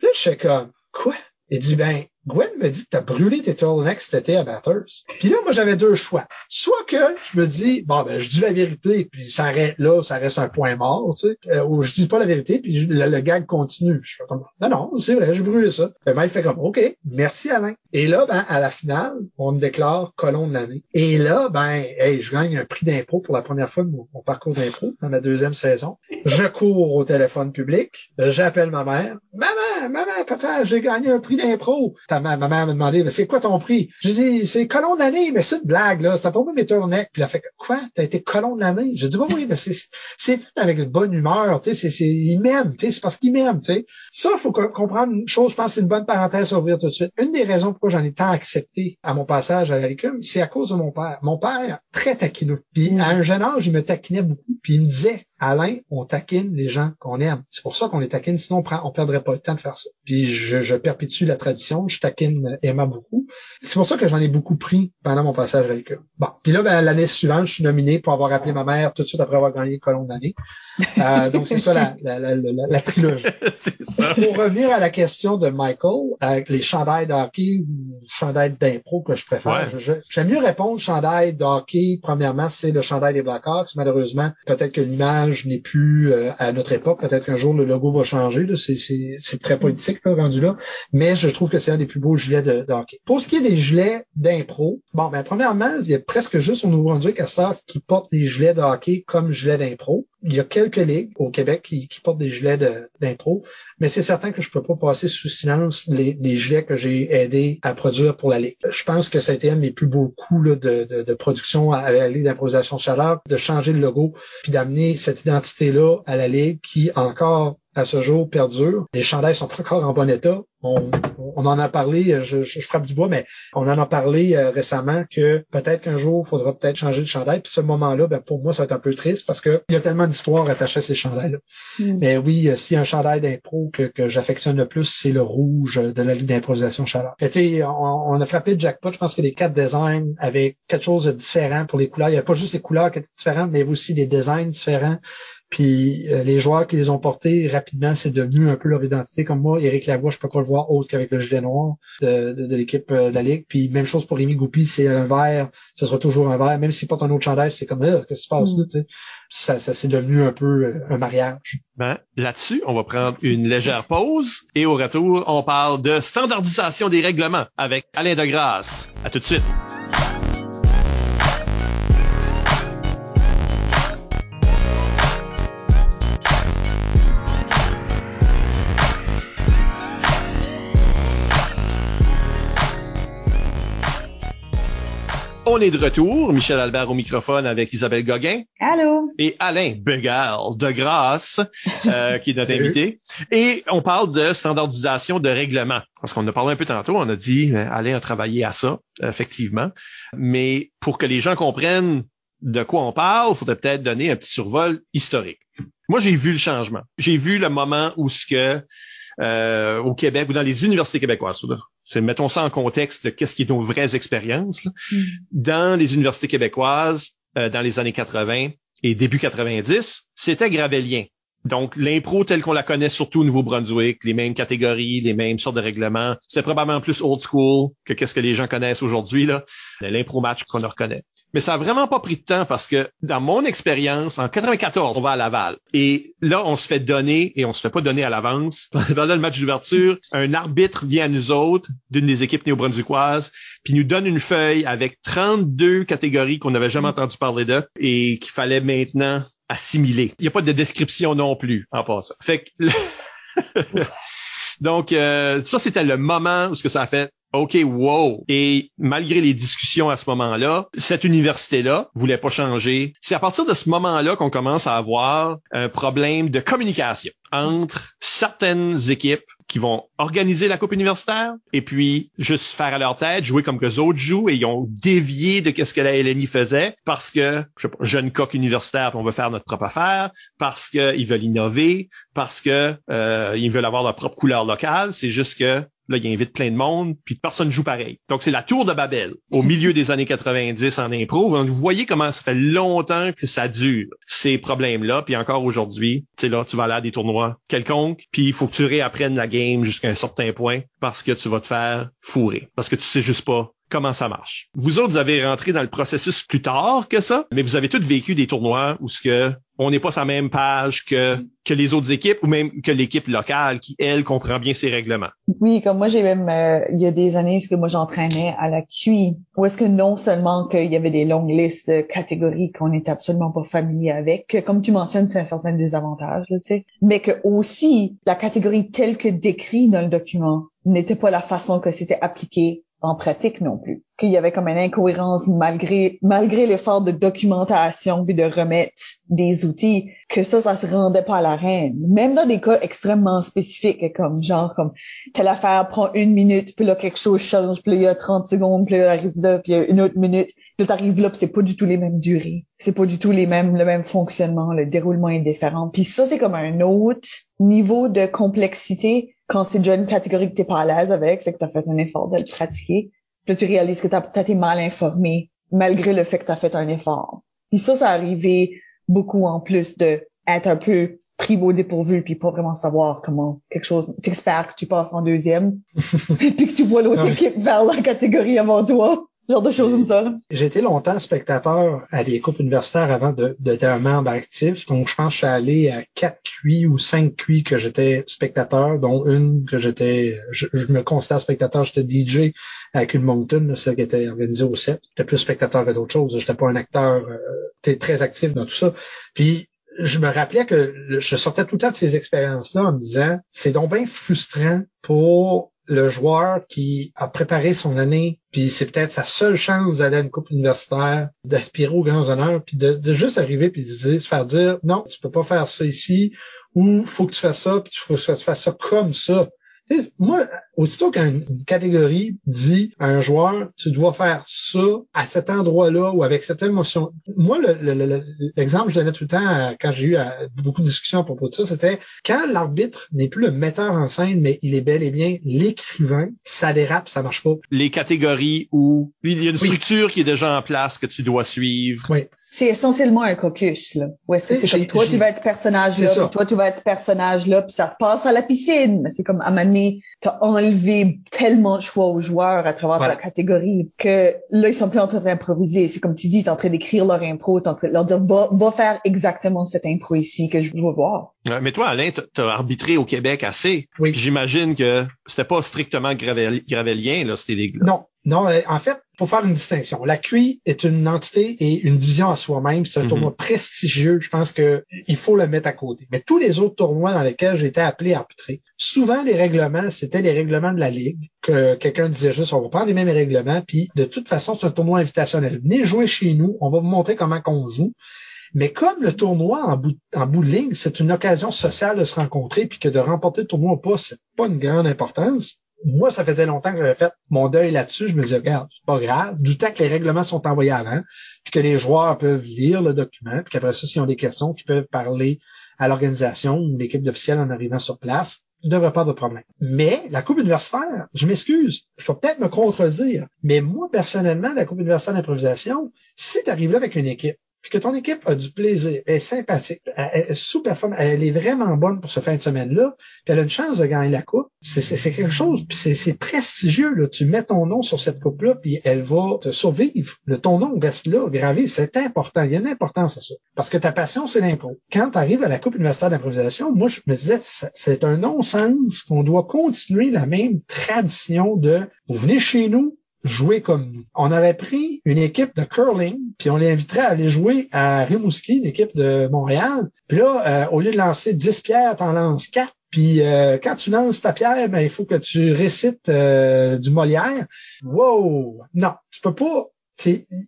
Là, je suis comme, quoi? Il dit, ben, Gwen me dit que t'as brûlé tes turtlenecks cet été à Batters. Puis là, moi, j'avais deux choix. Soit que je me dis, bon, ben, je dis la vérité, puis ça arrête là, ça reste un point mort, tu sais, euh, ou je dis pas la vérité, puis le, gag continue. je fais comme, non, non, c'est vrai, j'ai brûlé ça. Ben, il fait comme, OK, merci Alain. Et là, ben, à la finale, on me déclare colon de l'année. Et là, ben, hey, je gagne un prix d'impôt pour la première fois de mon, parcours d'impôt dans ma deuxième saison. Je cours au téléphone public, j'appelle ma mère. Maman, maman, papa, j'ai gagné un prix d'impôt ma, ma mère m'a demandé, c'est quoi ton prix? Je dis, c'est colon de l'année, mais c'est une blague, là. C'était pas moi mes tournettes. Puis elle a fait, quoi? T'as été colon de l'année? Je dis, oui, oui, mais c'est, c'est fait avec une bonne humeur, tu sais, c'est, c'est, il m'aime, tu sais, c'est parce qu'il m'aime, tu sais. Ça, faut comprendre une chose, je pense que c'est une bonne parenthèse à ouvrir tout de suite. Une des raisons pourquoi j'en ai tant accepté à mon passage à la l'écume, c'est à cause de mon père. Mon père, très taquineux. Puis, à un jeune âge, il me taquinait beaucoup. Puis, il me disait, Alain, on taquine les gens qu'on aime. C'est pour ça qu'on les taquine, sinon on, prend, on perdrait pas le temps de faire ça. Puis je, je perpétue la tradition, je taquine Emma beaucoup. C'est pour ça que j'en ai beaucoup pris pendant mon passage avec eux. Bon, puis là, ben, l'année suivante, je suis nominé pour avoir appelé ma mère tout de suite après avoir gagné le colon d'année. Euh, donc c'est ça la, la, la, la, trilogie. ça. Pour revenir à la question de Michael, avec les chandails de hockey ou chandails d'impro que je préfère, j'aime mieux répondre chandail de hockey. Premièrement, c'est le chandail des Blackhawks. Malheureusement, peut-être que l'image n'est plus euh, à notre époque. Peut-être qu'un jour le logo va changer. C'est très politique rendu là. Mais je trouve que c'est un des plus beaux gilets de, hockey. Pour ce qui est des gilets d'impro, bon, ben premièrement, il y a presque juste au Nouveau-Brunswick à qui porte des gilets de hockey comme gilets d'impro il y a quelques ligues au Québec qui, portent des gilets d'impro, mais c'est certain que je peux pas passer sous silence les, gilets que j'ai aidé à produire pour la Ligue. Je pense que ça a été un des plus beaux coups de, production à la Ligue d'improvisation chaleur, de changer le logo, puis d'amener cette identité-là à la Ligue qui encore à ce jour perdure. Les chandails sont encore en bon état. On, on en a parlé, je, je, frappe du bois, mais on en a parlé euh, récemment que peut-être qu'un jour, il faudra peut-être changer de chandail. Puis ce moment-là, ben, pour moi, ça va être un peu triste parce qu'il y a tellement d'histoires attachées à ces chandails-là. Mm. Mais oui, euh, si un chandail d'impro que, que j'affectionne le plus, c'est le rouge de la ligne d'improvisation chaleur. Et, on, on a frappé le jackpot. Je pense que les quatre designs avaient quelque chose de différent pour les couleurs. Il n'y a pas juste les couleurs qui étaient différentes, mais aussi des designs différents. Puis euh, les joueurs qui les ont portés rapidement, c'est devenu un peu leur identité. Comme moi, Éric Lavoie, je peux pas le voir autre qu'avec le gilet noir de, de, l'équipe euh, de la Ligue. Puis même chose pour Rémi Goupil, c'est un vert, ce sera toujours un vert. Même s'il porte un autre chandail, c'est comme euh, qu'est-ce qui se passe là, mm. Ça, ça c'est devenu un peu un mariage. Ben, là-dessus, on va prendre une légère pause et au retour, on parle de standardisation des règlements avec Alain Degrasse. À tout de suite. On est de retour. Michel Albert au microphone avec Isabelle Gauguin. Allô? Et Alain Begal de Grâce, euh, qui est notre invité. Et on parle de standardisation de règlement. Parce qu'on a parlé un peu tantôt, on a dit, euh, Alain a travaillé à ça, effectivement. Mais pour que les gens comprennent de quoi on parle, il faudrait peut-être donner un petit survol historique. Moi, j'ai vu le changement. J'ai vu le moment où ce que euh, au Québec ou dans les universités québécoises. C'est, mettons ça en contexte de qu'est-ce qui est nos vraies expériences. Mm. Dans les universités québécoises, euh, dans les années 80 et début 90, c'était gravélien. Donc, l'impro telle qu'on la connaît surtout au Nouveau-Brunswick, les mêmes catégories, les mêmes sortes de règlements, c'est probablement plus old school que qu'est-ce que les gens connaissent aujourd'hui, là. L'impro match qu'on reconnaît. Mais ça a vraiment pas pris de temps parce que dans mon expérience, en 94, on va à Laval. Et là, on se fait donner, et on se fait pas donner à l'avance, pendant le match d'ouverture, un arbitre vient à nous autres, d'une des équipes néo-brunswickoises, puis nous donne une feuille avec 32 catégories qu'on n'avait jamais entendu parler d'eux et qu'il fallait maintenant assimiler. Il n'y a pas de description non plus en passant. Fait que Donc, euh, ça, c'était le moment où ce que ça a fait OK, wow. Et malgré les discussions à ce moment-là, cette université-là voulait pas changer. C'est à partir de ce moment-là qu'on commence à avoir un problème de communication entre certaines équipes qui vont organiser la coupe universitaire et puis juste faire à leur tête, jouer comme que les autres jouent et ils ont dévié de ce que la LNI faisait parce que, je sais pas, jeune coq universitaire, on veut faire notre propre affaire, parce qu'ils veulent innover, parce que euh, veulent avoir leur propre couleur locale. C'est juste que Là, il invite plein de monde, puis personne joue pareil. Donc, c'est la tour de Babel, au milieu des années 90 en impro. Donc, vous voyez comment ça fait longtemps que ça dure, ces problèmes-là. Puis encore aujourd'hui, tu sais, là, tu vas aller à des tournois quelconques, puis il faut que tu réapprennes la game jusqu'à un certain point parce que tu vas te faire fourrer. Parce que tu sais juste pas comment ça marche. Vous autres, vous avez rentré dans le processus plus tard que ça, mais vous avez tous vécu des tournois où ce que on n'est pas sur la même page que, que les autres équipes ou même que l'équipe locale qui, elle, comprend bien ses règlements. Oui, comme moi, j'ai même, euh, il y a des années, ce que moi j'entraînais à la QI, où est-ce que non seulement qu'il y avait des longues listes de catégories qu'on n'était absolument pas familier avec, que comme tu mentionnes, c'est un certain désavantage, tu sais, mais que aussi la catégorie telle que décrite dans le document n'était pas la façon que c'était appliqué en pratique non plus. Qu'il y avait comme une incohérence malgré malgré l'effort de documentation puis de remettre des outils, que ça, ça se rendait pas à la reine. Même dans des cas extrêmement spécifiques, comme genre comme telle affaire prend une minute, puis là quelque chose change, puis là il y a 30 secondes, puis là arrive là, puis il y a une autre minute, puis là t'arrives là, puis c'est pas du tout les mêmes durées. C'est pas du tout les mêmes, le même fonctionnement, le déroulement est différent. Puis ça, c'est comme un autre niveau de complexité quand c'est déjà une catégorie que t'es pas à l'aise avec, fait que t'as fait un effort de le pratiquer. Puis là, tu réalises que t'as peut-être été mal informé, malgré le fait que t'as fait un effort. Puis ça, ça arrivé beaucoup en plus de être un peu pris au dépourvu puis pas vraiment savoir comment quelque chose t'espères que tu passes en deuxième puis que tu vois l'autre équipe vers la catégorie avant toi genre de choses comme ça. Été longtemps spectateur à des coupes universitaires avant de un membre actif. Donc, je pense que je suis allé à quatre cuits ou cinq cuits que j'étais spectateur, dont une que j'étais, je, me considère spectateur, j'étais DJ à Kuhl Mountain, celle qui était organisée au CEP. J'étais plus spectateur que d'autres choses. J'étais pas un acteur euh, très actif dans tout ça. Puis, je me rappelais que je sortais tout le temps de ces expériences-là en me disant, c'est donc bien frustrant pour le joueur qui a préparé son année, puis c'est peut-être sa seule chance d'aller à une coupe universitaire, d'aspirer aux grands honneurs, puis de, juste arriver puis de se faire dire non, tu peux pas faire ça ici, ou faut que tu fasses ça, puis faut que tu fasses ça comme ça moi, aussitôt qu'une catégorie dit à un joueur, tu dois faire ça à cet endroit-là ou avec cette émotion. Moi, l'exemple que je donnais tout le temps quand j'ai eu beaucoup de discussions à propos de ça, c'était quand l'arbitre n'est plus le metteur en scène, mais il est bel et bien l'écrivain, ça dérape, ça marche pas. Les catégories où il y a une structure qui est déjà en place que tu dois suivre. Oui. C'est essentiellement un caucus, là. Ou est-ce que c'est comme toi, tu vas être personnage là, toi, tu vas être personnage là, puis ça se passe à la piscine. Mais c'est comme à t'as enlevé tellement de choix aux joueurs à travers la catégorie que là, ils sont plus en train d'improviser. C'est comme tu dis, t'es en train d'écrire leur impro, t'es en train de leur dire, va, faire exactement cette impro ici que je veux voir. mais toi, Alain, t'as arbitré au Québec assez. Oui. J'imagine que c'était pas strictement gravelien, là, c'était des... Non, non, euh, en fait, faut faire une distinction. La QI est une entité et une division à soi-même. C'est un mhm. tournoi prestigieux. Je pense que il faut le mettre à côté. Mais tous les autres tournois dans lesquels été appelé à arbitrer, souvent les règlements, c'était les règlements de la ligue que quelqu'un disait juste, on va prendre les mêmes règlements. Puis de toute façon, c'est un tournoi invitationnel. Venez jouer chez nous. On va vous montrer comment qu'on joue. Mais comme le tournoi en bout, en bout de ligne, c'est une occasion sociale de se rencontrer, puis que de remporter le tournoi ou pas, c'est pas une grande importance moi, ça faisait longtemps que j'avais fait mon deuil là-dessus. Je me disais, regarde, c'est pas grave. Du temps que les règlements sont envoyés avant, puis que les joueurs peuvent lire le document, puis qu'après ça, s'ils ont des questions, qu'ils peuvent parler à l'organisation ou l'équipe d'officiels en arrivant sur place, il ne devrait pas de problème. Mais la Coupe universitaire, je m'excuse, je vais peut-être me contredire, mais moi, personnellement, la Coupe universitaire d'improvisation, si tu arrives avec une équipe, puis que ton équipe a du plaisir, est sympathique, elle, est sous-performe, elle est vraiment bonne pour ce fin de semaine-là, puis elle a une chance de gagner la coupe, c'est quelque chose, puis c'est prestigieux, là. Tu mets ton nom sur cette coupe-là, puis elle va te survivre. Le, ton nom reste là, gravé, c'est important. Il y a une importance à ça. Parce que ta passion, c'est l'impro. Quand tu arrives à la Coupe universitaire d'improvisation, moi, je me disais, c'est un non-sens qu'on doit continuer la même tradition de, vous venez chez nous, jouer comme nous. On aurait pris une équipe de curling, puis on les inviterait à aller jouer à Rimouski, une équipe de Montréal. Puis là, euh, au lieu de lancer 10 pierres, t'en lances 4. Puis euh, quand tu lances ta pierre, ben, il faut que tu récites euh, du Molière. Wow! Non, tu peux pas.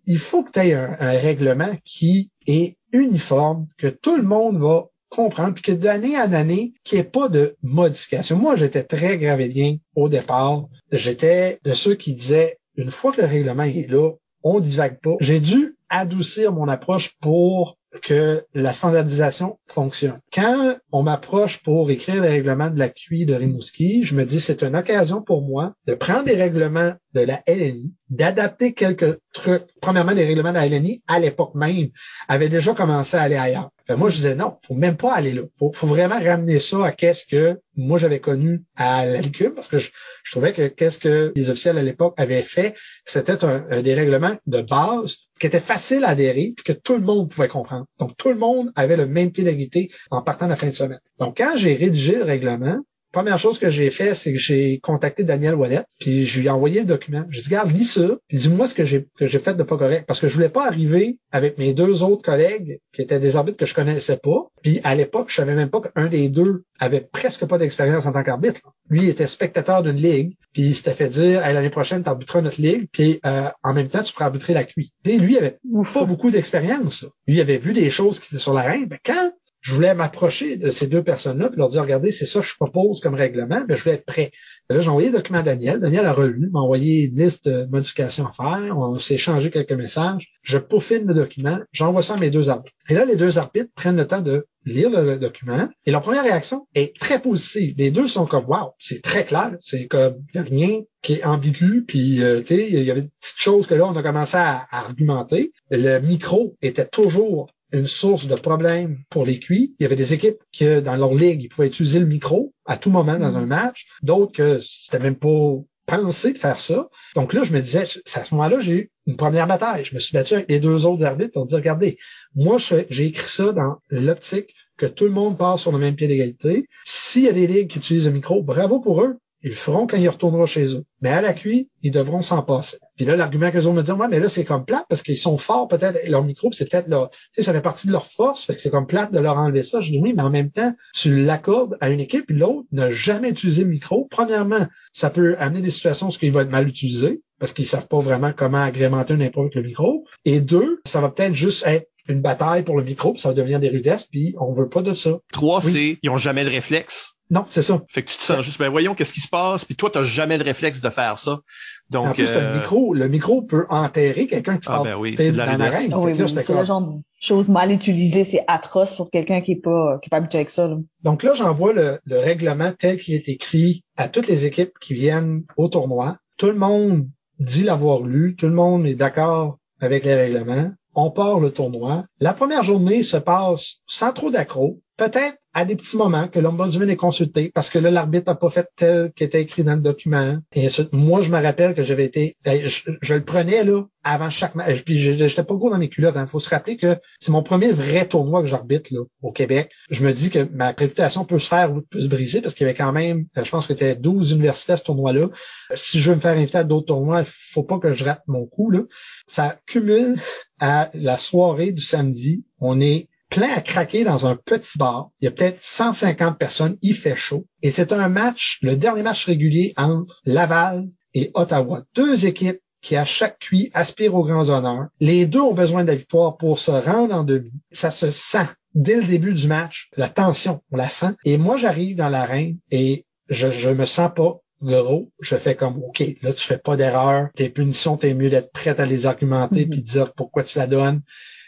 Il faut que tu aies un, règlement qui est uniforme, que tout le monde va comprendre, puis que d'année en année, qu'il n'y ait pas de modification. Moi, j'étais très gravédien au départ. J'étais de ceux qui disaient, une fois que le règlement est là, on divague pas. J'ai dû adoucir mon approche pour que la standardisation fonctionne. Quand on m'approche pour écrire les règlements de la QI de Rimouski, je me dis c'est une occasion pour moi de prendre les règlements de la LNI, d'adapter quelques trucs. Premièrement, les règlements de la LNI, à l'époque même, avaient déjà commencé à aller ailleurs. moi, je disais non, faut même pas aller là. Faut, faut vraiment ramener ça à qu'est-ce que moi j'avais connu à la parce que je, trouvais que qu'est-ce que les officiels à l'époque avaient fait, c'était un, des règlements de base qui étaient faciles à adhérer puis que tout le monde pouvait comprendre. Donc, tout le monde avait le même pied d'égalité en partant de la fin de semaine. Donc, quand j'ai rédigé le règlement, première chose que j'ai fait, c'est que j'ai contacté Daniel Wallet, puis je lui ai envoyé le document. J'ai dit, regarde, lis ça, puis dis-moi ce que j'ai que j'ai fait de pas correct. Parce que je voulais pas arriver avec mes deux autres collègues qui étaient des arbitres que je connaissais pas. Puis à l'époque, je savais même pas qu'un des deux avait presque pas d'expérience en tant qu'arbitre. Lui, il était spectateur d'une ligue, puis il s'était fait dire l'année prochaine, tu arbitreras notre ligue, puis euh, en même temps, tu pourras arbitrer la QI. Et lui, il avait pas beaucoup d'expérience. Lui, il avait vu des choses qui étaient sur la reine. Quand je voulais m'approcher de ces deux personnes-là puis leur dire, regardez, c'est ça que je propose comme règlement, mais je voulais être prêt. là, j'ai envoyé le document à Daniel. Daniel a relu, m'a envoyé une liste de modifications à faire. On s'est échangé quelques messages. Je peaufine le document. J'envoie ça à mes deux arbitres. Et là, les deux arbitres prennent le temps de lire le, document. Et leur première réaction est très positive. Les deux sont comme, wow, c'est très clair. C'est comme, il n'y a rien qui est ambigu. Puis, euh, tu sais, il y avait des petites choses que là, on a commencé à argumenter. Le micro était toujours une source de problème pour les QI. Il y avait des équipes qui, dans leur ligue, ils pouvaient utiliser le micro à tout moment dans un mm. match. D'autres que c'était même pas pensé de faire ça. Donc là, je me disais, à ce moment-là, j'ai eu une première bataille. Je me suis battu avec les deux autres arbitres pour dire, regardez, moi, j'ai écrit ça dans l'optique que tout le monde passe sur le même pied d'égalité. S'il y a des ligues qui utilisent le micro, bravo pour eux. Ils le feront quand ils retourneront chez eux. Mais à la QI, ils devront s'en passer. Puis là, l'argument que ont me dire, ouais, mais là, c'est comme plate parce qu'ils sont forts peut-être, leur micro, c'est peut-être leur, tu sais, ça fait partie de leur force, fait que c'est comme plate de leur enlever ça. Je dis oui, mais en même temps, tu l'accordes à une équipe, puis l'autre n'a jamais utilisé le micro. Premièrement, ça peut amener des situations où il va être mal utilisé parce qu'ils savent pas vraiment comment agrémenter un impro avec le micro. Et deux, ça va peut-être juste être une bataille pour le micro, puis ça va devenir des rudesses, puis on veut pas de ça. Trois, c'est ils ont jamais le réflexe. Non, c'est ça. Fait que tu te sens juste, ben voyons qu'est-ce qui se passe, puis toi, tu n'as jamais le réflexe de faire ça. Donc, en plus, euh... le micro, le micro peut enterrer quelqu'un qui ah, parle ben oui, c'est de la oui, oui, c'est le genre de chose mal utilisée, c'est atroce pour quelqu'un qui est pas qui est pas habitué avec ça. Là. Donc là, j'envoie le, le règlement tel qu'il est écrit à toutes les équipes qui viennent au tournoi. Tout le monde dit l'avoir lu, tout le monde est d'accord avec les règlements. On part le tournoi. La première journée se passe sans trop d'accro. Peut-être à des petits moments que l'ombudsman est consulté parce que là, l'arbitre n'a pas fait tel qui était écrit dans le document. Et moi, je me rappelle que j'avais été, je, le prenais là avant chaque match. Puis j'étais pas gros dans mes culottes. Il hein. faut se rappeler que c'est mon premier vrai tournoi que j'arbitre là au Québec. Je me dis que ma réputation peut se faire ou peut se briser parce qu'il y avait quand même, je pense que c'était 12 universités à ce tournoi-là. Si je veux me faire inviter à d'autres tournois, il faut pas que je rate mon coup. Là. Ça cumule à la soirée du samedi. On est plein à craquer dans un petit bar. Il y a peut-être 150 personnes, il fait chaud. Et c'est un match, le dernier match régulier entre Laval et Ottawa. Deux équipes qui à chaque cuit aspirent aux grands honneurs. Les deux ont besoin de la victoire pour se rendre en demi. Ça se sent dès le début du match. La tension, on la sent. Et moi, j'arrive dans l'arène et je, je me sens pas gros. Je fais comme, OK, là, tu fais pas d'erreur. Tes punitions, t'es mieux d'être prête à les argumenter mm-hmm. puis dire pourquoi tu la donnes.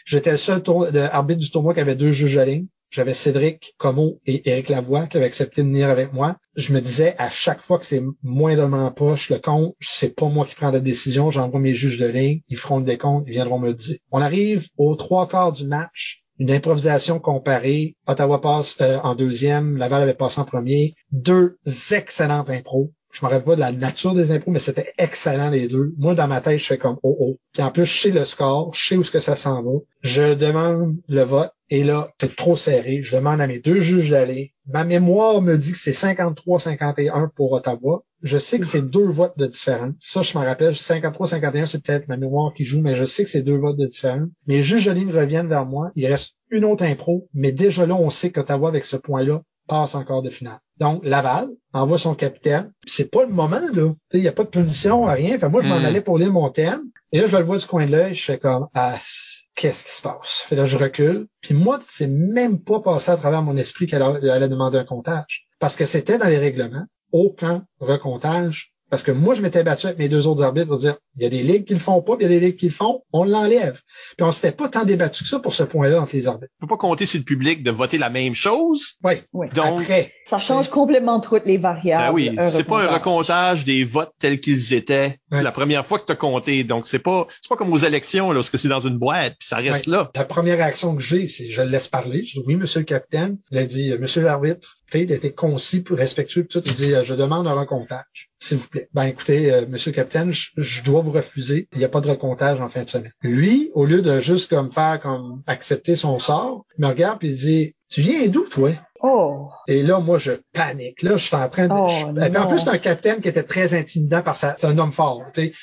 J'étais le seul arbitre du tournoi qui avait deux juges de ligne. J'avais Cédric Como et Éric Lavoie qui avaient accepté de venir avec moi. Je me disais à chaque fois que c'est moindrement poche, le compte, c'est pas moi qui prends la décision, j'envoie mes juges de ligne, ils feront le décompte, ils viendront me le dire. On arrive aux trois quarts du match, une improvisation comparée. Ottawa passe euh, en deuxième, Laval avait passé en premier. Deux excellentes impros Je me rappelle pas de la nature des impôts, mais c'était excellent les deux. Moi, dans ma tête, je fais comme oh oh. Puis en plus, je sais le score, je sais où ce que ça s'en va. Je demande le vote. Et là, c'est trop serré. Je demande à mes deux juges d'aller. Ma mémoire me dit que c'est 53-51 pour Ottawa. Je sais que c'est deux votes de différence. Ça, je m'en rappelle. 53-51, c'est peut-être ma mémoire qui joue, mais je sais que c'est deux votes de différence. Les juges de ligne reviennent vers moi. Il reste une autre impro, mais déjà là, on sait qu'Ottawa, avec ce point-là, passe encore de finale. Donc, Laval envoie son capitaine. C'est pas le moment, là. Il n'y a pas de punition, rien. Fait moi, je m'en Mm. allais pour lire mon thème. Et là, je le vois du coin de l'œil. Je fais comme, ah, qu'est-ce qui se passe? Fait là, je recule. Puis moi, c'est même pas passé à travers mon esprit qu'elle allait demander un comptage. Parce que c'était dans les règlements. Aucun recomptage. Parce que moi, je m'étais battu avec mes deux autres arbitres pour dire, il y a des ligues qui le font pas, puis il y a des ligues qui le font, on l'enlève. Puis on s'était pas tant débattu que ça pour ce point-là entre les arbitres. On peut pas compter sur le public de voter la même chose. Oui. Oui. Donc, Après, Ça change complètement toutes les variables. Ben oui, c'est pas un recomptage. des votes tels qu'ils étaient la première fois que tu as compté. Donc c'est pas c'est pas comme aux élections lorsque c'est dans une boîte puis ça reste là. La première réaction que j'ai, c'est je le laisse parler. Je dis oui, monsieur le capitaine. Il a dit, monsieur l'arbitre, Était concis, respectueux, tout. Il dit, je demande un recomptage, s'il vous plaît. Ben écoutez, euh, monsieur le capitaine, je, je dois vous refuser. Il n'y a pas de recomptage en fin de semaine. Lui, au lieu de juste comme faire comme accepter son sort, il me regarde puis il dit, tu viens d'où, toi? Oh. Et là, moi, je panique. Là, je suis en train de. Oh, je- en plus, c'est un capitaine qui était très intimidant par sa. C'est un homme fort. Tu sais.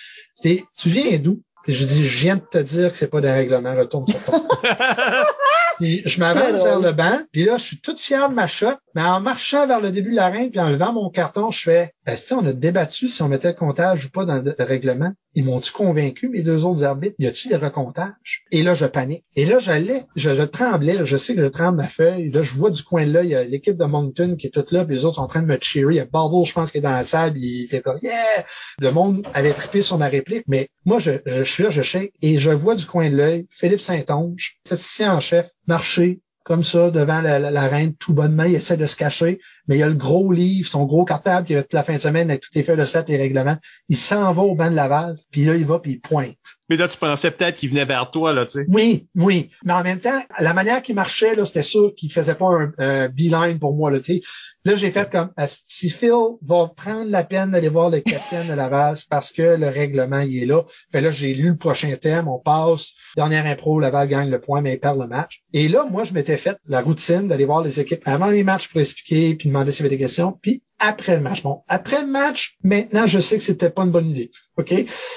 T'es- tu viens d'où? Puis je dis, je viens de te dire que c'est pas des règlements, retourne sur ton. puis je m'avance vers le banc, puis là, je suis toute fière de ma shot, mais en marchant vers le début de l'arène, puis en levant mon carton, je fais, est-ce que on a débattu si on mettait le comptage ou pas dans le règlement? Ils m'ont-tu convaincu, mes deux autres arbitres? Y a-tu des recomptages? Et là, je panique. Et là, j'allais, je, tremblais, je sais que je tremble ma feuille. Là, je vois du coin de là, il y a l'équipe de Moncton qui est toute là, puis les autres sont en train de me cheerer. Il y a Barbo, je pense, qui est dans la salle, il était comme, yeah! Le monde avait trippé sur ma réplique, mais moi, je, je suis là, je shake, et je vois du coin de l'œil Philippe Saint-Onge, statisticien en chef, marcher comme ça devant la, reine, tout bonnement, il essaie de se cacher, mais il y a le gros livre, son gros cartable qui avait toute la fin de semaine avec toutes les feuilles de set, les règlements. Il s'en va au banc de Laval, puis là, il va, puis il pointe. Mais là tu pensais peut-être qu'il venait vers toi là, tu sais. Oui, oui. Mais en même temps, la manière qu'il marchait, là, c'était sûr qu'il faisait pas un, un beeline pour moi. Là, tu sais. là j'ai fait comme ah, si Phil va prendre la peine d'aller voir le capitaine de Laval parce que le règlement il est là. Fait là, j'ai lu le prochain thème, on passe, dernière impro, Laval gagne le point, mais il perd le match. Et là, moi, je m'étais fait la routine d'aller voir les équipes avant les matchs pour expliquer, puis demander s'il y avait des questions, puis après le match. Bon, après le match, maintenant, je sais que c'est peut-être pas une bonne idée. OK?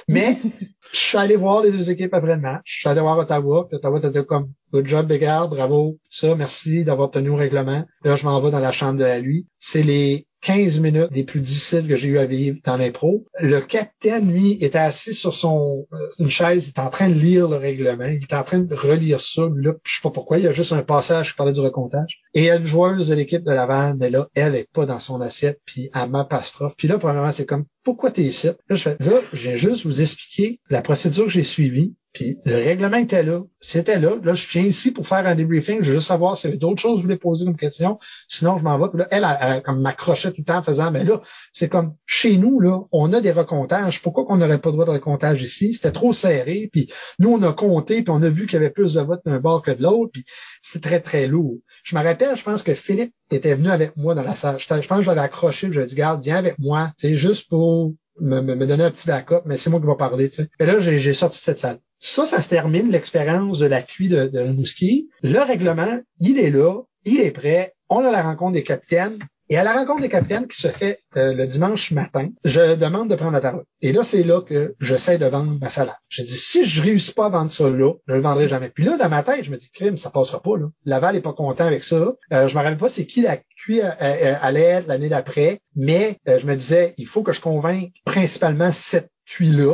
Mais je suis allé voir les deux équipes après le match. Je suis allé voir Ottawa. Puis Ottawa était comme Good job, Bégard, bravo. Ça, merci d'avoir tenu au règlement. Là, je m'en vais dans la chambre de la lui. C'est les 15 minutes les plus difficiles que j'ai eu à vivre dans l'impro. Le capitaine, lui, était assis sur son euh, une chaise, il était en train de lire le règlement, il était en train de relire ça, là, je sais pas pourquoi, il y a juste un passage qui parlait du recomptage. Et une joueuse de l'équipe de Laval, mais là, elle est pas dans son assiette, puis elle m'apastrophe. Puis là, premièrement, c'est comme pourquoi t'es ici? Là, je fais, là, j'ai juste vous expliquer la procédure que j'ai suivie. Puis le règlement était là. C'était là. Là, je viens ici pour faire un débriefing. Je veux juste savoir s'il y avait d'autres choses que je voulais poser comme question. Sinon, je m'en vais. Elle, elle, m'accrochait tout le temps en faisant, mais là, c'est comme chez nous, là, on a des recomptages. Pourquoi qu'on n'aurait pas le droit de recomptage ici? C'était trop serré. Puis nous, on a compté, puis on a vu qu'il y avait plus de votes d'un bord que de l'autre. Puis c'est très, très lourd. Je me rappelle, je pense que Philippe était venu avec moi dans la salle. Je, pense que je l'avais accroché, je lui ai dit, garde, viens avec moi. C'est juste pour me, me, donner un petit backup, mais c'est moi qui vais parler. Tu sais. Et là, j'ai sorti de cette salle. Ça, ça se termine l'expérience de la cuit de, de. Le règlement, il est là, il est prêt. On a la rencontre des capitaines. Et à la rencontre des capitaines qui se fait euh, le dimanche matin, je demande de prendre la parole. Et là, c'est là que j'essaie de vendre ma salade. Je dis, si je réussis pas à vendre ça là, je le vendrai jamais. Puis là, dans ma tête, je me dis, crime, ça passera pas. Là. Laval est pas content avec ça. Euh, je me rappelle pas c'est qui la cuit allait être l'année d'après, mais euh, je me disais, il faut que je convainque principalement cette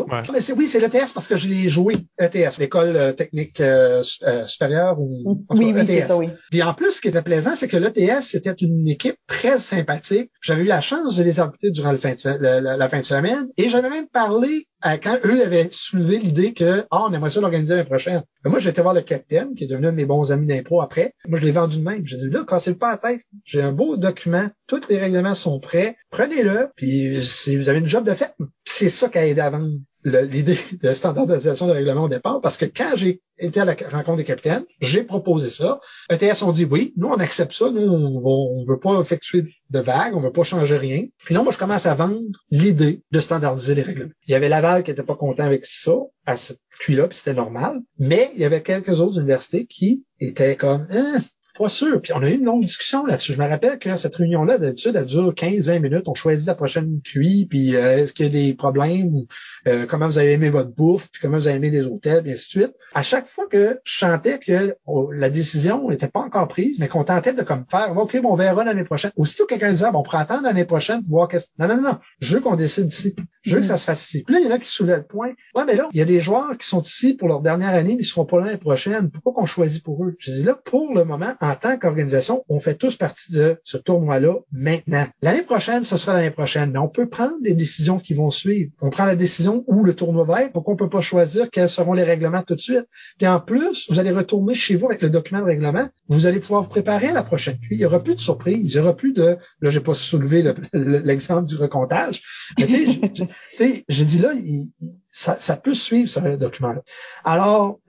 Ouais. Mais c'est, oui, c'est l'ETS parce que je l'ai joué. ETS, l'école euh, technique euh, euh, supérieure ou Oui, cas, oui, c'est ETS. ça, oui. Puis en plus, ce qui était plaisant, c'est que l'ETS, c'était une équipe très sympathique. J'avais eu la chance de les arbitrer durant le fin de la, fin de semaine. Et j'avais même parlé quand eux avaient soulevé l'idée que ah, on aimerait ça l'organiser l'année prochaine. Mais moi, j'étais voir le capitaine, qui est devenu un de mes bons amis d'impro après. Moi, je l'ai vendu de même. J'ai dit, là, cassez le pas la tête. J'ai un beau document. Tous les règlements sont prêts. Prenez-le. Puis si vous avez une job de fait, c'est ça qui à vendre l'idée de standardisation de règlement au départ, parce que quand j'ai été à la rencontre des capitaines, j'ai proposé ça. ETS ont dit oui, nous on accepte ça, nous on, veut pas effectuer de vagues, on veut pas changer rien. Puis non, moi je commence à vendre l'idée de standardiser les règlements. Il y avait Laval qui était pas content avec ça à cette cuit-là, puis c'était normal. Mais il y avait quelques autres universités qui étaient comme hein, pas sûr. Puis on a eu une longue discussion là-dessus. Je me rappelle que cette réunion-là, d'habitude, elle dure 15-20 minutes. On choisit la prochaine QI, puis euh, est-ce qu'il y a des problèmes, euh, comment vous avez aimé votre bouffe, puis comment vous avez aimé des hôtels, puis ainsi de suite. À chaque fois que je sentais que oh, la décision n'était pas encore prise, mais qu'on tentait de comme faire, OK, bon, on verra l'année prochaine. Aussitôt quelqu'un disait, bon, on pourrait attendre l'année prochaine pour voir qu'est-ce... Non, non, non, Je veux qu'on décide ici. Je veux que ça se fasse ici. Puis là, il y en a qui soulèvent le point. Ouais, mais là, il y a des joueurs qui sont ici pour leur dernière année, mais ils seront pas l'année prochaine. Pourquoi qu'on choisit pour eux? Je dis là, pour le moment, en tant qu'organisation, on fait tous partie de ce tournoi-là maintenant. L'année prochaine, ce sera l'année prochaine, mais on peut prendre des décisions qui vont suivre. On prend la décision où le tournoi va être, pourquoi on peut pas choisir quels seront les règlements tout de suite. Et en plus, vous allez retourner chez vous avec le document de règlement, vous allez pouvoir vous préparer à la prochaine cuit. Il y aura plus de surprise, il y aura plus de, là, j'ai pas soulevé l'exemple du recomptage. j'ai dit là, il, ça, ça, peut suivre ce document-là. Alors,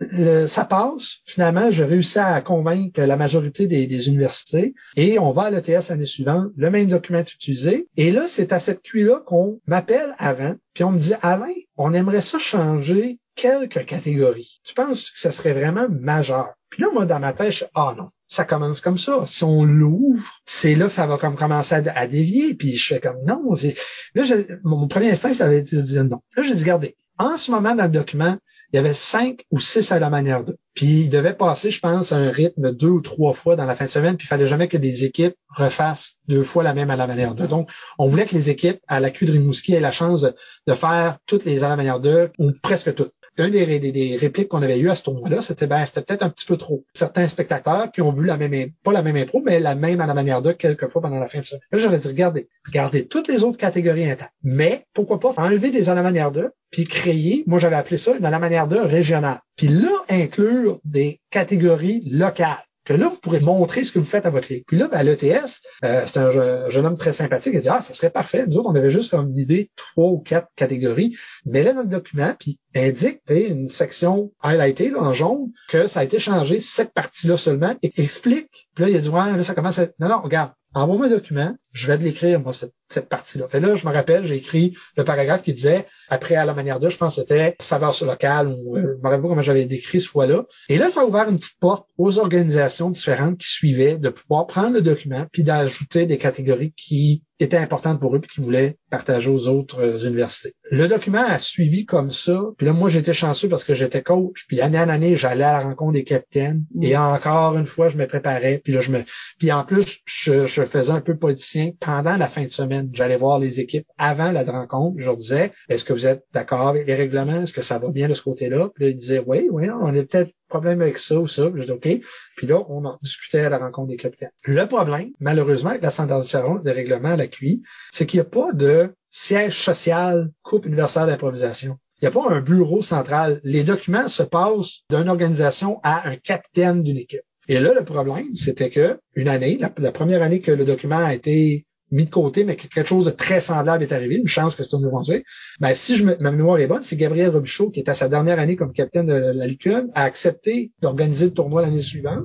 ça passe. Finalement, j'ai réussi à convaincre la majorité des, universités et on va à l'ETS l'année suivante. Le même document est utilisé. Et là, c'est à cette QI-là qu'on m'appelle avant. Puis on me dit, Alain, on aimerait ça changer quelques catégories. Tu penses que ça serait vraiment majeur? Puis là, moi, dans ma tête, je ah non, ça commence comme ça. Si on l'ouvre, c'est là que ça va comme commencer à, dévier. Puis je fais comme non. Là, mon premier instinct, ça avait été de dire non. Là, j'ai dit, regardez, en ce moment, dans le document, il y avait cinq ou six à la manière d'eux. Puis il devait passer, je pense, à un rythme deux ou trois fois dans la fin de semaine, puis il fallait jamais que les équipes refassent deux fois la même à la manière d'eux. Donc, on voulait que les équipes à la queue de Rimouski aient la chance de, faire toutes les à la manière d'eux, ou presque toutes une des, répliques qu'on avait eues à ce tournoi-là, c'était ben, c'était peut-être un petit peu trop. Certains spectateurs qui ont vu la même, pas la même impro, mais la même à la manière de quelques fois pendant la fin de semaine. Là, j'aurais dit, regardez, regardez toutes les autres catégories intactes. Mais, pourquoi pas enlever des à la manière de, puis créer, moi j'avais appelé ça une à la manière de régionale. Puis là, inclure des catégories locales que là, vous pourrez montrer ce que vous faites à votre ligue. Puis là, ben, à l'ETS, euh, c'est un jeune homme très sympathique. Il dit, ah, ça serait parfait. Nous autres, on avait juste comme idée trois ou quatre catégories. Mais là, dans le document, puis indique une section highlightée là, en jaune que ça a été changé cette partie-là seulement et explique. Puis là, il a dit, ouais, là, ça commence à... Non, non, regarde, envoie-moi un document, je vais l'écrire, moi, cette, cette partie-là. Fait là, je me rappelle, j'ai écrit le paragraphe qui disait, après à la manière de, je pense que c'était saveur sur local, ou euh, je me rappelle pas comment j'avais décrit ce fois-là. Et là, ça a ouvert une petite porte aux organisations différentes qui suivaient de pouvoir prendre le document puis d'ajouter des catégories qui étaient importantes pour eux puis qui voulaient partager aux autres euh, universités. Le document a suivi comme ça. Puis là, moi, j'étais chanceux parce que j'étais coach. Puis année en année, j'allais à la rencontre des capitaines. Mm. Et encore une fois, je me préparais. Puis là, je me. Puis en plus, je, je faisais un peu politicien pendant la fin de semaine. J'allais voir les équipes avant la rencontre. Je leur disais, est-ce que vous êtes d'accord avec les règlements? Est-ce que ça va bien de ce côté-là? Puis là, ils disaient, oui, oui, on a peut-être problème avec ça ou ça. Puis je dis, OK. Puis là, on en discutait à la rencontre des capitaines. Le problème, malheureusement, avec la standardisation des règlements à la QI, c'est qu'il n'y a pas de siège social, coupe universelle d'improvisation. Il n'y a pas un bureau central. Les documents se passent d'une organisation à un capitaine d'une équipe. Et là, le problème, c'était que une année, la, première année que le document a été mis de côté, mais que quelque chose de très semblable est arrivé, une chance que c'est un nouveau ben, si ma mémoire est bonne, c'est Gabriel Robichaud, qui est à sa dernière année comme capitaine de la Licorne, a accepté d'organiser le tournoi l'année suivante.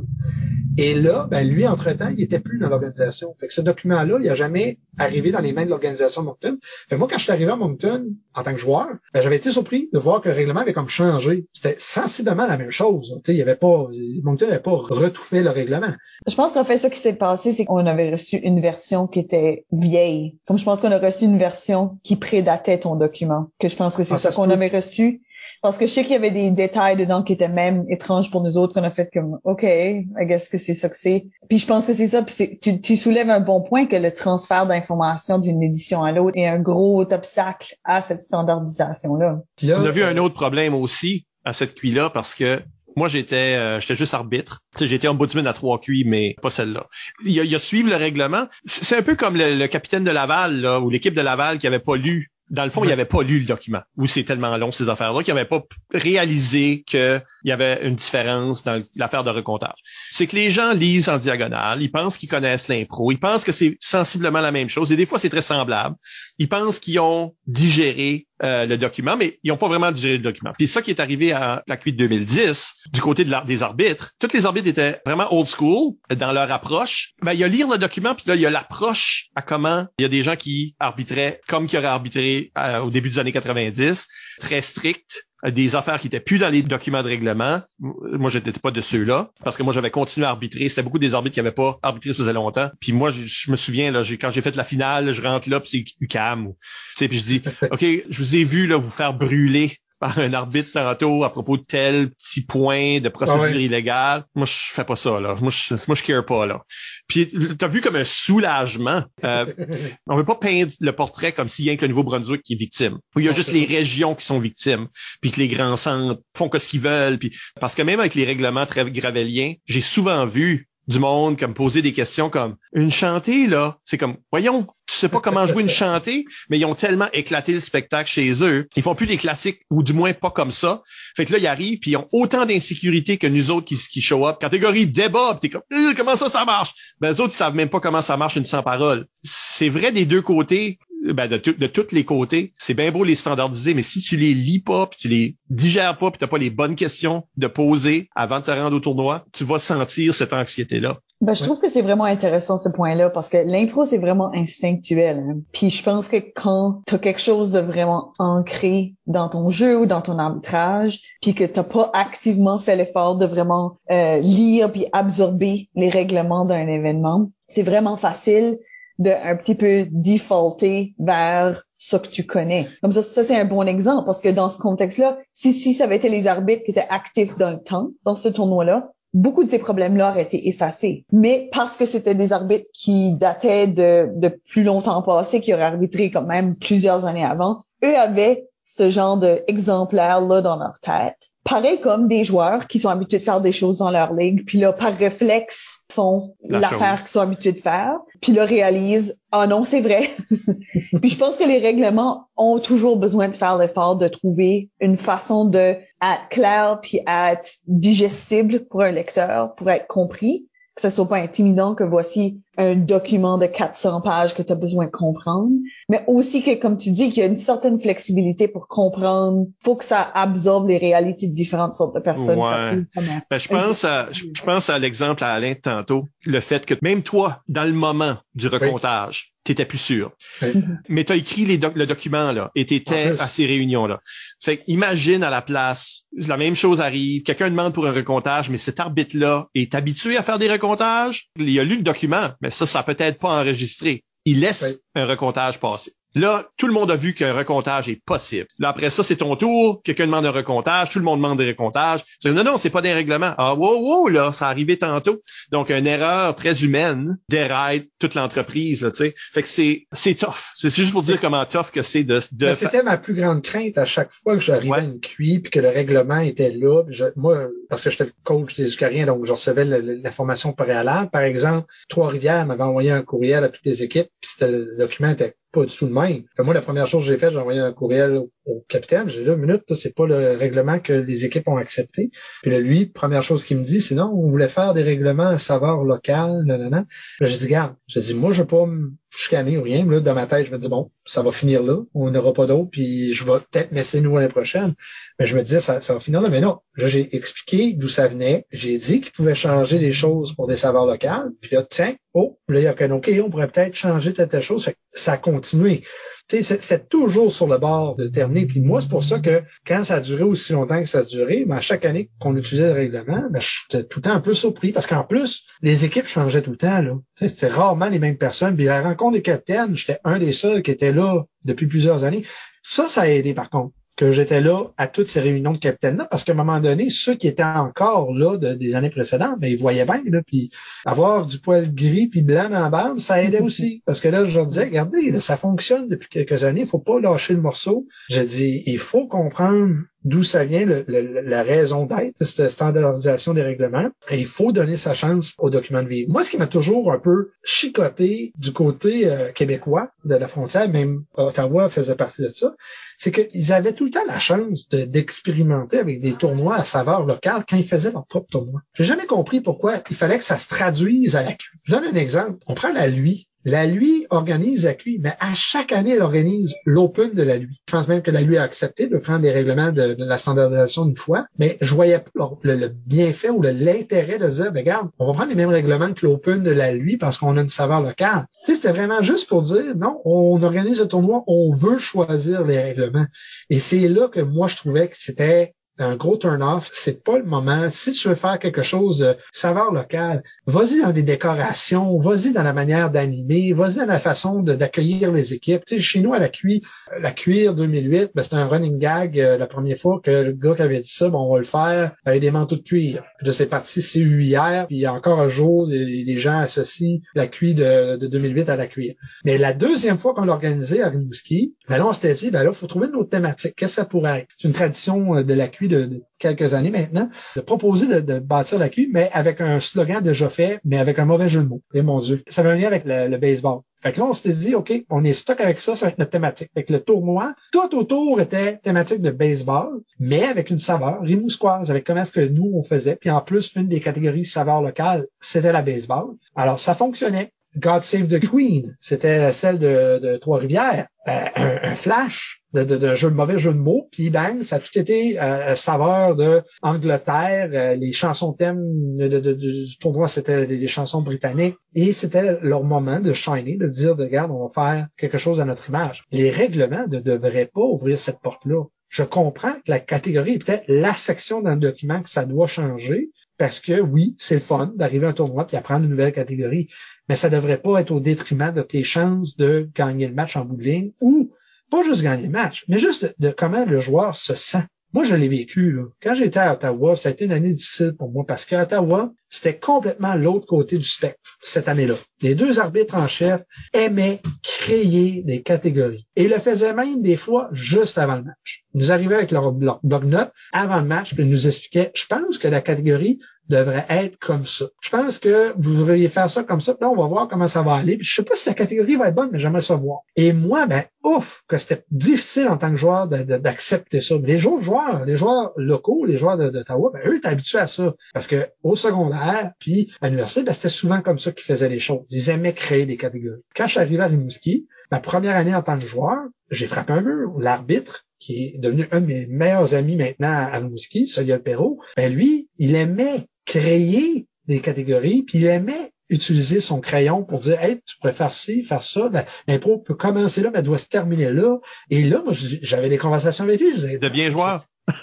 Et là, ben, lui, entre-temps, il était plus dans l'organisation. Fait que ce document-là, il a jamais arrivé dans les mains de l'organisation Moncton. Fait moi, quand je suis arrivé à Moncton, en tant que joueur, ben, j'avais été surpris de voir que le règlement avait comme changé. C'était sensiblement la même chose. sais, il y avait pas, Moncton n'avait pas retouffé le règlement. Je pense qu'en fait, ce qui s'est passé, c'est qu'on avait reçu une version qui était vieille. Comme je pense qu'on a reçu une version qui prédatait ton document. Que je pense que c'est ah, ça, qu'on avait reçu. Parce que je sais qu'il y avait des détails dedans qui étaient même étranges pour nous autres qu'on a fait comme OK, I guess que c'est ça que c'est. Puis je pense que c'est ça. Puis tu, tu soulèves un bon point que le transfert d'informations d'une édition à l'autre est un gros obstacle à cette standardisation-là. On a vu un autre problème aussi à cette QI-là parce que moi, j'étais euh, j'étais juste arbitre. J'étais ombudsman à trois QI, mais pas celle-là. Il y a, il y a suivre le règlement. C'est un peu comme le, capitaine de Laval là, ou l'équipe de Laval qui avait pas lu dans le fond, il avait pas lu le document, ou c'est tellement long ces affaires-là qu'il n'avait pas réalisé qu'il y avait une différence dans l'affaire de recomptage. C'est que les gens lisent en diagonale, ils pensent qu'ils connaissent l'impro, ils pensent que c'est sensiblement la même chose, et des fois c'est très semblable. Ils pensent qu'ils ont digéré euh, le document, mais ils n'ont pas vraiment digéré le document. Puis ça qui est arrivé à la cuite 2010, du côté de des arbitres, tous les arbitres étaient vraiment old school dans leur approche. Ben, il y a lire le document, puis là, il y a l'approche à comment il y a des gens qui arbitraient comme qui auraient arbitré euh, au début des années 90, très strict, euh, des affaires qui étaient plus dans les documents de règlement. Moi, j'étais pas de ceux-là parce que moi, j'avais continué à arbitrer. C'était beaucoup des arbitres qui n'avaient pas arbitré ça faisait longtemps. Puis moi, je, me souviens là, quand j'ai fait la finale, je rentre là, puis c'est UCAM. Tu puis je dis, ok, je vous ai vu là vous faire brûler par un arbitre tantôt à propos de tel petit point de procédure ah illégale. Moi, je fais pas ça, là. Moi, je, moi, je care pas, là. Puis, t'as vu comme un soulagement. Euh, on veut pas peindre le portrait comme s'il y a que le Nouveau-Brunswick qui est victime. il y a juste les régions qui sont victimes. Puis que les grands centres font que ce qu'ils veulent. Puis, parce que même avec les règlements très gravéliens, j'ai souvent vu du monde comme poser des questions comme une chantée là c'est comme voyons tu sais pas comment jouer une chantée mais ils ont tellement éclaté le spectacle chez eux ils font plus des classiques ou du moins pas comme ça. Fait que là ils arrivent puis ils ont autant d'insécurité que nous autres qui, qui show up. Catégorie débat t'es comme euh, comment ça ça marche? Ben les autres ils savent même pas comment ça marche une sans parole c'est vrai des deux côtés ben de, de tous les côtés. C'est bien beau les standardiser, mais si tu les lis pas, puis tu les digères pas, puis t'as pas les bonnes questions de poser avant de te rendre au tournoi, tu vas sentir cette anxiété-là. Ben, je trouve que c'est vraiment intéressant ce point-là parce que l'impro c'est vraiment instinctuel. Hein. Puis je pense que quand tu as quelque chose de vraiment ancré dans ton jeu ou dans ton arbitrage, puis que t'as pas activement fait l'effort de vraiment euh, lire puis absorber les règlements d'un événement, c'est vraiment facile de un petit peu defaulter vers ce que tu connais. Comme ça, ça c'est un bon exemple parce que dans ce contexte-là, si, si ça avait été les arbitres qui étaient actifs dans le temps, dans ce tournoi-là, beaucoup de ces problèmes-là auraient été effacés. Mais parce que c'était des arbitres qui dataient de, de plus longtemps passé, qui auraient arbitré quand même plusieurs années avant, eux avaient ce genre d'exemplaire-là dans leur tête pareil comme des joueurs qui sont habitués de faire des choses dans leur ligue, puis là, par réflexe, font l'affaire qu'ils sont habitués de faire, puis là, réalisent, ah non, c'est vrai. puis je pense que les règlements ont toujours besoin de faire l'effort de trouver une façon de être clair puis être digestible pour un lecteur, pour être compris que ça soit pas intimidant que voici un document de 400 pages que tu as besoin de comprendre, mais aussi que, comme tu dis, qu'il y a une certaine flexibilité pour comprendre. Faut que ça absorbe les réalités de différentes sortes de personnes. Ouais. Ben, je pense à, je, pense à l'exemple à Alain tantôt, le fait que même toi, dans le moment du recomptage, tu t'étais plus sûr. Mhm. Mais tu as écrit les le document là et t'étais à ces réunions là. Fait imagine à la place, la même chose arrive, quelqu'un demande pour un recomptage, mais cet arbitre là est habitué à faire des recomptages. Il a lu le document, mais ça, ça peut être pas enregistré. Il laisse un recomptage passer. Là, tout le monde a vu qu'un recomptage est possible. Là, après ça, c'est ton tour. Quelqu'un demande un recomptage. Tout le monde demande des recomptages. Non, non, c'est pas des règlements. Ah, wow, wow, là, ça arrivait tantôt. Donc, une erreur très humaine déraille toute l'entreprise, tu sais. Fait que c'est, c'est tough. C'est juste pour dire comment tough que c'est de, de... C'était ma plus grande crainte à chaque fois que j'arrivais à une QI puis que le règlement était là. moi, parce que j'étais le coach des Eucariens, donc je recevais l'information préalable. Par exemple, Trois-Rivières m'avait envoyé un courriel à toutes les équipes puis c'était, le document était pas du tout de même. moi, la première chose que j'ai faite, j'ai envoyé un courriel au capitaine. J'ai dit, une minute, c'est pas le règlement que les équipes ont accepté. Puis là, lui, première chose qu'il me dit, c'est non, on voulait faire des règlements à savoir local, nanana. J'ai dit, garde, j'ai dit, moi, je veux pas me chicaner ou rien. Là, dans ma tête, je me dis, bon, ça va finir là. On n'aura pas d'autre. Puis je vais peut-être m'essayer nous l'année prochaine. Mais je me disais, ça, va finir là. Mais non. Là, j'ai expliqué d'où ça venait. J'ai dit qu'il pouvait changer des choses pour des saveurs locales. Puis là, tiens, oh, là, il y a OK, on pourrait peut-être changer telle, chose. ça a continué c'est toujours sur le bord de terminer. Puis moi, c'est pour ça que quand ça a duré aussi longtemps que ça a duré, ben, à chaque année qu'on utilisait le règlement, ben, j'étais tout le temps un peu surpris. Parce qu'en plus, les équipes changeaient tout le temps. là. C'était rarement les mêmes personnes. Puis la rencontre des capitaines, j'étais un des seuls qui était là depuis plusieurs années. Ça, ça a aidé par contre que j'étais là à toutes ces réunions de capitaine-là, parce qu'à un moment donné, ceux qui étaient encore là des années précédentes, ben, ils voyaient bien, là, puis avoir du poil gris puis blanc dans la barbe, ça aidait aussi. Parce que là, je leur disais, regardez, ça fonctionne depuis quelques années, il faut pas lâcher le morceau. J'ai dit, il faut comprendre d'où ça vient la raison d'être de cette standardisation des règlements. Et il faut donner sa chance aux documents de vie. Moi, ce qui m'a toujours un peu chicoté du côté euh, québécois de la frontière, même Ottawa faisait partie de ça, c'est qu'ils avaient tout le temps la chance d'expérimenter avec des tournois à saveur locale quand ils faisaient leur propre tournoi. J'ai jamais compris pourquoi il fallait que ça se traduise à la queue. Je donne un exemple. On prend la lui. La lui organise la QI, mais à chaque année, elle organise l'Open de la lui. Je pense même que la lui a accepté de prendre les règlements de, la standardisation une fois, mais je voyais pas le, bienfait ou l'intérêt de dire, ben, regarde, on va prendre les mêmes règlements que l'Open de la lui parce qu'on a une saveur locale. Tu c'était vraiment juste pour dire, non, on organise le tournoi, on veut choisir les règlements. Et c'est là que moi, je trouvais que c'était un gros turn-off, c'est pas le moment. Si tu veux faire quelque chose de saveur locale, vas-y dans les décorations, vas-y dans la manière d'animer, vas-y dans la façon d'accueillir les équipes. Tu sais, chez nous, à la cuir, la cuir 2008, ben, c'était un running gag euh, la première fois que le gars qui avait dit ça, bon, on va le faire avec des manteaux de cuir. Puis de c'est parti CU hier, puis encore un jour, les, gens associent la cuir de, de, 2008 à la cuir. Mais la deuxième fois qu'on l'a organisé à Rimouski, ben là, on s'était dit, ben là, faut trouver une autre thématique. Qu'est-ce que ça pourrait être? C'est une tradition euh, de la cuir de, quelques années maintenant, de proposer de, bâtir la queue, mais avec un slogan déjà fait, mais avec un mauvais jeu de mots. Et mon Dieu, ça va venir avec le, baseball. Fait que là, on s'était dit, OK, on est stock avec ça, ça va être notre thématique. Fait que le tournoi, tout autour était thématique de baseball, mais avec une saveur rimousquoise, avec comment est-ce que nous, on faisait. Puis en plus, une des catégories saveur locale, c'était la baseball. Alors, ça fonctionnait. God Save the Queen, c'était celle de, Trois-Rivières. Euh, un, flash de, jeu, de mauvais jeu de mots, puis bang, ça a tout été euh, saveur de Angleterre, euh, les chansons thèmes de, du tournoi, c'était des, chansons britanniques, et c'était leur moment de shiner, de dire, de regarde, on va faire quelque chose à notre image. Les règlements ne devraient pas ouvrir cette porte-là. Je comprends que la catégorie est peut-être la section d'un document que ça doit changer, parce que oui, c'est le fun d'arriver à un tournoi puis apprendre une nouvelle catégorie, mais ça devrait pas être au détriment de tes chances de gagner le match en bout ou pas juste gagner le match, mais juste de, comment le joueur se sent. Moi, je l'ai vécu. Quand j'étais à Ottawa, ça a été une année difficile pour moi parce qu'à Ottawa, c'était complètement l'autre côté du spectre cette année-là. Les deux arbitres en chef aimaient créer des catégories et le faisaient même des fois juste avant le match. Ils nous arrivaient avec leur, leur bloc-notes avant le match puis ils nous expliquaient, je pense que la catégorie devrait être comme ça. Je pense que vous devriez faire ça comme ça. Puis là, on va voir comment ça va aller. Puis je sais pas si la catégorie va être bonne, mais j'aimerais ça voir. Et moi, ben, ouf, que c'était difficile en tant que joueur d'accepter ça. les autres joueurs, les joueurs locaux, les joueurs d'Ottawa, ben, eux étaient habitués à ça. Parce que au secondaire, puis à l'université, ben, c'était souvent comme ça qu'ils faisaient les choses. Ils aimaient créer des catégories. Quand je suis arrivé à Rimouski, ma première année en tant que joueur, j'ai frappé un mur. L'arbitre, qui est devenu un de mes meilleurs amis maintenant à Rimouski, Soliel Perrault, ben lui, il aimait créer des catégories, puis il aimait utiliser son crayon pour dire Hey, tu pourrais faire ci, faire ça. Ben, l'impro peut commencer là, mais elle doit se terminer là. Et là, moi, j'avais des conversations avec lui. Je disais, Devient joueur.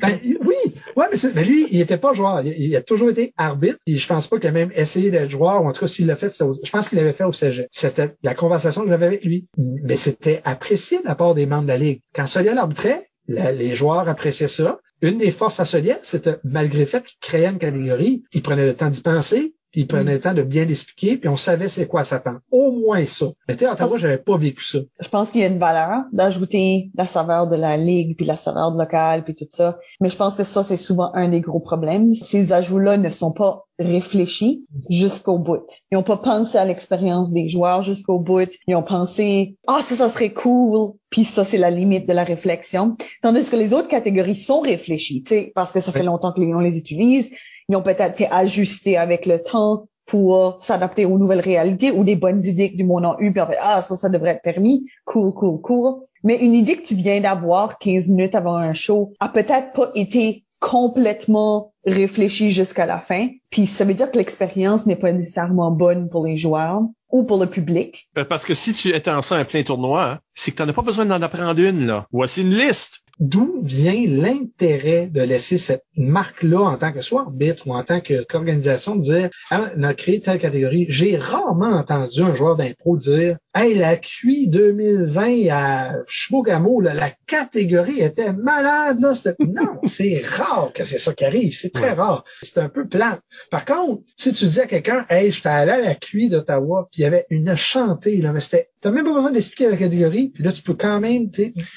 ben, oui, ouais, mais, mais, lui, il était pas joueur. Il, a toujours été arbitre. Et je pense pas qu'il a même essayé d'être joueur, ou en tout cas, s'il l'a fait, je pense qu'il l'avait fait au CG. C'était la conversation que j'avais avec lui. Mais c'était apprécié de la part des membres de la Ligue. Quand Soliel arbitrait, les joueurs appréciaient ça. Une des forces à Soliel, c'était malgré le fait qu'il créait une catégorie, il prenait le temps d'y penser, puis il prenait le temps de bien l'expliquer, puis on savait c'est quoi s'attendre. Au moins ça. Mais tu à Ottawa, j'avais pas vécu ça. Je pense qu'il y a une valeur d'ajouter la saveur de la ligue, puis la saveur de local, puis tout ça. Mais je pense que ça, c'est souvent un des gros problèmes. Ces ajouts-là ne sont pas réfléchis jusqu'au bout. Ils ont pas pensé à l'expérience des joueurs jusqu'au bout. Ils ont pensé, ah, ça, ça serait cool. Puis ça, c'est la limite de la réflexion. Tandis que les autres catégories sont réfléchies, tu sais, parce que ça fait longtemps que les, on les utilise ils ont peut-être été ajustés avec le temps pour s'adapter aux nouvelles réalités ou des bonnes idées que du monde a eu, puis ah, ça, ça devrait être permis. Cool, cool, cool. Mais une idée que tu viens d'avoir 15 minutes avant un show a peut-être pas été complètement réfléchie jusqu'à la fin. Puis ça veut dire que l'expérience n'est pas nécessairement bonne pour les joueurs ou pour le public. Euh, parce que si tu étends ça à un plein tournoi, c'est que tu n'en as pas besoin d'en apprendre une. Là. Voici une liste d'où vient l'intérêt de laisser cette marque-là en tant que soit arbitre ou en tant qu'organisation de dire ah, on a créé telle catégorie. J'ai rarement entendu un joueur d'impro dire Hey, la QI 2020 à Chibogamo, la catégorie était malade. Là. Non, c'est rare que c'est ça qui arrive. C'est très rare. C'est un peu plate. Par contre, si tu dis à quelqu'un Hey, je allé à la QI d'Ottawa, puis il y avait une chantée, là, mais c'était, t'as même pas besoin d'expliquer la catégorie, puis là, tu peux quand même,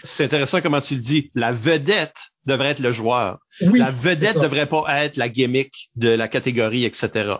C'est intéressant comment tu le dis. La vedette devrait être le joueur. Oui, la vedette devrait pas être la gimmick de la catégorie, etc.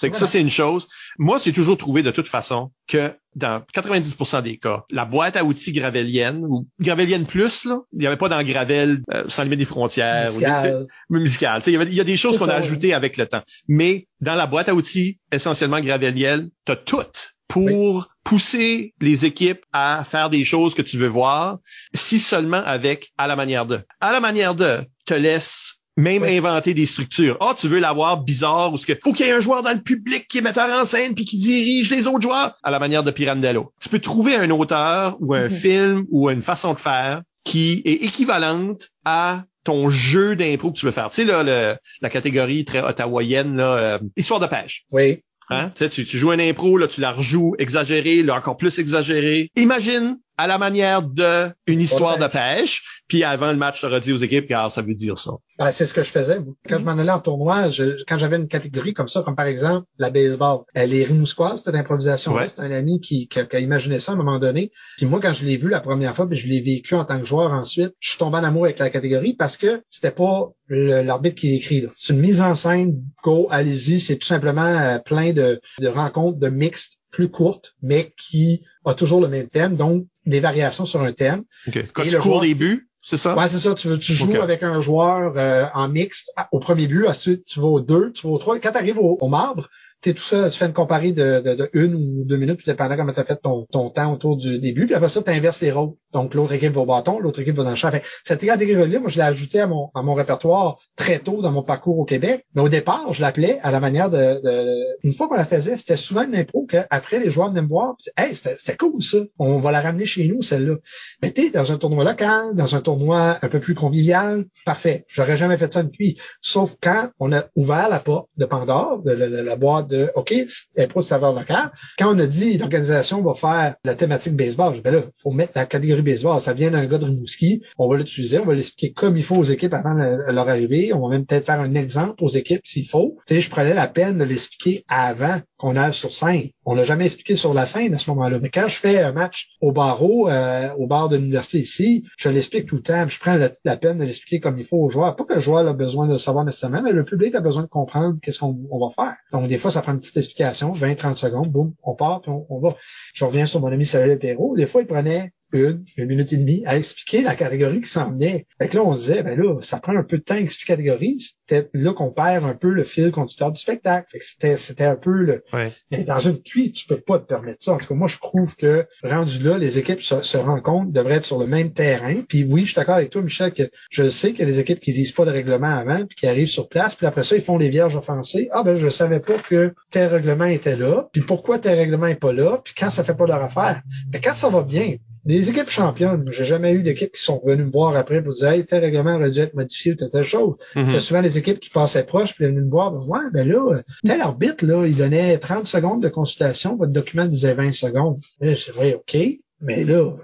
C'est que ça, c'est une chose. Moi, j'ai toujours trouvé de toute façon que dans 90% des cas, la boîte à outils gravelienne ou gravelienne plus, là, il n'y avait pas dans Gravel euh, sans limite des frontières musical. ou musical. Il y, il y a des choses qu'on a ajoutées avec le temps. Mais dans la boîte à outils essentiellement gravelienne, tu as tout pour oui. pousser les équipes à faire des choses que tu veux voir, si seulement avec à la manière de. À la manière de te laisse même inventer des structures. Ah, oh, tu veux l'avoir bizarre ou ce que faut qu'il y ait un joueur dans le public qui est metteur en scène puis qui dirige les autres joueurs à la manière de Pirandello. Tu peux trouver un auteur ou un -hmm. film ou une façon de faire qui est équivalente à ton jeu d'impro que tu veux faire. Tu sais là, le, la catégorie très ottawaïenne là, euh, histoire de pêche. Oui. Hein? Tu, sais, tu, tu joues un impro, là, tu la rejoues exagéré, là, encore plus exagéré. Imagine à la manière de une histoire de pêche. Puis avant le match, tu aurais dit aux équipes, car ça veut dire ça. Ben, c'est ce que je faisais. Quand je m'en allais en tournoi, je, quand j'avais une catégorie comme ça, comme par exemple la baseball, les Rimousquois, c'était d'improvisation. Ouais. C'est un ami qui, qui, qui, a imaginé ça à un moment donné. Puis moi, quand je l'ai vu la première fois, puis je l'ai vécu en tant que joueur ensuite, je suis tombé en amour avec la catégorie parce que c'était pas l'arbitre qui écrit. C'est une mise en scène, go, allez-y. C'est tout simplement euh, plein de, de rencontres de mixtes plus courtes, mais qui a toujours le même thème. Donc, des variations sur un thème. Okay. Quand Et tu cours des buts, c'est ça? Ouais, c'est ça. Tu, tu joues okay. avec un joueur euh, en mixte au premier but, ensuite tu vas au deux, tu vas au trois. Quand tu arrives au, au marbre, tu tout ça, tu fais une comparée de, de, de, une ou deux minutes, tout dépendant comment tu as fait ton, ton temps autour du début. Puis après ça, tu inverses les rôles. Donc, l'autre équipe va au bâton, l'autre équipe va dans le champ. Fait, cette catégorie-là, moi, je l'ai ajoutée à mon, à mon répertoire très tôt dans mon parcours au Québec. Mais au départ, je l'appelais à la manière de... de... Une fois qu'on la faisait, c'était souvent une impro qu'après, les joueurs venaient me voir. Hey, c'était cool, ça. On va la ramener chez nous, celle-là. Mais tu dans un tournoi local, dans un tournoi un peu plus convivial, parfait. J'aurais jamais fait ça cuit. Sauf quand on a ouvert la porte de Pandore, la boîte de OK, impro de saveur locale. Quand on a dit l'organisation va faire la thématique baseball, ben là, faut mettre la catégorie baseball. Ça vient d'un gars de Rimouski. On va l'utiliser, on va l'expliquer comme il faut aux équipes avant leur arrivée. On va même peut-être faire un exemple aux équipes s'il faut. Tu sais, je prenais la peine de l'expliquer avant qu'on aille sur scène. On l'a jamais expliqué sur la scène à ce moment-là. Mais quand je fais un match au barreau, euh, au bar de l'université ici, je l'explique tout le temps. Je prends la, la peine de l'expliquer comme il faut aux joueurs. Pas que le joueur a besoin de savoir nécessairement, mais le public a besoin de comprendre qu'est-ce qu'on va faire. Donc, des fois, ça prend une petite explication, 20-30 secondes, boum, on part, puis on, on, va. Je reviens sur mon ami Samuel Perrault. Des fois, il prenait une, une minute et demie à expliquer la catégorie qui s'en venait. Fait que là, on disait, ben là, ça prend un peu de temps à expliquer la catégorie. C'était là qu'on perd un peu le fil conducteur du spectacle. C'était, c'était un peu le, ouais. mais dans une cuite, tu peux pas te permettre ça. En tout cas, moi, je trouve que rendu là, les équipes se, se rencontrent, devraient être sur le même terrain. Puis oui, je suis d'accord avec toi, Michel, que je sais qu'il y a des équipes qui lisent pas de règlement avant, puis qui arrivent sur place, puis après ça, ils font les vierges offensées. Ah ben, je savais pas que tel règlement était là, puis pourquoi tel règlement est pas là, puis quand ça fait pas leur affaire. Mais quand ça va bien, les équipes championnes, j'ai jamais eu d'équipes qui sont venues me voir après pour dire Hey, tel règlement aurait dû être modifié ou telle, telle chose. Mhm. C'était souvent les équipes qui passaient proches puis venaient me voir ben, Ouais, ben là, tel arbitre, là, il donnait 30 secondes de consultation, votre document disait 20 secondes. Là, je dis, OK, mais là, euh,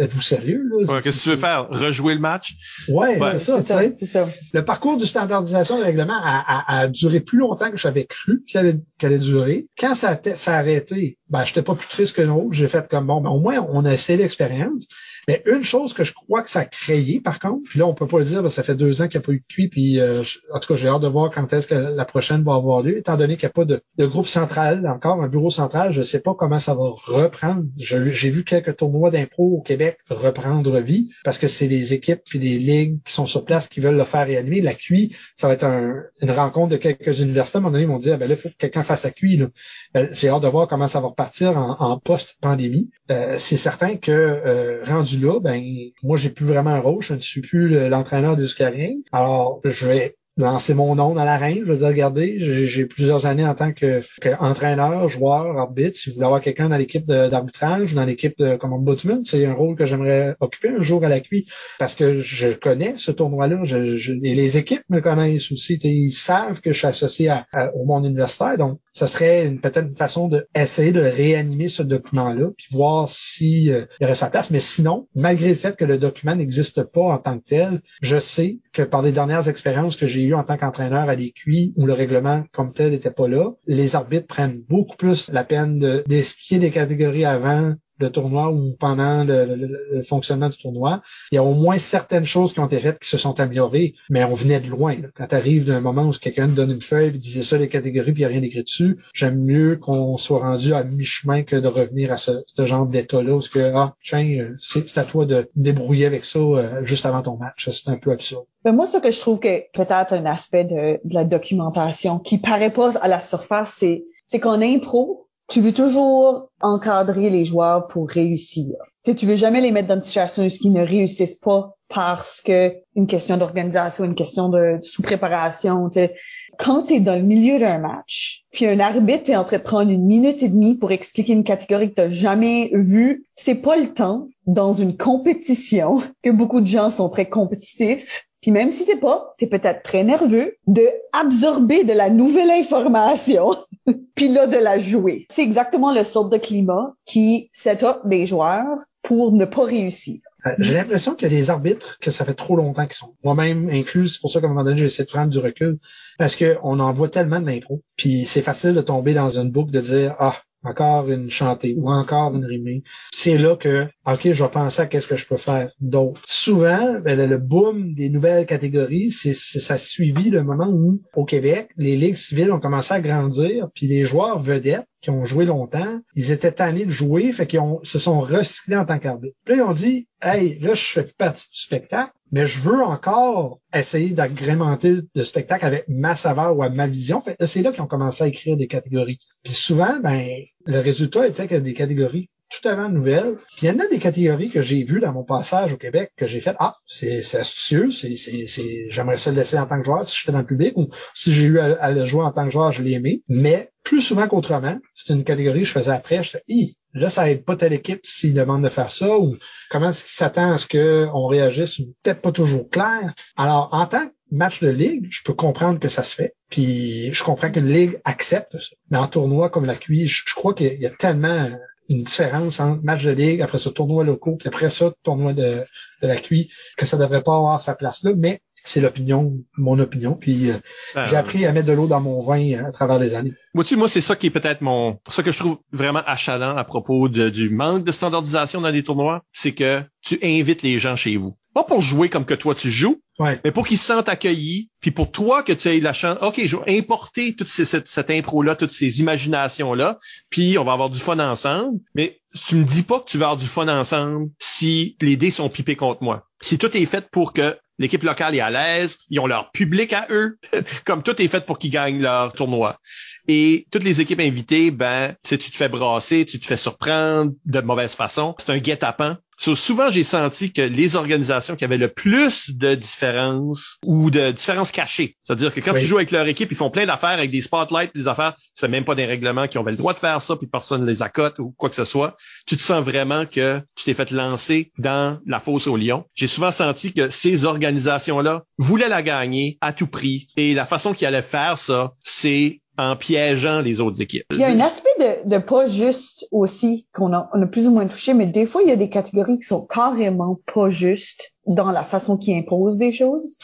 êtes-vous sérieux? Là? Ouais, Qu'est-ce que tu veux faire? Rejouer le match? Ouais, Ouais, c'est ça, c'est ça. Le parcours de standardisation du règlement a, a- a duré plus longtemps que j'avais cru qu'il allait, qu'il allait durer. Quand ça a, été- ça a arrêté, ben, j'étais pas plus triste que l'autre. J'ai fait comme bon, ben, au moins, on a essayé l'expérience. Mais une chose que je crois que ça a créé, par contre, puis là, on peut pas le dire, parce que ça fait deux ans qu'il n'y a pas eu de cuit, puis euh, en tout cas, j'ai hâte de voir quand est-ce que la prochaine va avoir lieu, étant donné qu'il n'y a pas de, de groupe central, encore un bureau central, je sais pas comment ça va reprendre. J'ai vu quelques tournois d'impro au Québec reprendre vie, parce que c'est les équipes puis les ligues qui sont sur place qui veulent le faire réanimer. La QI, ça va être un- une rencontre de quelques universités. À un moment donné, ils m'ont dit, ah, ben là, il faut que quelqu'un fasse la QI. Ben, j'ai hâte de voir comment ça va repartir en, en post-pandémie. Euh, c'est certain que euh, rendu là, ben moi j'ai plus vraiment un rôle, je ne suis plus le- l'entraîneur des Eucariens. Alors je vais lancer mon nom dans l'arène, je vais dire regardez, j'ai plusieurs années en tant que, entraîneur, joueur, arbitre. Si vous voulez avoir quelqu'un dans l'équipe d'arbitrage ou dans l'équipe de comme ombudsman, c'est un rôle que j'aimerais occuper un jour à la parce que je connais ce tournoi-là. Je, je- et les équipes me connaissent aussi. Ils savent que je suis associé à- à- au monde universitaire. Donc, ça serait peut-être une façon d'essayer de réanimer ce document-là, puis voir si euh, il sa place. Mais sinon, malgré le fait que le document n'existe pas en tant que tel, je sais que par les dernières expériences que j'ai eues en tant qu'entraîneur à l'équi, où le règlement comme tel n'était pas là, les arbitres prennent beaucoup plus la peine d'expliquer des catégories avant, le tournoi ou pendant le, fonctionnement du tournoi, il y a au moins certaines choses qui ont été faites qui se sont améliorées, mais on venait de loin. Quand tu arrives d'un moment où quelqu'un te donne une feuille et disait ça les catégories puis il n'y a rien écrit dessus, j'aime mieux qu'on soit rendu à mi-chemin que de revenir à ce, genre d'état-là où que ah tiens, euh, c'est à toi de débrouiller avec ça euh, juste avant ton match. C'est un peu absurde. Mais moi, ce que je trouve que peut-être un aspect de, la documentation qui paraît pas à la surface, c'est c'est qu'en impro, tu veux toujours encadrer les joueurs pour réussir. Tu sais, tu veux jamais les mettre dans une situation où ils ne réussissent pas parce que une question d'organisation, une question de sous-préparation. Tu sais. Quand tu es dans le milieu d'un match, puis un arbitre est en prendre une minute et demie pour expliquer une catégorie que tu n'as jamais vue, c'est pas le temps dans une compétition que beaucoup de gens sont très compétitifs puis même si t'es pas, t'es peut-être très nerveux, de absorber de la nouvelle information, puis là de la jouer. C'est exactement le sort de climat qui set up des joueurs pour ne pas réussir. Euh, j'ai l'impression que les arbitres, que ça fait trop longtemps qu'ils sont. Moi-même inclus, c'est pour ça qu'à un moment donné, j'essaie de prendre du recul. Parce qu'on en voit tellement de. Puis c'est facile de tomber dans une boucle de dire Ah, encore une chantée ou encore une rimée. C'est là que, OK, je vais penser à qu'est-ce que je peux faire d'autre. Souvent, ben, le boom des nouvelles catégories, c'est, ça suivi le moment où, au Québec, les ligues civiles ont commencé à grandir, puis les joueurs vedettes qui ont joué longtemps, ils étaient tannés de jouer, fait qu'ils se sont recyclés en tant qu'arbitre. Puis là, ils ont dit, hey, là, je fais partie du spectacle, mais je veux encore essayer d'agrémenter le spectacle avec ma saveur ou ma vision. C'est là qu'ils ont commencé à écrire des catégories. Puis souvent, ben, le résultat était que des catégories tout avant nouvelles. Puis il y en a des catégories que j'ai vues dans mon passage au Québec que j'ai fait ah c'est astucieux, c'est j'aimerais ça le laisser en tant que joueur si j'étais dans le public ou si j'ai eu à, le jouer en tant que joueur je l'ai aimé. Mais plus souvent qu'autrement, c'est une catégorie que je faisais après. Je disais, Là, ça aide pas telle équipe s'il demande de faire ça ou comment est-ce qu'il s'attend à ce qu'on réagisse peut-être pas toujours clair. Alors, en tant que match de ligue, je peux comprendre que ça se fait. Puis je comprends qu'une ligue accepte ça. Mais en tournoi comme la QI, je, crois qu'il y a tellement une différence entre match de ligue, après ce tournoi local, puis après ça, tournoi de, de la QI, que ça devrait pas avoir sa place là. Mais c'est l'opinion, mon opinion. Puis euh, ben, j'ai appris à mettre de l'eau dans mon vin euh, à travers les années. Moi, tu moi, c'est ça qui est peut-être mon, ça que je trouve vraiment achalant à propos du manque de standardisation dans les tournois, c'est que tu invites les gens chez vous. Pas pour jouer comme que toi tu joues, mais pour qu'ils se sentent accueillis, puis pour toi que tu aies la chance, ok, je vais importer toute cette, cette impro-là, toutes ces imaginations-là, puis on va avoir du fun ensemble, mais tu me dis pas que tu vas avoir du fun ensemble si les dés sont pipés contre moi. Si tout est fait pour que l'équipe locale est à l'aise, ils ont leur public à eux, comme tout est fait pour qu'ils gagnent leur tournoi. Et toutes les équipes invitées, ben, tu te fais brasser, tu te fais surprendre de mauvaise façon. C'est un guet-apens souvent, j'ai senti que les organisations qui avaient le plus de différences ou de différences cachées, c'est-à-dire que quand tu joues avec leur équipe, ils font plein d'affaires avec des spotlights, des affaires, c'est même pas des règlements qui ont le droit de faire ça, puis personne ne les accote ou quoi que ce soit. Tu te sens vraiment que tu t'es fait lancer dans la fosse au lion. J'ai souvent senti que ces organisations-là voulaient la gagner à tout prix. Et la façon qu'ils allaient faire ça, c'est en piégeant les autres équipes. Il y a un aspect de, de pas juste aussi qu'on a, on a plus ou moins touché, mais des fois, il y a des catégories qui sont carrément pas justes dans la façon qu'ils imposent des choses.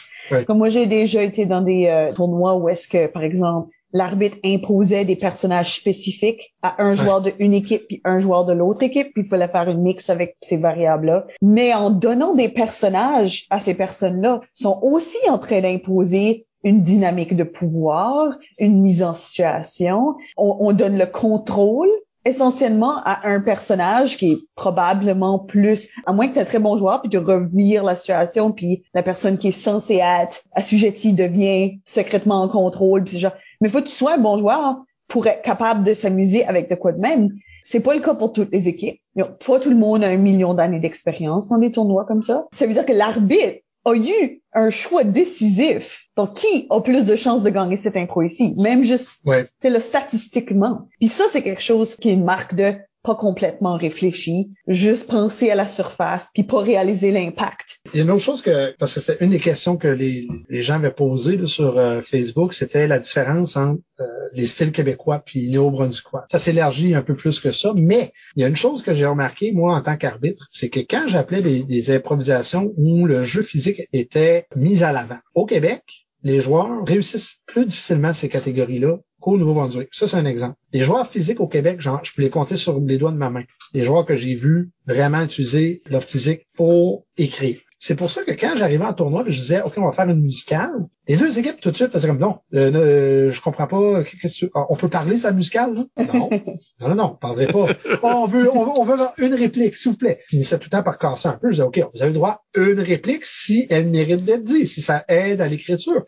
Comme moi, j'ai déjà été dans des euh, tournois où est-ce que, par exemple, l'arbitre imposait des personnages spécifiques à un joueur de une équipe puis un joueur de l'autre équipe, puis il fallait faire une mix avec ces variables-là. Mais en donnant des personnages à ces personnes-là, sont aussi en train d'imposer une dynamique de pouvoir, une mise en situation. On, donne le contrôle essentiellement à un personnage qui est probablement plus, à moins que tu un très bon joueur, puis tu revires la situation, puis la personne qui est censée être assujettie devient secrètement en contrôle, puis genre. Mais faut que tu sois un bon joueur pour être capable de s'amuser avec de quoi de même. C'est pas le cas pour toutes les équipes. Pas tout le monde a un million d'années d'expérience dans des tournois comme ça. Ça veut dire que l'arbitre a eu un choix décisif. Donc, qui a plus de chances de gagner cette impro ici? Même juste, c'est le statistiquement. Puis ça, c'est quelque chose qui est une marque de pas complètement réfléchi, juste penser à la surface, puis pas réaliser l'impact. Il y a une autre chose que, parce que c'était une des questions que les, gens avaient posées sur euh, Facebook, c'était la différence entre euh, les styles québécois puis néo-brunswickois. Ça s'élargit un peu plus que ça, mais il y a une chose que j'ai remarqué, moi, en tant qu'arbitre, c'est que quand j'appelais des, des improvisations où le jeu physique était mis à l'avant, au Québec, les joueurs réussissent plus difficilement ces catégories-là qu'au Nouveau-Brunswick. Ça, c'est un exemple. Les joueurs physiques au Québec, genre, je peux les compter sur les doigts de ma main. Les joueurs que j'ai vus vraiment utiliser leur physique pour écrire. C'est pour ça que quand j'arrivais en tournoi, je disais, OK, on va faire une musicale. Les deux équipes, tout de suite, faisaient comme, non, euh, euh je comprends pas, qu'est-ce que, on peut parler sa musicale, là? Non. non, non, non, on parlerait pas. on veut, on veut, on veut une réplique, s'il vous plaît. Je finissais tout le temps par casser un peu. Je disais, OK, vous avez le droit à une réplique si elle mérite d'être dit, si ça aide à l'écriture.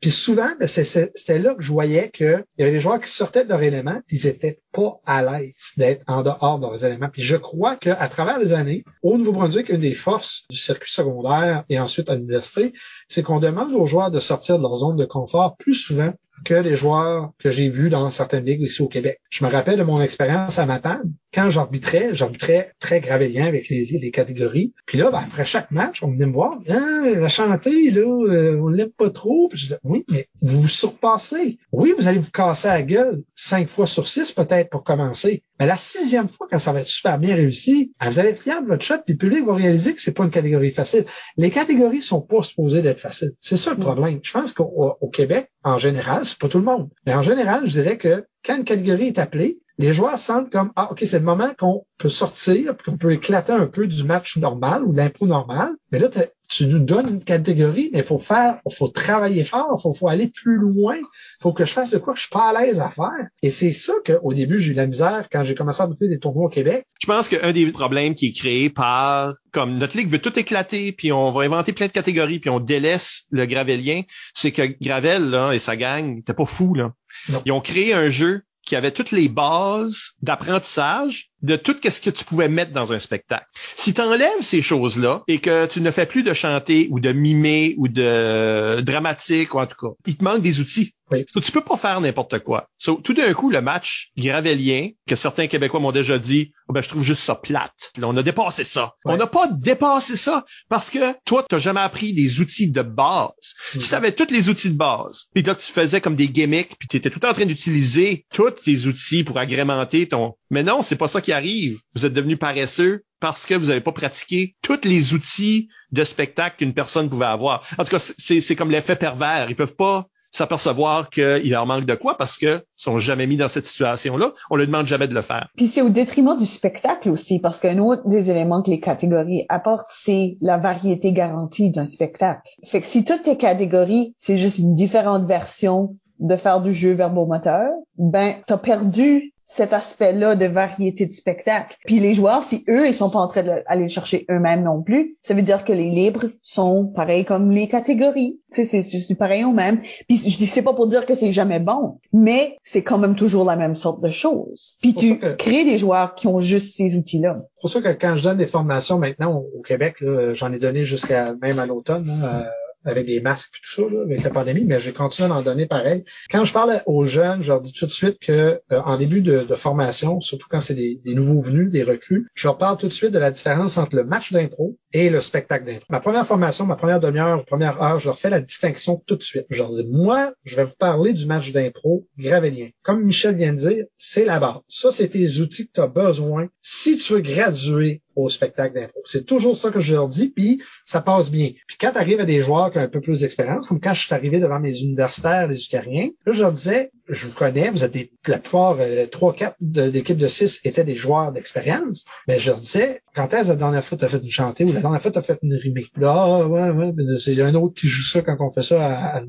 Puis souvent, ben, c'était là que je voyais qu'il y avait des joueurs qui sortaient de leur élément, puis ils étaient pas à l'aise d'être en dehors de leurs éléments. Puis je crois qu'à travers les années, au Nouveau-Brunswick, une des forces du circuit secondaire et ensuite à l'université, c'est qu'on demande aux joueurs de sortir de leur zone de confort plus souvent que les joueurs que j'ai vus dans certaines ligues ici au Québec. Je me rappelle de mon expérience à Matane. Quand j'arbitrais, j'arbitrais très gravélien avec les, les, catégories. Puis là, ben, après chaque match, on venait me voir. Ah, la chantée, là, euh, on l'aime pas trop. Puis je disais, oui, mais vous vous surpassez. Oui, vous allez vous casser la gueule cinq fois sur six peut-être pour commencer. Mais la sixième fois, quand ça va être super bien réussi, ben, vous allez être fier de votre shot, puis le public va réaliser que c'est pas une catégorie facile. Les catégories sont pas supposées d'être faciles. C'est ça le mm. problème. Je pense qu'au Québec, en général, c'est pas tout le monde. Mais en général, je dirais que quand une catégorie est appelée, les joueurs sentent comme ah ok c'est le moment qu'on peut sortir qu'on peut éclater un peu du match normal ou de l'impro normal. Mais là tu nous donnes une catégorie mais il faut faire il faut travailler fort il faut, faut aller plus loin il faut que je fasse de quoi je suis pas à l'aise à faire. Et c'est ça qu'au début j'ai eu la misère quand j'ai commencé à faire des tournois au Québec. Je pense qu'un des problèmes qui est créé par comme notre ligue veut tout éclater puis on va inventer plein de catégories puis on délaisse le Gravellien c'est que Gravel là et sa gang t'es pas fou là ils ont créé un jeu qui avait toutes les bases d'apprentissage de tout ce que tu pouvais mettre dans un spectacle. Si tu enlèves ces choses-là et que tu ne fais plus de chanter ou de mimer ou de dramatique ou en tout cas, il te manque des outils. Oui. tu peux pas faire n'importe quoi. tout d'un coup, le match gravélien, que certains Québécois m'ont déjà dit, oh ben, je trouve juste ça plate. Là, on a dépassé ça. On n'a pas dépassé ça parce que toi, tu n'as jamais appris des outils de base. Si tu avais tous les outils de base, puis là, tu faisais comme des gimmicks, puis tu étais tout en train d'utiliser tous tes outils pour agrémenter ton... Mais non, c'est pas ça qui Vous êtes devenu paresseux parce que vous n'avez pas pratiqué tous les outils de spectacle qu'une personne pouvait avoir. En tout cas, c'est comme l'effet pervers. Ils peuvent pas s'apercevoir qu'il leur manque de quoi parce que sont jamais mis dans cette situation-là. On ne demande jamais de le faire. Puis c'est au détriment du spectacle aussi, parce qu'un autre des éléments que les catégories apportent, c'est la variété garantie d'un spectacle. Fait que si toutes tes catégories, c'est juste une différente version de faire du jeu verbomoteur, ben, t'as perdu cet aspect-là de variété de spectacle. Puis les joueurs, si eux, ils sont pas en train d'aller le chercher eux-mêmes non plus, ça veut dire que les libres sont pareils comme les catégories. Tu sais, c'est juste pareil au même. Puis je dis, c'est pas pour dire que c'est jamais bon, mais c'est quand même toujours la même sorte de choses. Puis tu crées des joueurs qui ont juste ces outils-là. C'est pour ça que quand je donne des formations maintenant au, Québec, j'en ai donné jusqu'à même à l'automne, euh, avec des masques et tout ça, avec la pandémie, mais j'ai continué à donner pareil. Quand je parle aux jeunes, je leur dis tout de suite que euh, en début de, formation, surtout quand c'est des, nouveaux venus, des recrues, je leur parle tout de suite de la différence entre le match d'impro et le spectacle d'impro. Ma première formation, ma première demi-heure, première heure, je leur fais la distinction tout de suite. Je leur dis, moi, je vais vous parler du match d'impro gravélien. Comme Michel vient de dire, c'est la base. Ça, c'est tes outils que tu as besoin si tu veux graduer au spectacle d'impro. C'est toujours ça que je leur dis, puis ça passe bien. Puis quand tu arrives à des joueurs qui ont un peu plus d'expérience, comme quand je suis arrivé devant mes universitaires, les Ucariens, là, je leur disais, je vous connais, vous êtes des, la plupart, euh, trois, quatre de l'équipe de six étaient des joueurs d'expérience, mais je leur disais, quand est-ce la dernière fois tu as fait une chantée ou la dernière fois tu as fait une rimée? Là, ah, ouais, ouais, c'est un autre qui joue ça quand on fait ça à, à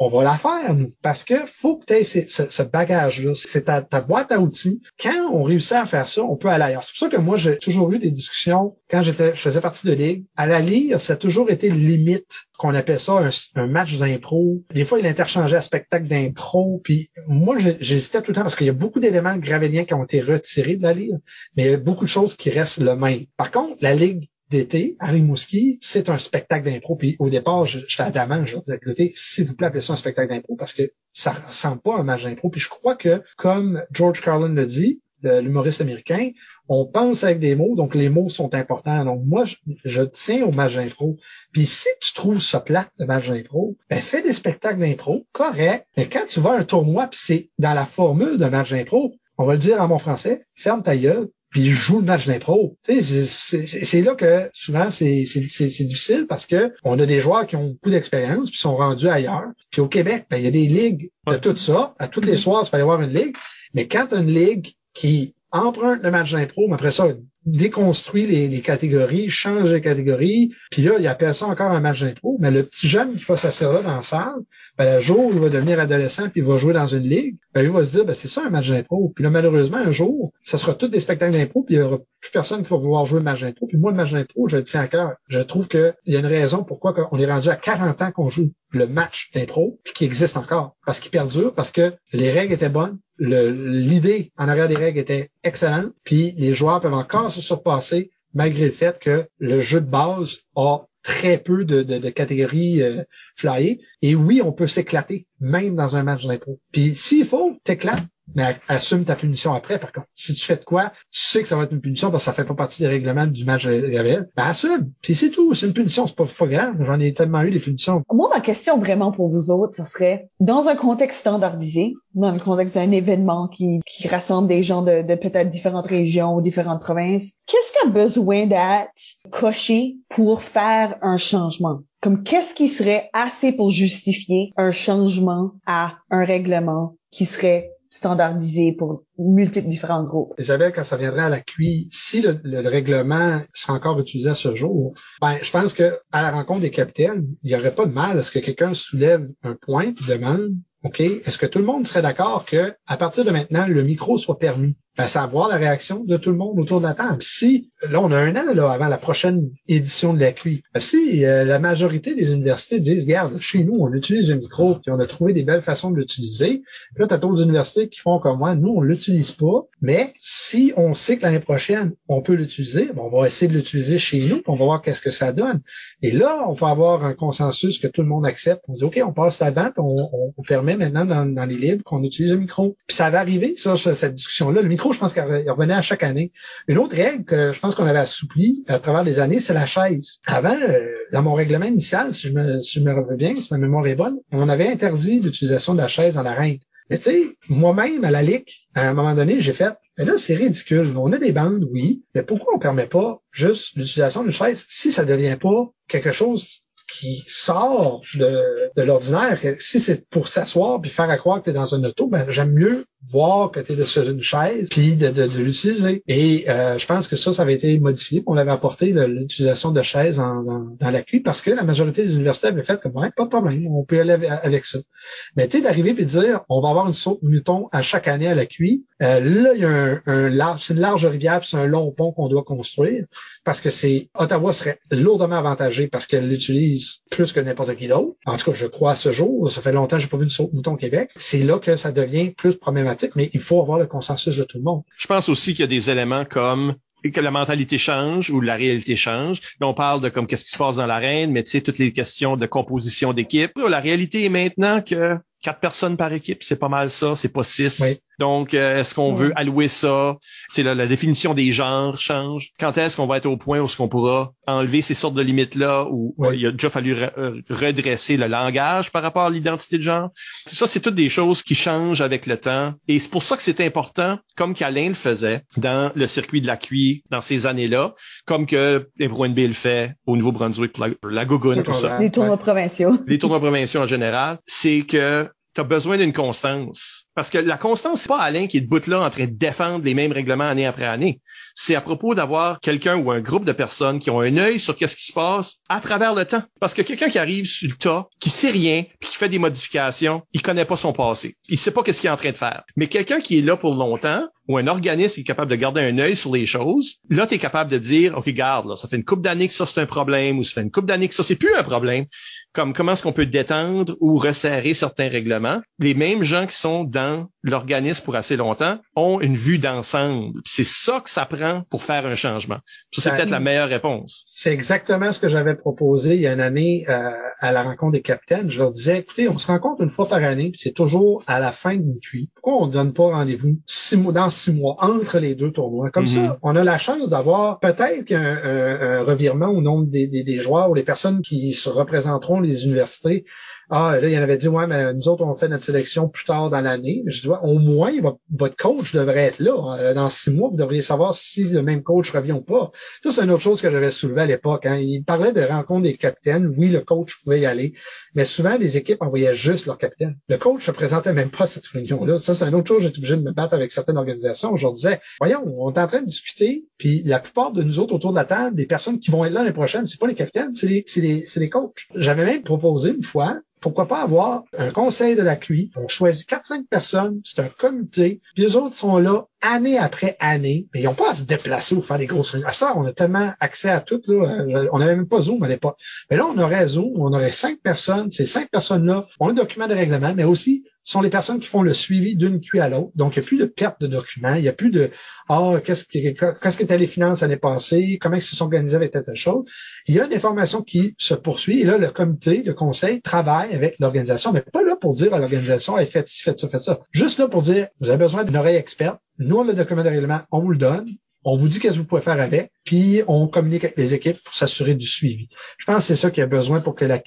On va la faire, nous, parce que faut que tu aies ce, ce bagage-là. C'est ta, ta boîte à outils. Quand on réussit à faire ça, on peut aller ailleurs. C'est pour ça que moi, j'ai toujours eu des discussions quand j'étais, je faisais partie de ligue. À la lire, ça a toujours été limite qu'on appelle ça un, match d'impro. Des fois, il interchangeait un spectacle d'impro. Puis moi, j'hésitais tout le temps parce qu'il y a beaucoup d'éléments gravéliens qui ont été retirés de la ligue, mais il y a beaucoup de choses qui restent le même. Par contre, la ligue d'été à Rimouski, c'est un spectacle d'impro. Puis au départ, j'étais adamant, je disais, écoutez, s'il vous plaît, appelez ça un spectacle d'impro parce que ça ressemble pas à un match d'impro. Puis je crois que, comme George Carlin le dit, l'humoriste américain, on pense avec des mots, donc les mots sont importants. Donc moi, je, tiens au match d'impro. Puis si tu trouves ça plate, le match d'impro, ben fais des spectacles d'impro, correct. Mais quand tu vas à un tournoi, puis c'est dans la formule de match d'impro, on va le dire en mon français, ferme ta gueule, puis joue le match d'impro. C'est là que souvent c'est difficile parce que on a des joueurs qui ont beaucoup d'expérience puis sont rendus ailleurs. Puis au Québec, ben, il y a des ligues de tout ça. À tous les soirs, tu peux aller voir une ligue. Mais quand tu as une ligue qui emprunte le match d'impro, mais après ça, déconstruit les, catégories, change les catégories, puis là, il appelle ça encore un match d'impro. Mais le petit jeune qui va s'asseoir là dans la salle, ben, le jour où il va devenir adolescent puis il va jouer dans une ligue, ben, il va se dire, ben, c'est ça un match d'impro. Puis là, malheureusement, un jour, ça sera tous des spectacles d'impro, puis il y aura plus personne qui va vouloir jouer le match d'impro. Puis moi, le match d'impro, je le tiens à cœur. Je trouve qu'il y a une raison pourquoi on est rendu à 40 ans qu'on joue le match d'impro, puis qui existe encore. Parce qu'il perdure, parce que les règles étaient bonnes, l'idée en arrière des règles était excellente, puis les joueurs peuvent encore se surpasser malgré le fait que le jeu de base a très peu de, de, catégories euh, flyées. Et oui, on peut s'éclater, même dans un match d'impro. Puis s'il faut, t'éclates, mais assume ta punition après, par contre. Si tu fais de quoi, tu sais que ça va être une punition parce que ça fait pas partie des règlements du match réel, ben assume. Puis c'est tout. C'est une punition, c'est pas, pas grave. J'en ai tellement eu des punitions. Moi, ma question vraiment pour vous autres, ça serait, dans un contexte standardisé, dans le contexte d'un événement qui, qui rassemble des gens de, de peut-être différentes régions ou différentes provinces, qu'est-ce qui a besoin d'être coché pour faire un changement? Comme qu'est-ce qui serait assez pour justifier un changement à un règlement qui serait standardisé pour multiples différents groupes. Isabelle, quand ça viendrait à la si le, règlement sera encore utilisé à ce jour, ben, je pense que à la rencontre des capitaines, il n'y aurait pas de mal à ce que quelqu'un soulève un point et demande OK, est-ce que tout le monde serait d'accord que à partir de maintenant, le micro soit permis? Ben, savoir la réaction de tout le monde autour de la table. Si, là, on a un an là, avant la prochaine édition de la QI, ben, si euh, la majorité des universités disent, regarde, chez nous, on utilise un micro, puis on a trouvé des belles façons de l'utiliser, là, tu as d'autres universités qui font comme moi, nous, on l'utilise pas, mais si on sait que l'année prochaine, on peut l'utiliser, ben, on va essayer de l'utiliser chez nous, puis on va voir qu'est-ce que ça donne. Et là, on peut avoir un consensus que tout le monde accepte. On dit, OK, on passe là-dedans, on, on, permet maintenant dans, dans les livres qu'on utilise un micro. Puis ça va arriver, ça, cette discussion-là. Le micro je pense qu'il revenait à chaque année. Une autre règle que je pense qu'on avait assouplie à travers les années, c'est la chaise. Avant, euh, dans mon règlement initial, si je me, si reviens bien, si ma mémoire est bonne, on avait interdit l'utilisation de la chaise dans l'arène. Mais tu sais, moi-même, à la LIC, à un moment donné, j'ai fait, mais là, c'est ridicule. On a des bandes, oui, mais pourquoi on permet pas juste l'utilisation d'une chaise si ça devient pas quelque chose qui sort de, de l'ordinaire, si c'est pour s'asseoir puis faire à croire que tu es dans un auto, ben j'aime mieux voir que tu es sur une chaise, puis de, de, de l'utiliser. Et euh, je pense que ça, ça avait été modifié. On avait apporté l'utilisation de chaises dans, dans, la cuite parce que la majorité des universités avaient fait comme ouais, pas de problème, on peut aller avec ça. Mais tu d'arriver et de dire on va avoir une saute mouton à chaque année à la cuite. Euh, là, il y a un, un large, c'est une large rivière, c'est un long pont qu'on doit construire parce que c'est Ottawa serait lourdement avantagé parce qu'elle l'utilise plus que n'importe qui d'autre. En tout cas, je crois à ce jour. Ça fait longtemps que j'ai pas vu de saute mouton au Québec. C'est là que ça devient plus problématique mais il faut avoir le consensus de tout le monde. Je pense aussi qu'il y a des éléments comme que la mentalité change ou la réalité change. On parle de comme qu'est-ce qui se passe dans l'arène, mais tu sais, toutes les questions de composition d'équipe. La réalité est maintenant que quatre personnes par équipe, c'est pas mal ça, c'est pas six. Donc, euh, est-ce qu'on veut allouer ça? C'est la, la définition des genres change. Quand est-ce qu'on va être au point où est-ce qu'on pourra enlever ces sortes de limites-là où il a déjà fallu euh, redresser le langage par rapport à l'identité de genre? Tout ça, c'est toutes des choses qui changent avec le temps. Et c'est pour ça que c'est important, comme qu'Alain le faisait dans le circuit de la QI dans ces années-là, comme que Ebro le fait au Nouveau-Brunswick pour la, la tout ça. Les tournois provinciaux. Les tournois provinciaux en général. C'est que tu as besoin d'une constance. Parce que la constance, c'est pas Alain qui est debout là en train de défendre les mêmes règlements année après année. C'est à propos d'avoir quelqu'un ou un groupe de personnes qui ont un œil sur qu'est-ce qui se passe à travers le temps. Parce que quelqu'un qui arrive sur le tas, qui sait rien, puis qui fait des modifications, il connaît pas son passé. Il sait pas qu'est-ce qu'il est en train de faire. Mais quelqu'un qui est là pour longtemps, ou un organisme qui est capable de garder un œil sur les choses, là, tu es capable de dire, OK, garde, là, ça fait une couple d'années que ça, c'est un problème, ou ça fait une couple d'années que ça, c'est plus un problème. Comme comment est-ce qu'on peut détendre ou resserrer certains règlements. Les mêmes gens qui sont dans l'organisme pour assez longtemps ont une vue d'ensemble. C'est ça que ça prend pour faire un changement. C'est peut-être la meilleure réponse. C'est exactement ce que j'avais proposé il y a une année euh, à la rencontre des capitaines. Je leur disais, écoutez, on se rencontre une fois par année, puis c'est toujours à la fin d'une cuit. Pourquoi on ne donne pas rendez-vous six mois, dans six mois entre les deux tournois? Comme ça, mhm. on a la chance d'avoir peut-être un, un, revirement au nombre des, des, des joueurs ou les personnes qui se représenteront les universités ah, là, il y en avait dit, ouais, mais nous autres, on fait notre sélection plus tard dans l'année. Je dis, ouais, au moins, votre coach devrait être là. Euh, dans six mois, vous devriez savoir si le même coach revient ou pas. Ça, c'est une autre chose que j'avais soulevé à l'époque. Hein. Il parlait de rencontre des capitaines. Oui, le coach pouvait y aller. Mais souvent, les équipes envoyaient juste leur capitaine. Le coach se présentait même pas à cette réunion-là. Ça, c'est une autre chose. J'étais obligé de me battre avec certaines organisations. Je leur disais, voyons, on est en train de discuter. Puis la plupart de nous autres autour de la table, des personnes qui vont être là l'année prochaine, c'est pas les capitaines, c'est les, les, les coachs. J'avais même proposé une fois pourquoi pas avoir un conseil de la QI? On choisit 4-5 personnes, c'est un comité, puis les autres sont là année après année, mais ils n'ont pas à se déplacer ou faire des grosses réunions. À ce on a tellement accès à tout, là, euh, on n'avait même pas Zoom à l'époque. Mais là, on aurait Zoom, on aurait cinq personnes, ces cinq personnes-là ont un document de règlement, mais aussi sont les personnes qui font le suivi d'une QI à l'autre. Donc, il n'y a plus de perte de documents, il n'y a plus de Ah, qu'est-ce qui qu'est-ce les finances l'année passée, comment ils se sont organisés avec telle, telle chose. Il y a une information qui se poursuit, et là, le comité, le conseil travaille avec l'organisation, mais pas là pour dire à l'organisation, hey, faites ci, faites ça, faites ça. Juste là pour dire, vous avez besoin d'une oreille experte, nous, le document de règlement, on vous le donne. On vous dit qu'est-ce que vous pouvez faire avec, puis on communique avec les équipes pour s'assurer du suivi. Je pense que c'est ça qu'il y a besoin pour que la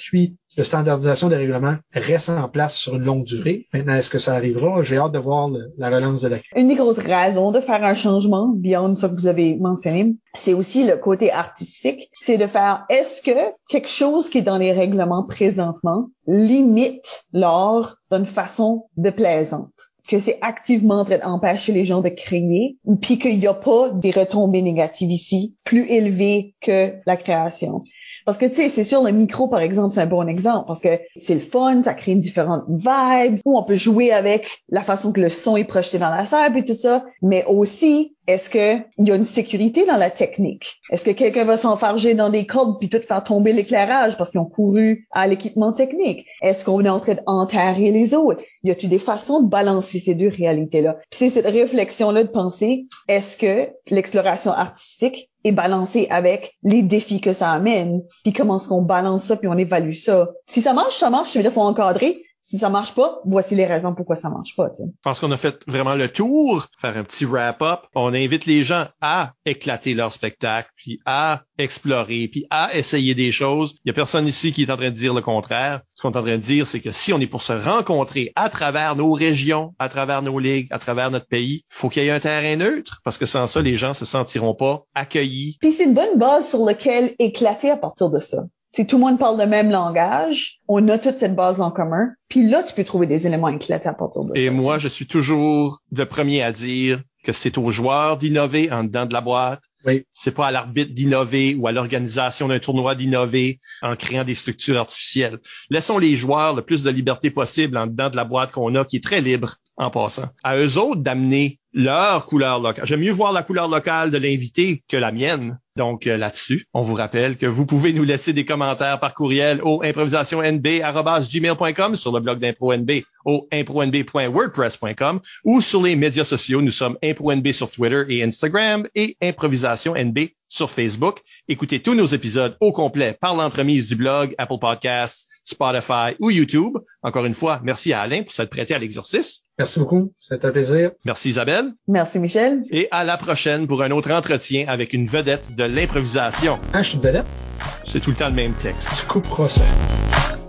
de standardisation des règlements reste en place sur une longue durée. Maintenant, est-ce que ça arrivera? J'ai hâte de voir la relance de la. Une des grosses raisons de faire un changement, beyond ce que vous avez mentionné, c'est aussi le côté artistique. C'est de faire, est-ce que quelque chose qui est dans les règlements présentement limite l'art d'une façon déplaisante? Que c'est activement en train d'empêcher les gens de créer, puis qu'il n'y a pas des retombées négatives ici plus élevées que la création. Parce que, tu sais, c'est sûr, le micro, par exemple, c'est un bon exemple parce que c'est le fun, ça crée une différente vibe, où on peut jouer avec la façon que le son est projeté dans la salle et tout ça, mais aussi, est-ce qu'il y a une sécurité dans la technique? Est-ce que quelqu'un va s'enfarger dans des cordes puis tout faire tomber l'éclairage parce qu'ils ont couru à l'équipement technique? Est-ce qu'on est en train d'enterrer les autres? Y a-t-il des façons de balancer ces deux réalités-là? Puis c'est cette réflexion-là de penser, est-ce que l'exploration artistique est balancée avec les défis que ça amène? Puis comment est-ce qu'on balance ça puis on évalue ça? Si ça marche, ça marche, ça veut dire faut encadrer. Si ça marche pas, voici les raisons pourquoi ça marche pas. Je pense qu'on a fait vraiment le tour, faire un petit wrap-up. On invite les gens à éclater leur spectacle, puis à explorer, puis à essayer des choses. Il y a personne ici qui est en train de dire le contraire. Ce qu'on est en train de dire, c'est que si on est pour se rencontrer à travers nos régions, à travers nos ligues, à travers notre pays, faut qu'il y ait un terrain neutre, parce que sans ça, les gens se sentiront pas accueillis. Puis c'est une bonne base sur laquelle éclater à partir de ça. Si tout le monde parle le même langage, on a toute cette base en commun. Puis là, tu peux trouver des éléments éclatants à partir de ça. Et moi, je suis toujours le premier à dire que c'est aux joueurs d'innover en dedans de la boîte. Oui. C'est pas à l'arbitre d'innover ou à l'organisation d'un tournoi d'innover en créant des structures artificielles. Laissons les joueurs le plus de liberté possible en dedans de la boîte qu'on a, qui est très libre en passant. À eux autres d'amener leur couleur locale. J'aime mieux voir la couleur locale de l'invité que la mienne. Donc euh, là-dessus, on vous rappelle que vous pouvez nous laisser des commentaires par courriel au improvisationnb@gmail.com sur le blog d'ImproNB au impronb.wordpress.com ou sur les médias sociaux. Nous sommes ImproNB sur Twitter et Instagram et Improvisation NB sur Facebook. Écoutez tous nos épisodes au complet par l'entremise du blog, Apple Podcasts, Spotify ou YouTube. Encore une fois, merci à Alain pour s'être prêté à l'exercice. Merci beaucoup. C'était un plaisir. Merci Isabelle. Merci Michel. Et à la prochaine pour un autre entretien avec une vedette de l'improvisation. Ah, je suis une vedette? C'est tout le temps le même texte. Tu couperas ça.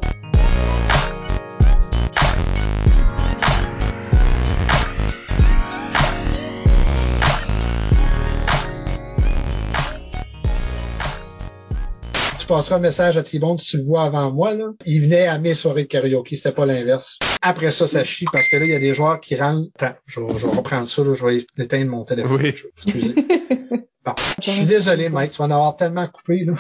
Passeras un message à Thibon si tu le vois avant moi. Là. Il venait à mes soirées de karaoke, c'était pas l'inverse. Après ça, ça chie parce que là, il y a des joueurs qui rentrent. Attends, je, je vais reprendre ça, là, je vais éteindre mon téléphone. Oui. Excusez. Bon. Je suis désolé, Mike, tu vas en avoir tellement coupé. Là.